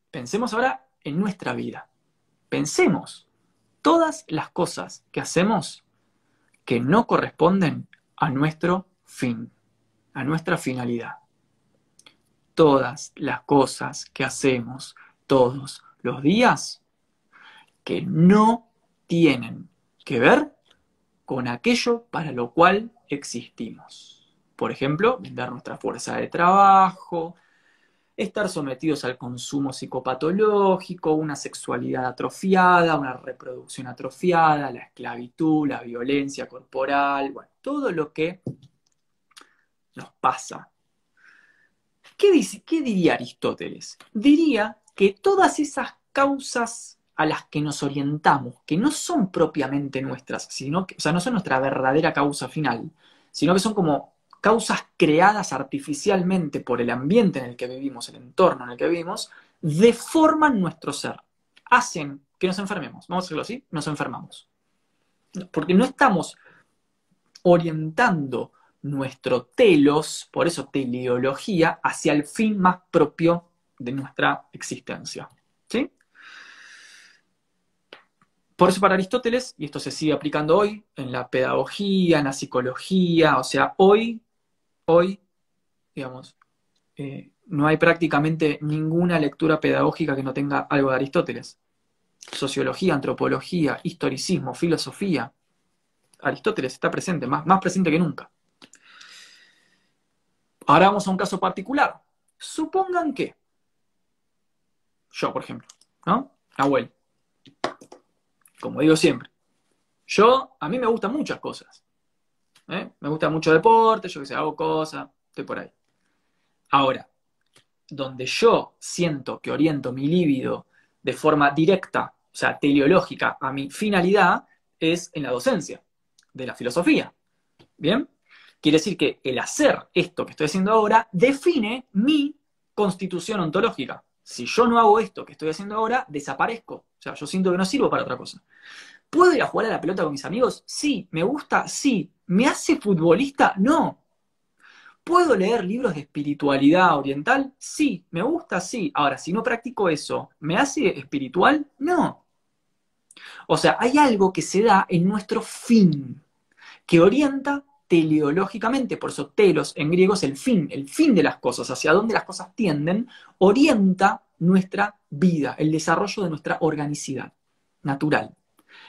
Pensemos ahora en nuestra vida. Pensemos todas las cosas que hacemos que no corresponden a nuestro fin, a nuestra finalidad. Todas las cosas que hacemos todos los días que no tienen que ver con aquello para lo cual existimos. Por ejemplo, vender nuestra fuerza de trabajo, estar sometidos al consumo psicopatológico, una sexualidad atrofiada, una reproducción atrofiada, la esclavitud, la violencia corporal, todo lo que nos pasa. ¿Qué, dice, ¿Qué diría Aristóteles? Diría que todas esas causas a las que nos orientamos, que no son propiamente nuestras, sino que, o sea, no son nuestra verdadera causa final, sino que son como causas creadas artificialmente por el ambiente en el que vivimos, el entorno en el que vivimos, deforman nuestro ser, hacen que nos enfermemos. Vamos a decirlo así, nos enfermamos. Porque no estamos orientando nuestro telos, por eso teleología, hacia el fin más propio de nuestra existencia. ¿Sí? Por eso para Aristóteles, y esto se sigue aplicando hoy en la pedagogía, en la psicología, o sea, hoy hoy, digamos, eh, no hay prácticamente ninguna lectura pedagógica que no tenga algo de Aristóteles. Sociología, antropología, historicismo, filosofía. Aristóteles está presente, más, más presente que nunca. Ahora vamos a un caso particular. Supongan que yo, por ejemplo, ¿no? Abuelo. Como digo siempre, yo, a mí me gustan muchas cosas. ¿eh? Me gusta mucho deporte, yo que sé, hago cosas, estoy por ahí. Ahora, donde yo siento que oriento mi líbido de forma directa, o sea, teleológica, a mi finalidad, es en la docencia de la filosofía. ¿Bien? Quiere decir que el hacer esto que estoy haciendo ahora define mi constitución ontológica. Si yo no hago esto que estoy haciendo ahora, desaparezco. O sea, yo siento que no sirvo para otra cosa. ¿Puedo ir a jugar a la pelota con mis amigos? Sí. ¿Me gusta? Sí. ¿Me hace futbolista? No. ¿Puedo leer libros de espiritualidad oriental? Sí. ¿Me gusta? Sí. Ahora, si no practico eso, ¿me hace espiritual? No. O sea, hay algo que se da en nuestro fin, que orienta teleológicamente, por eso telos en griego es el fin, el fin de las cosas, hacia dónde las cosas tienden, orienta nuestra vida, el desarrollo de nuestra organicidad natural.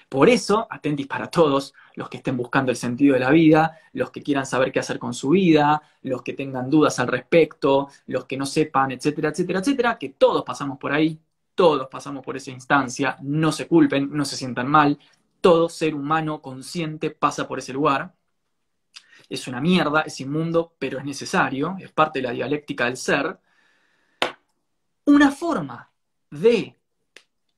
Por eso, atentis para todos, los que estén buscando el sentido de la vida, los que quieran saber qué hacer con su vida, los que tengan dudas al respecto, los que no sepan, etcétera, etcétera, etcétera, que todos pasamos por ahí, todos pasamos por esa instancia, no se culpen, no se sientan mal, todo ser humano consciente pasa por ese lugar. Es una mierda, es inmundo, pero es necesario, es parte de la dialéctica del ser. Una forma de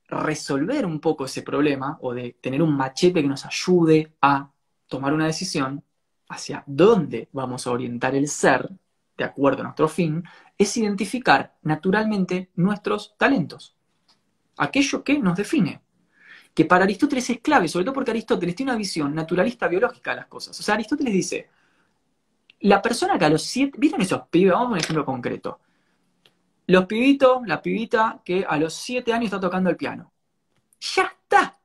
resolver un poco ese problema o de tener un machete que nos ayude a tomar una decisión hacia dónde vamos a orientar el ser de acuerdo a nuestro fin, es identificar naturalmente nuestros talentos. Aquello que nos define. Que para Aristóteles es clave, sobre todo porque Aristóteles tiene una visión naturalista biológica de las cosas. O sea, Aristóteles dice, la persona que a los siete, ¿vieron esos pibes? Vamos a un ejemplo concreto. Los pibitos, la pibita que a los siete años está tocando el piano. Ya está.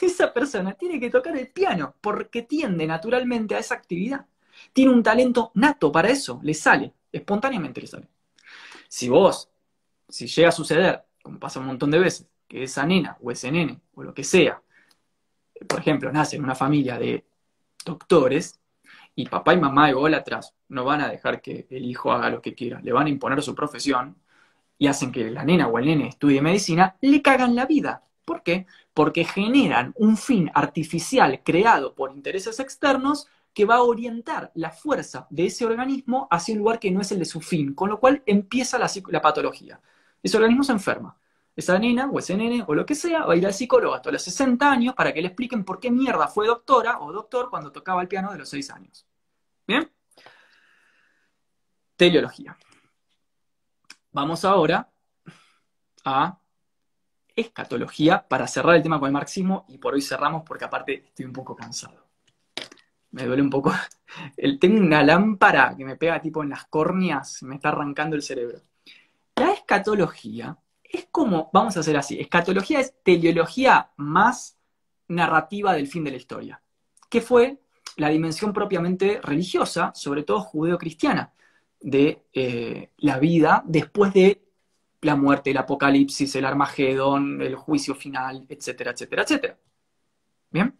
Esa persona tiene que tocar el piano porque tiende naturalmente a esa actividad. Tiene un talento nato para eso, le sale, espontáneamente le sale. Si vos, si llega a suceder, como pasa un montón de veces, que esa nena o ese nene o lo que sea, por ejemplo, nace en una familia de doctores y papá y mamá atrás no van a dejar que el hijo haga lo que quiera, le van a imponer su profesión y hacen que la nena o el nene estudie medicina, le cagan la vida. ¿Por qué? Porque generan un fin artificial creado por intereses externos que va a orientar la fuerza de ese organismo hacia un lugar que no es el de su fin, con lo cual empieza la, patología. Ese organismo se enferma. Esa nena o ese nene o lo que sea va a ir al psicólogo hasta los 60 años para que le expliquen por qué mierda fue doctora o doctor cuando tocaba el piano de los 6 años. ¿Bien? Teleología. Vamos ahora a escatología para cerrar el tema con el marxismo y por hoy cerramos porque aparte estoy un poco cansado me duele un poco. El, tengo una lámpara que me pega tipo en las córneas, me está arrancando el cerebro. La escatología es como, vamos a hacer así, escatología es teleología más narrativa del fin de la historia, que fue la dimensión propiamente religiosa, sobre todo judeo-cristiana, de eh, la vida después de la muerte, el apocalipsis, el armagedón, el juicio final, etcétera, etcétera, etcétera. ¿Bien?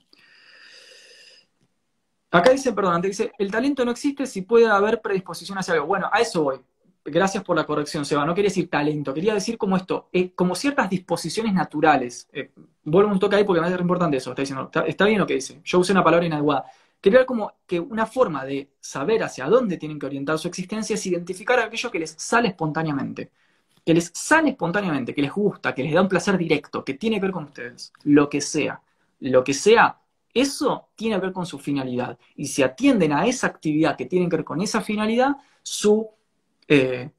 Acá dice, perdón, antes dice, el talento no existe si puede haber predisposición hacia algo. Bueno, a eso voy. Gracias por la corrección, Seba. No quería decir talento, quería decir como esto, eh, como ciertas disposiciones naturales. Eh, vuelvo un toque ahí porque me parece importante eso. Está está, bien lo que dice. Yo usé una palabra inadecuada. Quería como que una forma de saber hacia dónde tienen que orientar su existencia es identificar aquello que les sale espontáneamente. Que les sale espontáneamente, que les gusta, que les da un placer directo, que tiene que ver con ustedes. Lo que sea. Lo que sea eso tiene que ver con su finalidad. Y si atienden a esa actividad que tiene que ver con esa finalidad, su, eh,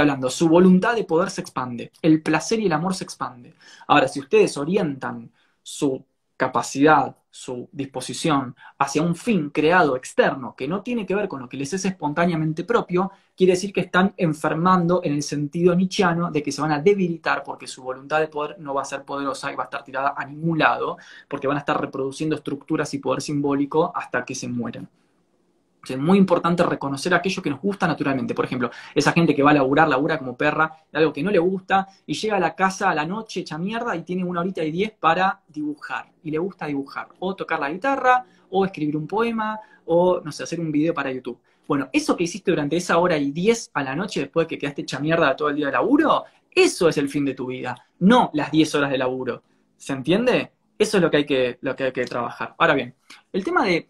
hablando, su voluntad de poder se expande. El placer y el amor se expande. Ahora, si ustedes orientan su capacidad, su disposición hacia un fin creado externo que no tiene que ver con lo que les es espontáneamente propio, quiere decir que están enfermando en el sentido nichiano de que se van a debilitar porque su voluntad de poder no va a ser poderosa y va a estar tirada a ningún lado, porque van a estar reproduciendo estructuras y poder simbólico hasta que se mueran es muy importante reconocer aquello que nos gusta naturalmente. Por ejemplo, esa gente que va a laburar, labura como perra, de algo que no le gusta, y llega a la casa a la noche hecha mierda y tiene una horita y diez para dibujar. Y le gusta dibujar. O tocar la guitarra, o escribir un poema, o, no sé, hacer un video para YouTube. Bueno, eso que hiciste durante esa hora y diez a la noche después de que quedaste hecha mierda todo el día de laburo, eso es el fin de tu vida, no las diez horas de laburo. ¿Se entiende? Eso es lo que hay que, lo que, hay que trabajar. Ahora bien, el tema de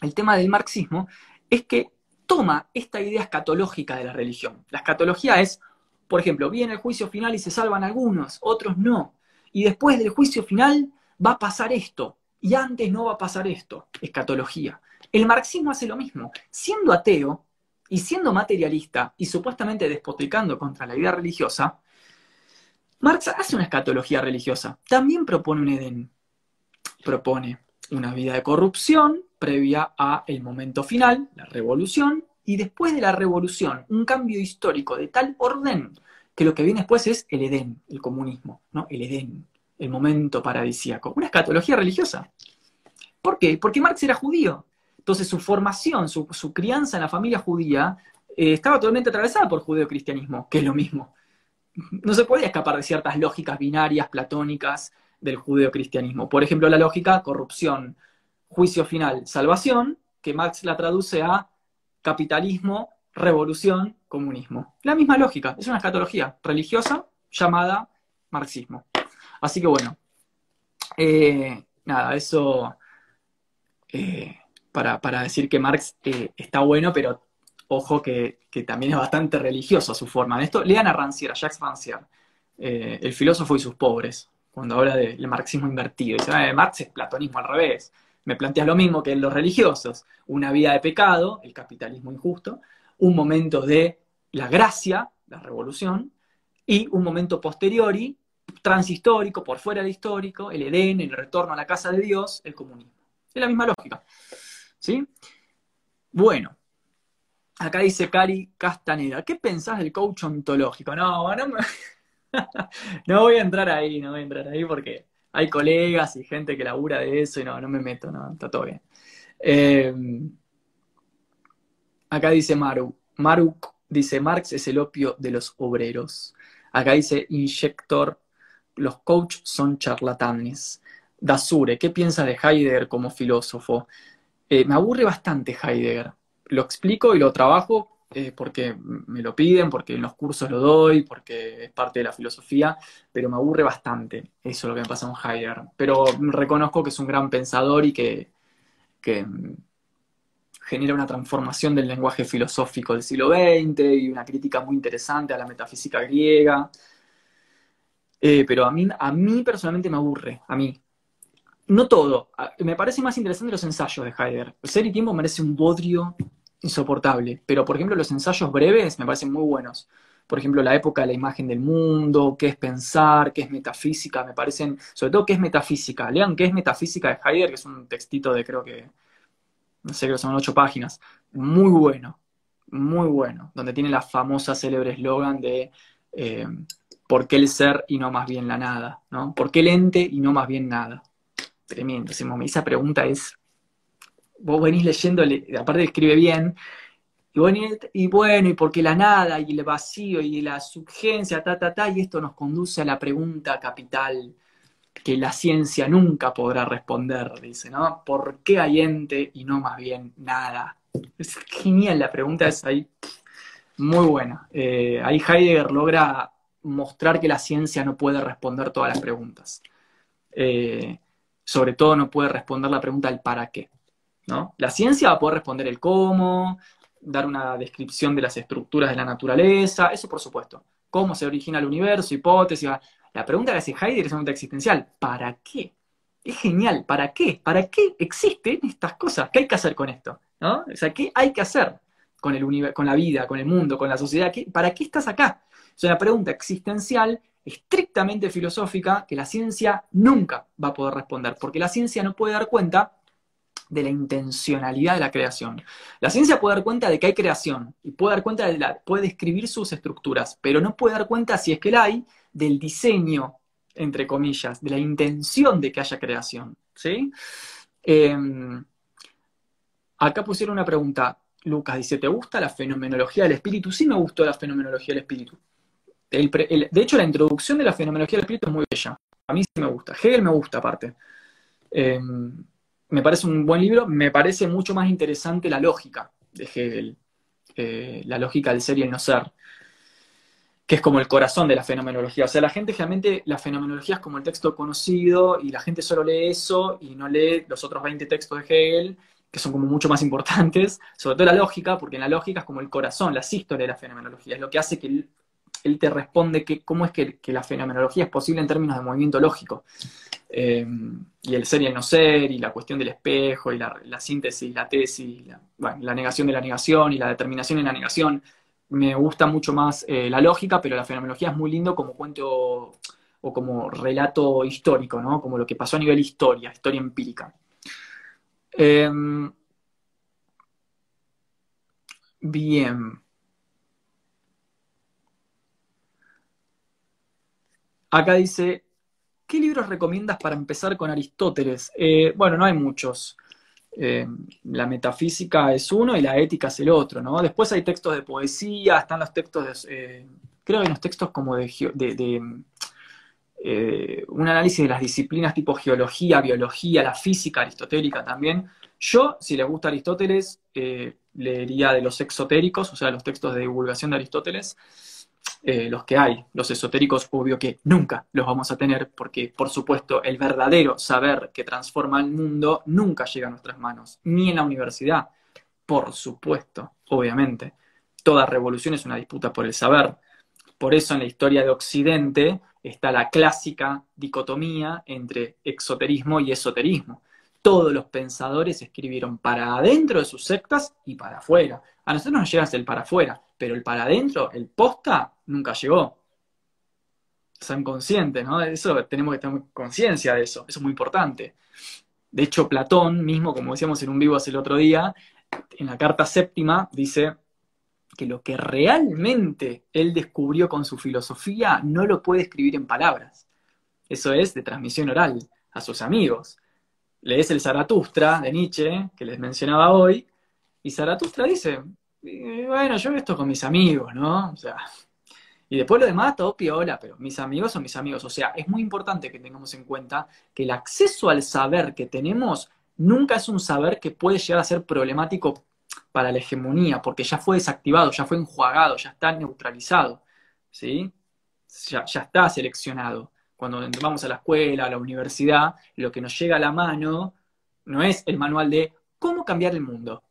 el tema del marxismo es que toma esta idea escatológica de la religión. La escatología es, por ejemplo, viene el juicio final y se salvan algunos, otros no. Y después del juicio final va a pasar esto, y antes no va a pasar esto. Escatología. El marxismo hace lo mismo. Siendo ateo y siendo materialista y supuestamente despotricando contra la vida religiosa, Marx hace una escatología religiosa. También propone un Edén. Propone una vida de corrupción, previa a el momento final, la revolución, y después de la revolución, un cambio histórico de tal orden que lo que viene después es el Edén, el comunismo, ¿no? El Edén, el momento paradisíaco, una escatología religiosa. ¿Por qué? Porque Marx era judío. Entonces su formación, su, crianza en la familia judía eh, estaba totalmente atravesada por judeo-cristianismo, que es lo mismo. No se podía escapar de ciertas lógicas binarias, platónicas del judeo-cristianismo. Por ejemplo, la lógica corrupción, juicio final, salvación, que Marx la traduce a capitalismo, revolución, comunismo. La misma lógica, es una escatología religiosa llamada marxismo. Así que bueno, eh, nada, eso eh, para, decir que Marx eh, está bueno, pero ojo que, también es bastante religioso su forma de esto. Lean a Rancière, a Jacques Rancière, el filósofo y sus pobres, cuando habla del marxismo invertido. Dice, Marx es platonismo al revés. Me planteas lo mismo que en los religiosos, una vida de pecado, el capitalismo injusto, un momento de la gracia, la revolución, y un momento posteriori, transhistórico, por fuera del histórico, el Edén, el retorno a la casa de Dios, el comunismo. Es la misma lógica. ¿Sí? Bueno, acá dice Cari Castaneda, ¿qué pensás del coach ontológico? No, no, no voy a entrar ahí, no voy a entrar ahí porque hay colegas y gente que labura de eso y no, no me meto, no, está todo bien. Eh, acá dice Maru, Maru dice, Marx es el opio de los obreros. Acá dice Inyector, los coaches son charlatanes. Dasure, ¿qué piensa de Heidegger como filósofo? Eh, me aburre bastante Heidegger. Lo explico y lo trabajo eh, porque me lo piden, porque en los cursos lo doy, porque es parte de la filosofía, pero me aburre bastante. Eso es lo que me pasa con Heidegger. Pero reconozco que es un gran pensador y que, genera una transformación del lenguaje filosófico del siglo XX y una crítica muy interesante a la metafísica griega. Eh, pero a mí, a mí personalmente me aburre, a mí. No todo. Me parece más interesante los ensayos de Heidegger. Ser y tiempo merece un bodrio insoportable. Pero, por ejemplo, los ensayos breves me parecen muy buenos. Por ejemplo, la época de la imagen del mundo, qué es pensar, qué es metafísica, me parecen, sobre todo qué es metafísica. Lean qué es metafísica de Heidegger, que es un textito de creo que, no sé, creo que son ocho páginas. Muy bueno, muy bueno. Donde tiene la famosa célebre eslogan de eh, ¿por qué el ser y no más bien la nada? ¿no? ¿Por qué el ente y no más bien nada? Tremendo. Esa pregunta es vos venís leyendo, aparte escribe bien, y bueno, y, porque la nada, y el vacío, y la surgencia, ta, ta, ta, y esto nos conduce a la pregunta capital que la ciencia nunca podrá responder, dice, ¿no? ¿Por qué hay ente y no más bien nada? Es genial, la pregunta es ahí muy buena. Eh, ahí Heidegger logra mostrar que la ciencia no puede responder todas las preguntas. Eh, sobre todo no puede responder la pregunta del para qué. La ciencia va a poder responder el cómo, dar una descripción de las estructuras de la naturaleza, eso por supuesto. Cómo se origina el universo, hipótesis. La pregunta que hace Heidegger es una pregunta existencial. ¿Para qué? Es genial. ¿Para qué? ¿Para qué existen estas cosas? ¿Qué hay que hacer con esto? ¿No? O sea, ¿qué hay que hacer con, el con la vida, con el mundo, con la sociedad? ¿Para qué estás acá? Es una pregunta existencial estrictamente filosófica que la ciencia nunca va a poder responder, porque la ciencia no puede dar cuenta de la intencionalidad de la creación. La ciencia puede dar cuenta de que hay creación y puede dar cuenta de la, puede describir sus estructuras, pero no puede dar cuenta, si es que la hay, del diseño, entre comillas, de la intención de que haya creación. ¿sí? Em, acá pusieron una pregunta. Lucas dice, ¿te gusta la fenomenología del espíritu? Sí me gustó la fenomenología del espíritu. de hecho, la introducción de la fenomenología del espíritu es muy bella. A mí sí me gusta. Hegel me gusta aparte. Em, me parece un buen libro, me parece mucho más interesante la lógica de Hegel, eh, la lógica del ser y el no ser, que es como el corazón de la fenomenología. O sea, la gente generalmente, la fenomenología es como el texto conocido y la gente solo lee eso y no lee los otros 20 textos de Hegel, que son como mucho más importantes, sobre todo la lógica, porque en la lógica es como el corazón, la sístole de la fenomenología, es lo que hace que él, te responde que, cómo es que, que la fenomenología es posible en términos de movimiento lógico. Eh, y el ser y el no ser, y la cuestión del espejo, y la, síntesis, la tesis, la, negación de la negación y la determinación en la negación. Me gusta mucho más eh, la lógica, pero la fenomenología es muy lindo como cuento o como relato histórico, ¿no? Como lo que pasó a nivel historia, historia empírica. Em, bien. Acá dice, ¿Qué libros recomiendas para empezar con Aristóteles? Eh, bueno, no hay muchos. Eh, la metafísica es uno y la ética es el otro, ¿no? Después hay textos de poesía, están los textos de, eh, creo que hay unos textos como de, un análisis de las disciplinas tipo geología, biología, la física aristotélica también. Yo, si les gusta Aristóteles, leería de los exotéricos, o sea, los textos de divulgación de Aristóteles. Eh, los que hay. Los esotéricos, obvio que nunca los vamos a tener, porque por supuesto el verdadero saber que transforma el mundo nunca llega a nuestras manos, ni en la universidad. Por supuesto, obviamente. Toda revolución es una disputa por el saber. Por eso en la historia de Occidente está la clásica dicotomía entre exoterismo y esoterismo. Todos los pensadores escribieron para adentro de sus sectas y para afuera. A nosotros nos llega el para afuera, pero el para adentro, el posta, nunca llegó. Son conscientes, ¿no? Eso tenemos que tener conciencia de eso. Eso es muy importante. De hecho, Platón mismo, como decíamos en un vivo hace el otro día, en la carta séptima dice que lo que realmente él descubrió con su filosofía no lo puede escribir en palabras. Eso es de transmisión oral a sus amigos. Lees el Zaratustra de Nietzsche, que les mencionaba hoy, y Zaratustra dice, bueno, yo esto con mis amigos, ¿no? O sea, y después lo demás, todo piola, pero mis amigos son mis amigos. O sea, es muy importante que tengamos en cuenta que el acceso al saber que tenemos nunca es un saber que puede llegar a ser problemático para la hegemonía, porque ya fue desactivado, ya fue enjuagado, ya está neutralizado, ¿sí? Ya, ya está seleccionado. Cuando vamos a la escuela, a la universidad, lo que nos llega a la mano no es el manual de cómo cambiar el mundo.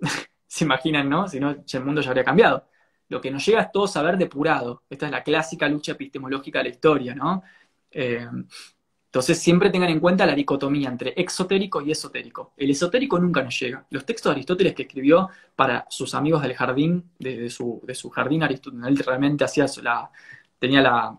Se imaginan, ¿no? Si no, el mundo ya habría cambiado. Lo que nos llega es todo saber depurado. Esta es la clásica lucha epistemológica de la historia, ¿no? Eh, entonces siempre tengan en cuenta la dicotomía entre exotérico y esotérico. El esotérico nunca nos llega. Los textos de Aristóteles que escribió para sus amigos del jardín, de, su, jardín Aristóteles, realmente hacía la, tenía la,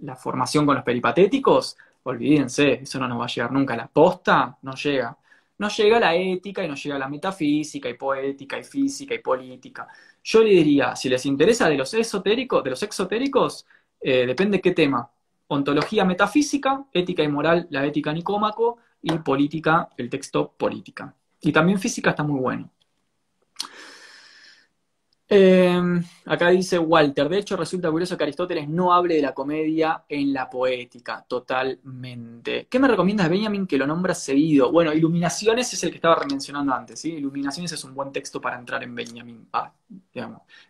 la formación con los peripatéticos, olvídense, eso no nos va a llegar nunca. La posta no llega. No llega la ética y no llega la metafísica y poética y física y política. Yo le diría, si les interesa de los esotéricos, de los exotéricos, eh, depende qué tema. Ontología metafísica, ética y moral, la ética Nicómaco, y política, el texto política. Y también física está muy bueno. Em, acá dice Walter, de hecho resulta curioso que Aristóteles no hable de la comedia en la poética, totalmente. ¿Qué me recomiendas, Benjamin, que lo nombras seguido? Bueno, Iluminaciones es el que estaba mencionando antes, ¿sí? Iluminaciones es un buen texto para entrar en Benjamin. Ah.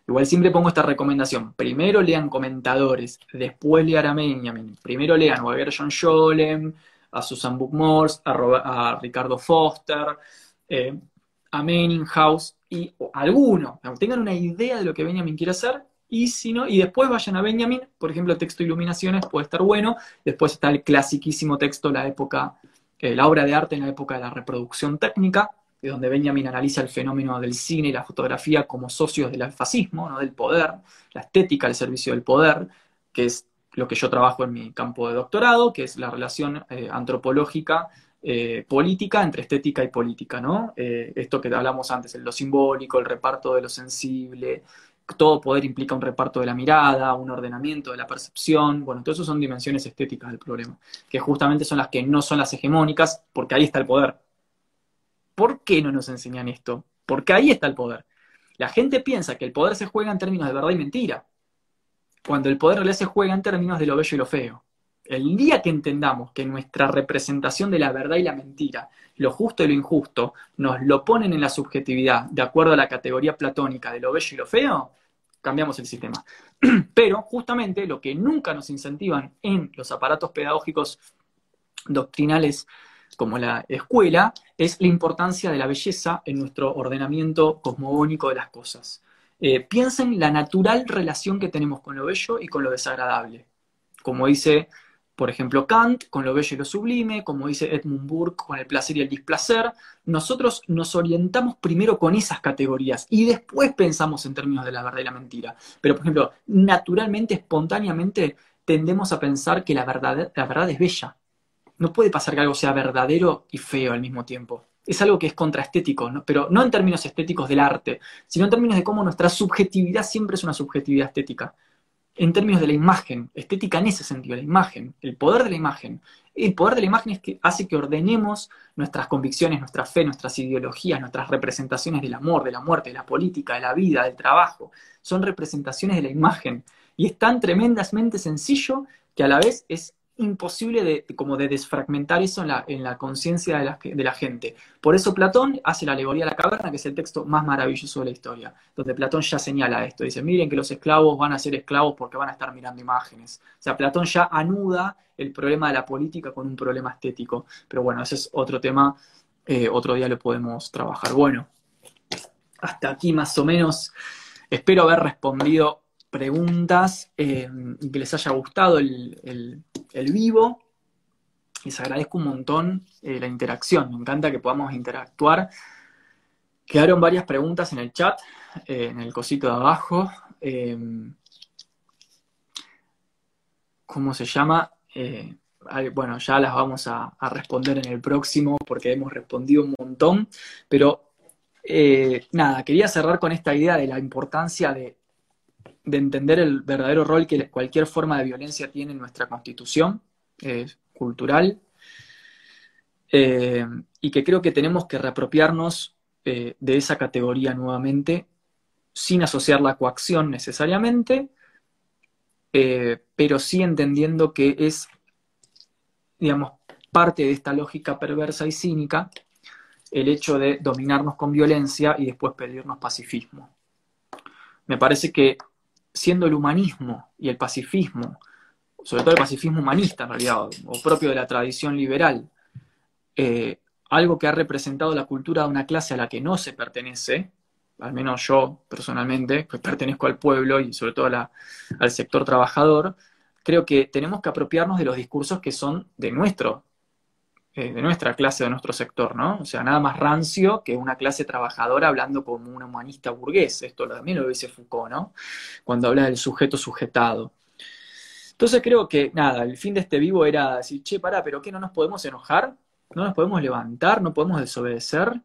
Igual siempre pongo esta recomendación. Primero lean comentadores, después lean a Benjamin. Primero lean a John Scholem, a Susan Bookmores, a, Ricardo Foster, eh, a House y alguno, tengan una idea de lo que Benjamin quiere hacer, y si no, y después vayan a Benjamin, por ejemplo, texto Iluminaciones puede estar bueno, después está el clasiquísimo texto, la época, eh, la obra de arte en la época de la reproducción técnica, de donde Benjamin analiza el fenómeno del cine y la fotografía como socios del fascismo, ¿no? del poder, la estética al servicio del poder, que es lo que yo trabajo en mi campo de doctorado, que es la relación eh, antropológica eh, política entre estética y política, ¿no? Eh, esto que hablamos antes, lo simbólico, el reparto de lo sensible, todo poder implica un reparto de la mirada, un ordenamiento de la percepción, bueno, todo eso son dimensiones estéticas del problema, que justamente son las que no son las hegemónicas, porque ahí está el poder. ¿Por qué no nos enseñan esto? Porque ahí está el poder. La gente piensa que el poder se juega en términos de verdad y mentira, cuando el poder realidad se juega en términos de lo bello y lo feo. El día que entendamos que nuestra representación de la verdad y la mentira, lo justo y lo injusto, nos lo ponen en la subjetividad de acuerdo a la categoría platónica de lo bello y lo feo, cambiamos el sistema. Pero justamente lo que nunca nos incentivan en los aparatos pedagógicos doctrinales como la escuela es la importancia de la belleza en nuestro ordenamiento cosmogónico de las cosas. Eh, piensen la natural relación que tenemos con lo bello y con lo desagradable. Como dice por ejemplo, Kant con lo bello y lo sublime, como dice Edmund Burke con el placer y el displacer, nosotros nos orientamos primero con esas categorías y después pensamos en términos de la verdad y la mentira. Pero, por ejemplo, naturalmente, espontáneamente, tendemos a pensar que la verdad, la verdad es bella. No puede pasar que algo sea verdadero y feo al mismo tiempo. Es algo que es contraestético, ¿no? pero no en términos estéticos del arte, sino en términos de cómo nuestra subjetividad siempre es una subjetividad estética en términos de la imagen, estética en ese sentido, la imagen, el poder de la imagen. El poder de la imagen es que hace que ordenemos nuestras convicciones, nuestra fe, nuestras ideologías, nuestras representaciones del amor, de la muerte, de la política, de la vida, del trabajo. Son representaciones de la imagen. Y es tan tremendamente sencillo que a la vez es imposible de, como de desfragmentar eso en la, en la conciencia de la, gente. Por eso Platón hace la alegoría de la caverna, que es el texto más maravilloso de la historia, donde Platón ya señala esto. Dice, miren que los esclavos van a ser esclavos porque van a estar mirando imágenes. O sea, Platón ya anuda el problema de la política con un problema estético. Pero bueno, ese es otro tema, eh, otro día lo podemos trabajar. Bueno, hasta aquí más o menos. Espero haber respondido preguntas eh, y que les haya gustado el, vivo. Les agradezco un montón eh, la interacción. Me encanta que podamos interactuar. Quedaron varias preguntas en el chat, eh, en el cosito de abajo. ¿Cómo se llama? bueno, ya las vamos a, responder en el próximo porque hemos respondido un montón, pero nada, quería cerrar con esta idea de la importancia de de entender el verdadero rol que cualquier forma de violencia tiene en nuestra constitución cultural, eh, y que creo que tenemos que reapropiarnos eh, de esa categoría nuevamente, sin asociar la coacción necesariamente, eh, pero sí entendiendo que es, digamos, parte de esta lógica perversa y cínica el hecho de dominarnos con violencia y después pedirnos pacifismo. Me parece que siendo el humanismo y el pacifismo, sobre todo el pacifismo humanista en realidad, o propio de la tradición liberal, eh, algo que ha representado la cultura de una clase a la que no se pertenece, al menos yo personalmente, que pertenezco al pueblo y sobre todo al sector trabajador, creo que tenemos que apropiarnos de los discursos que son de nuestro eh, de nuestra clase, de nuestro sector, ¿no? O sea, nada más rancio que una clase trabajadora hablando como un humanista burgués. Esto también lo dice Foucault, ¿no? Cuando habla del sujeto sujetado. Entonces creo que, nada, el fin de este vivo era decir, che, pará, pero ¿qué no nos podemos enojar? ¿No nos podemos levantar? ¿No podemos desobedecer?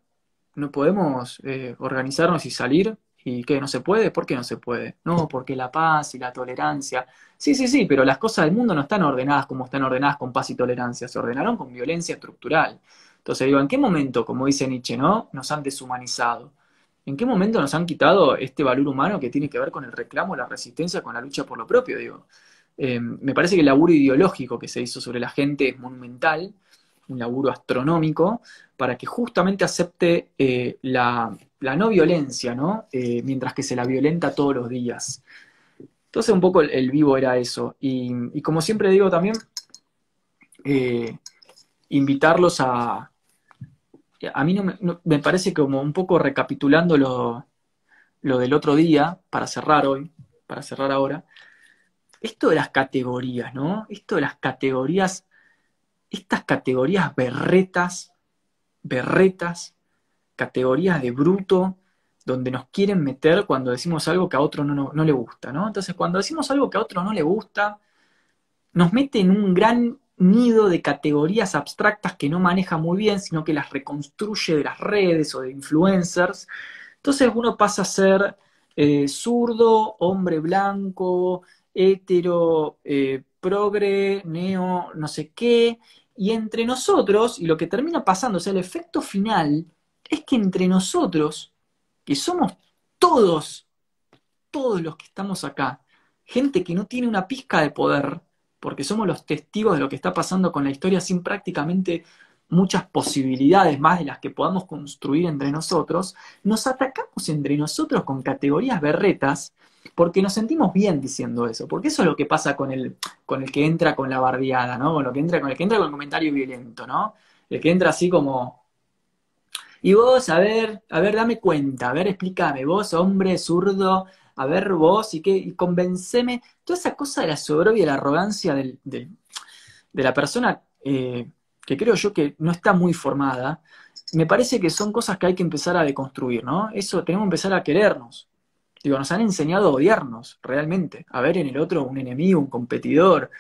¿No podemos eh, organizarnos y salir? ¿Y qué? ¿No se puede? ¿Por qué no se puede? No, porque la paz y la tolerancia. Sí, sí, sí, pero las cosas del mundo no están ordenadas como están ordenadas con paz y tolerancia, se ordenaron con violencia estructural. Entonces digo, ¿en qué momento, como dice Nietzsche, ¿no? nos han deshumanizado? ¿En qué momento nos han quitado este valor humano que tiene que ver con el reclamo, la resistencia, con la lucha por lo propio? Digo, eh, me parece que el laburo ideológico que se hizo sobre la gente es monumental, un laburo astronómico, para que justamente acepte eh, la, no violencia, ¿no? Eh, mientras que se la violenta todos los días. Entonces un poco el, vivo era eso. Y, como siempre digo también, eh, invitarlos a... A mí no me, parece como un poco recapitulando lo, lo del otro día, para cerrar hoy, para cerrar ahora, esto de las categorías, ¿no? Esto de las categorías, estas categorías berretas, berretas, categorías de bruto, donde nos quieren meter cuando decimos algo que a otro no, le gusta, ¿no? Entonces, cuando decimos algo que a otro no le gusta, nos mete en un gran nido de categorías abstractas que no maneja muy bien, sino que las reconstruye de las redes o de influencers. Entonces uno pasa a ser eh, zurdo, hombre blanco, hetero, eh, progre, neo, no sé qué, y entre nosotros, y lo que termina pasando, o sea, el efecto final es que entre nosotros que somos todos, todos los que estamos acá, gente que no tiene una pizca de poder, porque somos los testigos de lo que está pasando con la historia sin prácticamente muchas posibilidades más de las que podamos construir entre nosotros, nos atacamos entre nosotros con categorías berretas porque nos sentimos bien diciendo eso, porque eso es lo que pasa con el, con el que entra con la barriada, ¿no? Con, lo que entra, con el que entra con el comentario violento, ¿no? El que entra así como, y vos, a ver, a ver, dame cuenta, a ver, explícame, vos, hombre zurdo, a ver vos, y qué, y convenceme, toda esa cosa de la soberbia la arrogancia de la persona eh, que creo yo que no está muy formada, me parece que son cosas que hay que empezar a deconstruir, ¿no? Eso, tenemos que empezar a querernos. Digo, nos han enseñado a odiarnos, realmente, a ver en el otro un enemigo, un competidor.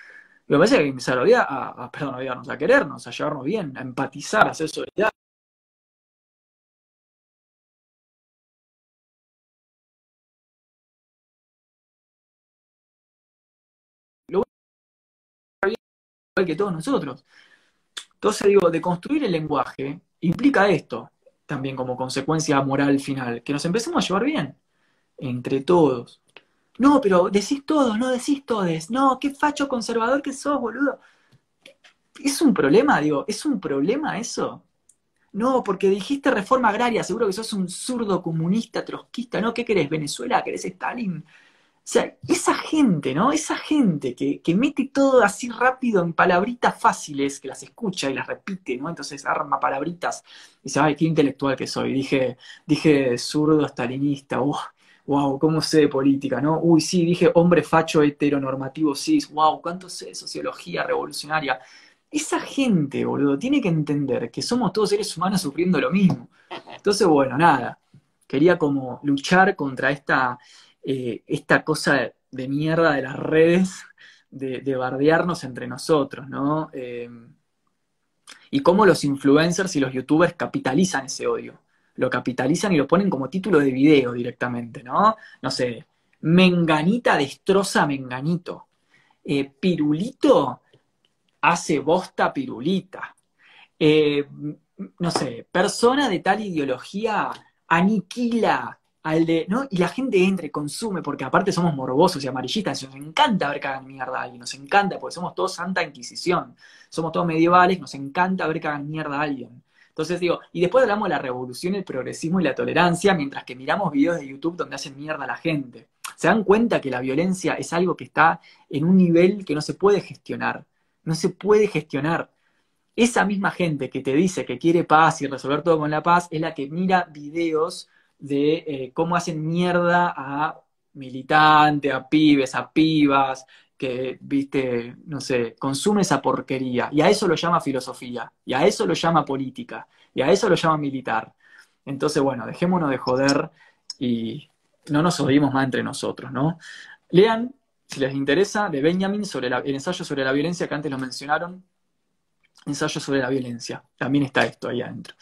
me parece que hay que empezar a odiar, a, perdón, a odiarnos, a querernos, a llevarnos bien, a empatizar, a hacer solidaridad. que todos nosotros. Entonces digo, de construir el lenguaje implica esto, también como consecuencia moral final, que nos empecemos a llevar bien, entre todos. No, pero decís todos, no decís todes. No, qué facho conservador que sos, boludo. ¿Es un problema, digo? ¿Es un problema eso? No, porque dijiste reforma agraria, seguro que sos un zurdo comunista, trotskista, ¿no? ¿Qué querés? ¿Venezuela? ¿Querés Stalin? O sea, esa gente, ¿no? Esa gente que, que, mete todo así rápido en palabritas fáciles, que las escucha y las repite, ¿no? Entonces arma palabritas y dice, ay, qué intelectual que soy. Dije, dije zurdo stalinista, uh, wow, cómo sé de política, ¿no? Uy, sí, dije hombre facho heteronormativo cis, wow, cuánto sé de sociología revolucionaria. Esa gente, boludo, tiene que entender que somos todos seres humanos sufriendo lo mismo. Entonces, bueno, nada, quería como luchar contra esta eh, esta cosa de, mierda de las redes, de, bardearnos entre nosotros, ¿no? Eh, y cómo los influencers y los youtubers capitalizan ese odio. Lo capitalizan y lo ponen como título de video directamente, ¿no? No sé, Menganita destroza Menganito. Eh, pirulito hace bosta pirulita. no sé, persona de tal ideología aniquila al de, ¿no? Y la gente entra y consume, porque aparte somos morbosos y amarillistas, nos encanta ver que hagan mierda a alguien, nos encanta, porque somos todos santa inquisición, somos todos medievales, nos encanta ver que hagan mierda a alguien. Entonces digo, y después hablamos de la revolución, el progresismo y la tolerancia, mientras que miramos videos de YouTube donde hacen mierda a la gente. Se dan cuenta que la violencia es algo que está en un nivel que no se puede gestionar, no se puede gestionar. Esa misma gente que te dice que quiere paz y resolver todo con la paz es la que mira videos de eh, cómo hacen mierda a militantes, a pibes, a pibas, que, viste, no sé, consume esa porquería. Y a eso lo llama filosofía, y a eso lo llama política, y a eso lo llama militar. Entonces, bueno, dejémonos de joder y no nos odiemos más entre nosotros, ¿no? Lean, si les interesa, de Benjamin sobre el ensayo sobre la violencia que antes lo mencionaron. Ensayo sobre la violencia. También está esto ahí adentro.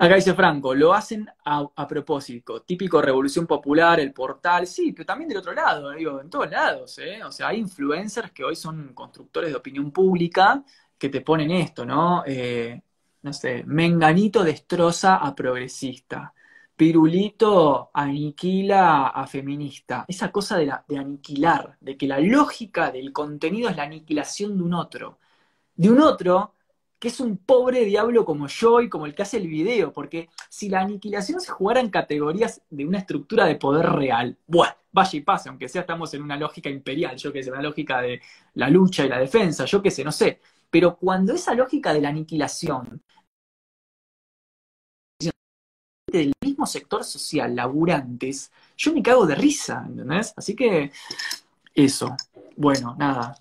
Acá dice Franco, lo hacen a, propósito, típico Revolución Popular, el portal, sí, pero también del otro lado, digo, en todos lados, ¿eh? O sea, hay influencers que hoy son constructores de opinión pública que te ponen esto, ¿no? Eh, no sé, Menganito destroza a progresista, Pirulito aniquila a feminista. Esa cosa de aniquilar, de que la lógica del contenido es la aniquilación de un otro. De un otro que es un pobre diablo como yo y como el que hace el video, porque si la aniquilación se jugara en categorías de una estructura de poder real, bueno, vaya y pase, aunque sea estamos en una lógica imperial, yo que sé, una lógica de la lucha y la defensa, yo qué sé, no sé, pero cuando esa lógica de la aniquilación del mismo sector social, laburantes, yo me cago de risa, ¿entendés? Así que eso. Bueno, nada.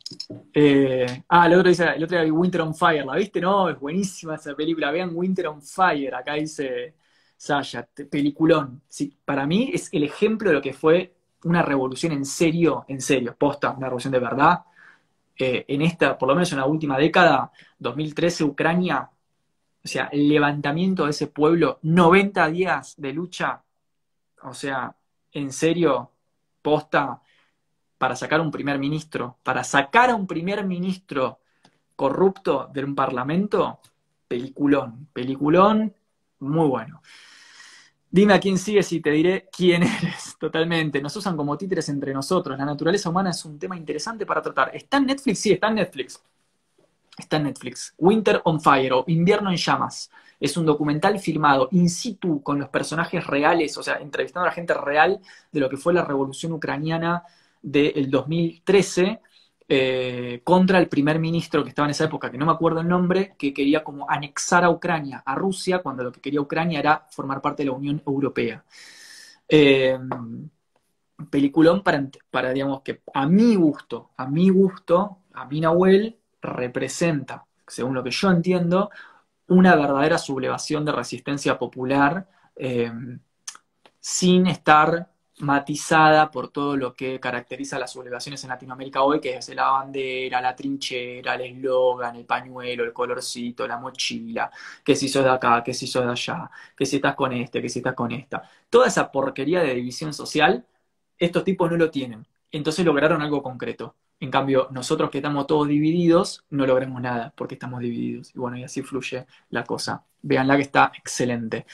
Eh, ah, el otro dice, el otro día Winter on Fire, ¿la viste? No, es buenísima esa película. Vean Winter on Fire, acá dice Sasha, peliculón. Sí, para mí es el ejemplo de lo que fue una revolución en serio, en serio, posta, una revolución de verdad. Eh, en esta, por lo menos en la última década, 2013, Ucrania, o sea, el levantamiento de ese pueblo, 90 días de lucha, o sea, en serio, posta, para sacar un primer ministro, para sacar a un primer ministro corrupto de un parlamento, peliculón, peliculón, muy bueno. Dime a quién sigues y te diré quién eres, totalmente. Nos usan como títeres entre nosotros. La naturaleza humana es un tema interesante para tratar. ¿Está en Netflix? Sí, está en Netflix. Está en Netflix. Winter on Fire o Invierno en Llamas. Es un documental filmado in situ con los personajes reales, o sea, entrevistando a la gente real de lo que fue la revolución ucraniana del 2013 eh, contra el primer ministro que estaba en esa época, que no me acuerdo el nombre, que quería como anexar a Ucrania a Rusia, cuando lo que quería Ucrania era formar parte de la Unión Europea. Eh, peliculón para, para, digamos, que a mi gusto, a mi gusto, a mi Nahuel representa, según lo que yo entiendo, una verdadera sublevación de resistencia popular eh, sin estar matizada por todo lo que caracteriza las sublevaciones en Latinoamérica hoy, que es la bandera, la trinchera, el eslogan, el pañuelo, el colorcito, la mochila, que si sos de acá, que si sos de allá, que si estás con este, que si estás con esta. Toda esa porquería de división social, estos tipos no lo tienen. Entonces lograron algo concreto. En cambio, nosotros que estamos todos divididos, no logremos nada porque estamos divididos. Y bueno, y así fluye la cosa. Veanla que está excelente.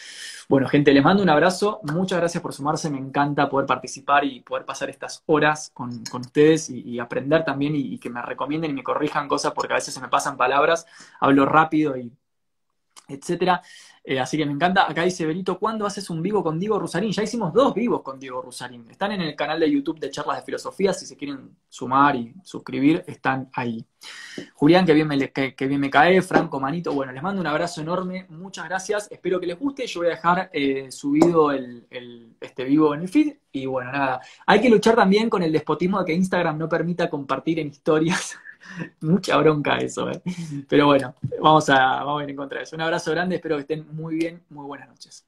Bueno, gente, les mando un abrazo. Muchas gracias por sumarse. Me encanta poder participar y poder pasar estas horas con, ustedes y, aprender también y, que me recomienden y me corrijan cosas porque a veces se me pasan palabras, hablo rápido y etcétera. Eh, así que me encanta. Acá dice Benito, ¿cuándo haces un vivo con Diego Rusarín? Ya hicimos dos vivos con Diego Rusarín. Están en el canal de YouTube de Charlas de Filosofía. Si se quieren sumar y suscribir, están ahí. Julián, que bien me, que, bien me cae. Franco, Manito. Bueno, les mando un abrazo enorme. Muchas gracias. Espero que les guste. Yo voy a dejar eh, subido el, este vivo en el feed. Y bueno, nada. Hay que luchar también con el despotismo de que Instagram no permita compartir en historias Mucha bronca eso, ¿eh? Pero bueno, vamos a, vamos a ir en contra de eso. Un abrazo grande, espero que estén muy bien, muy buenas noches.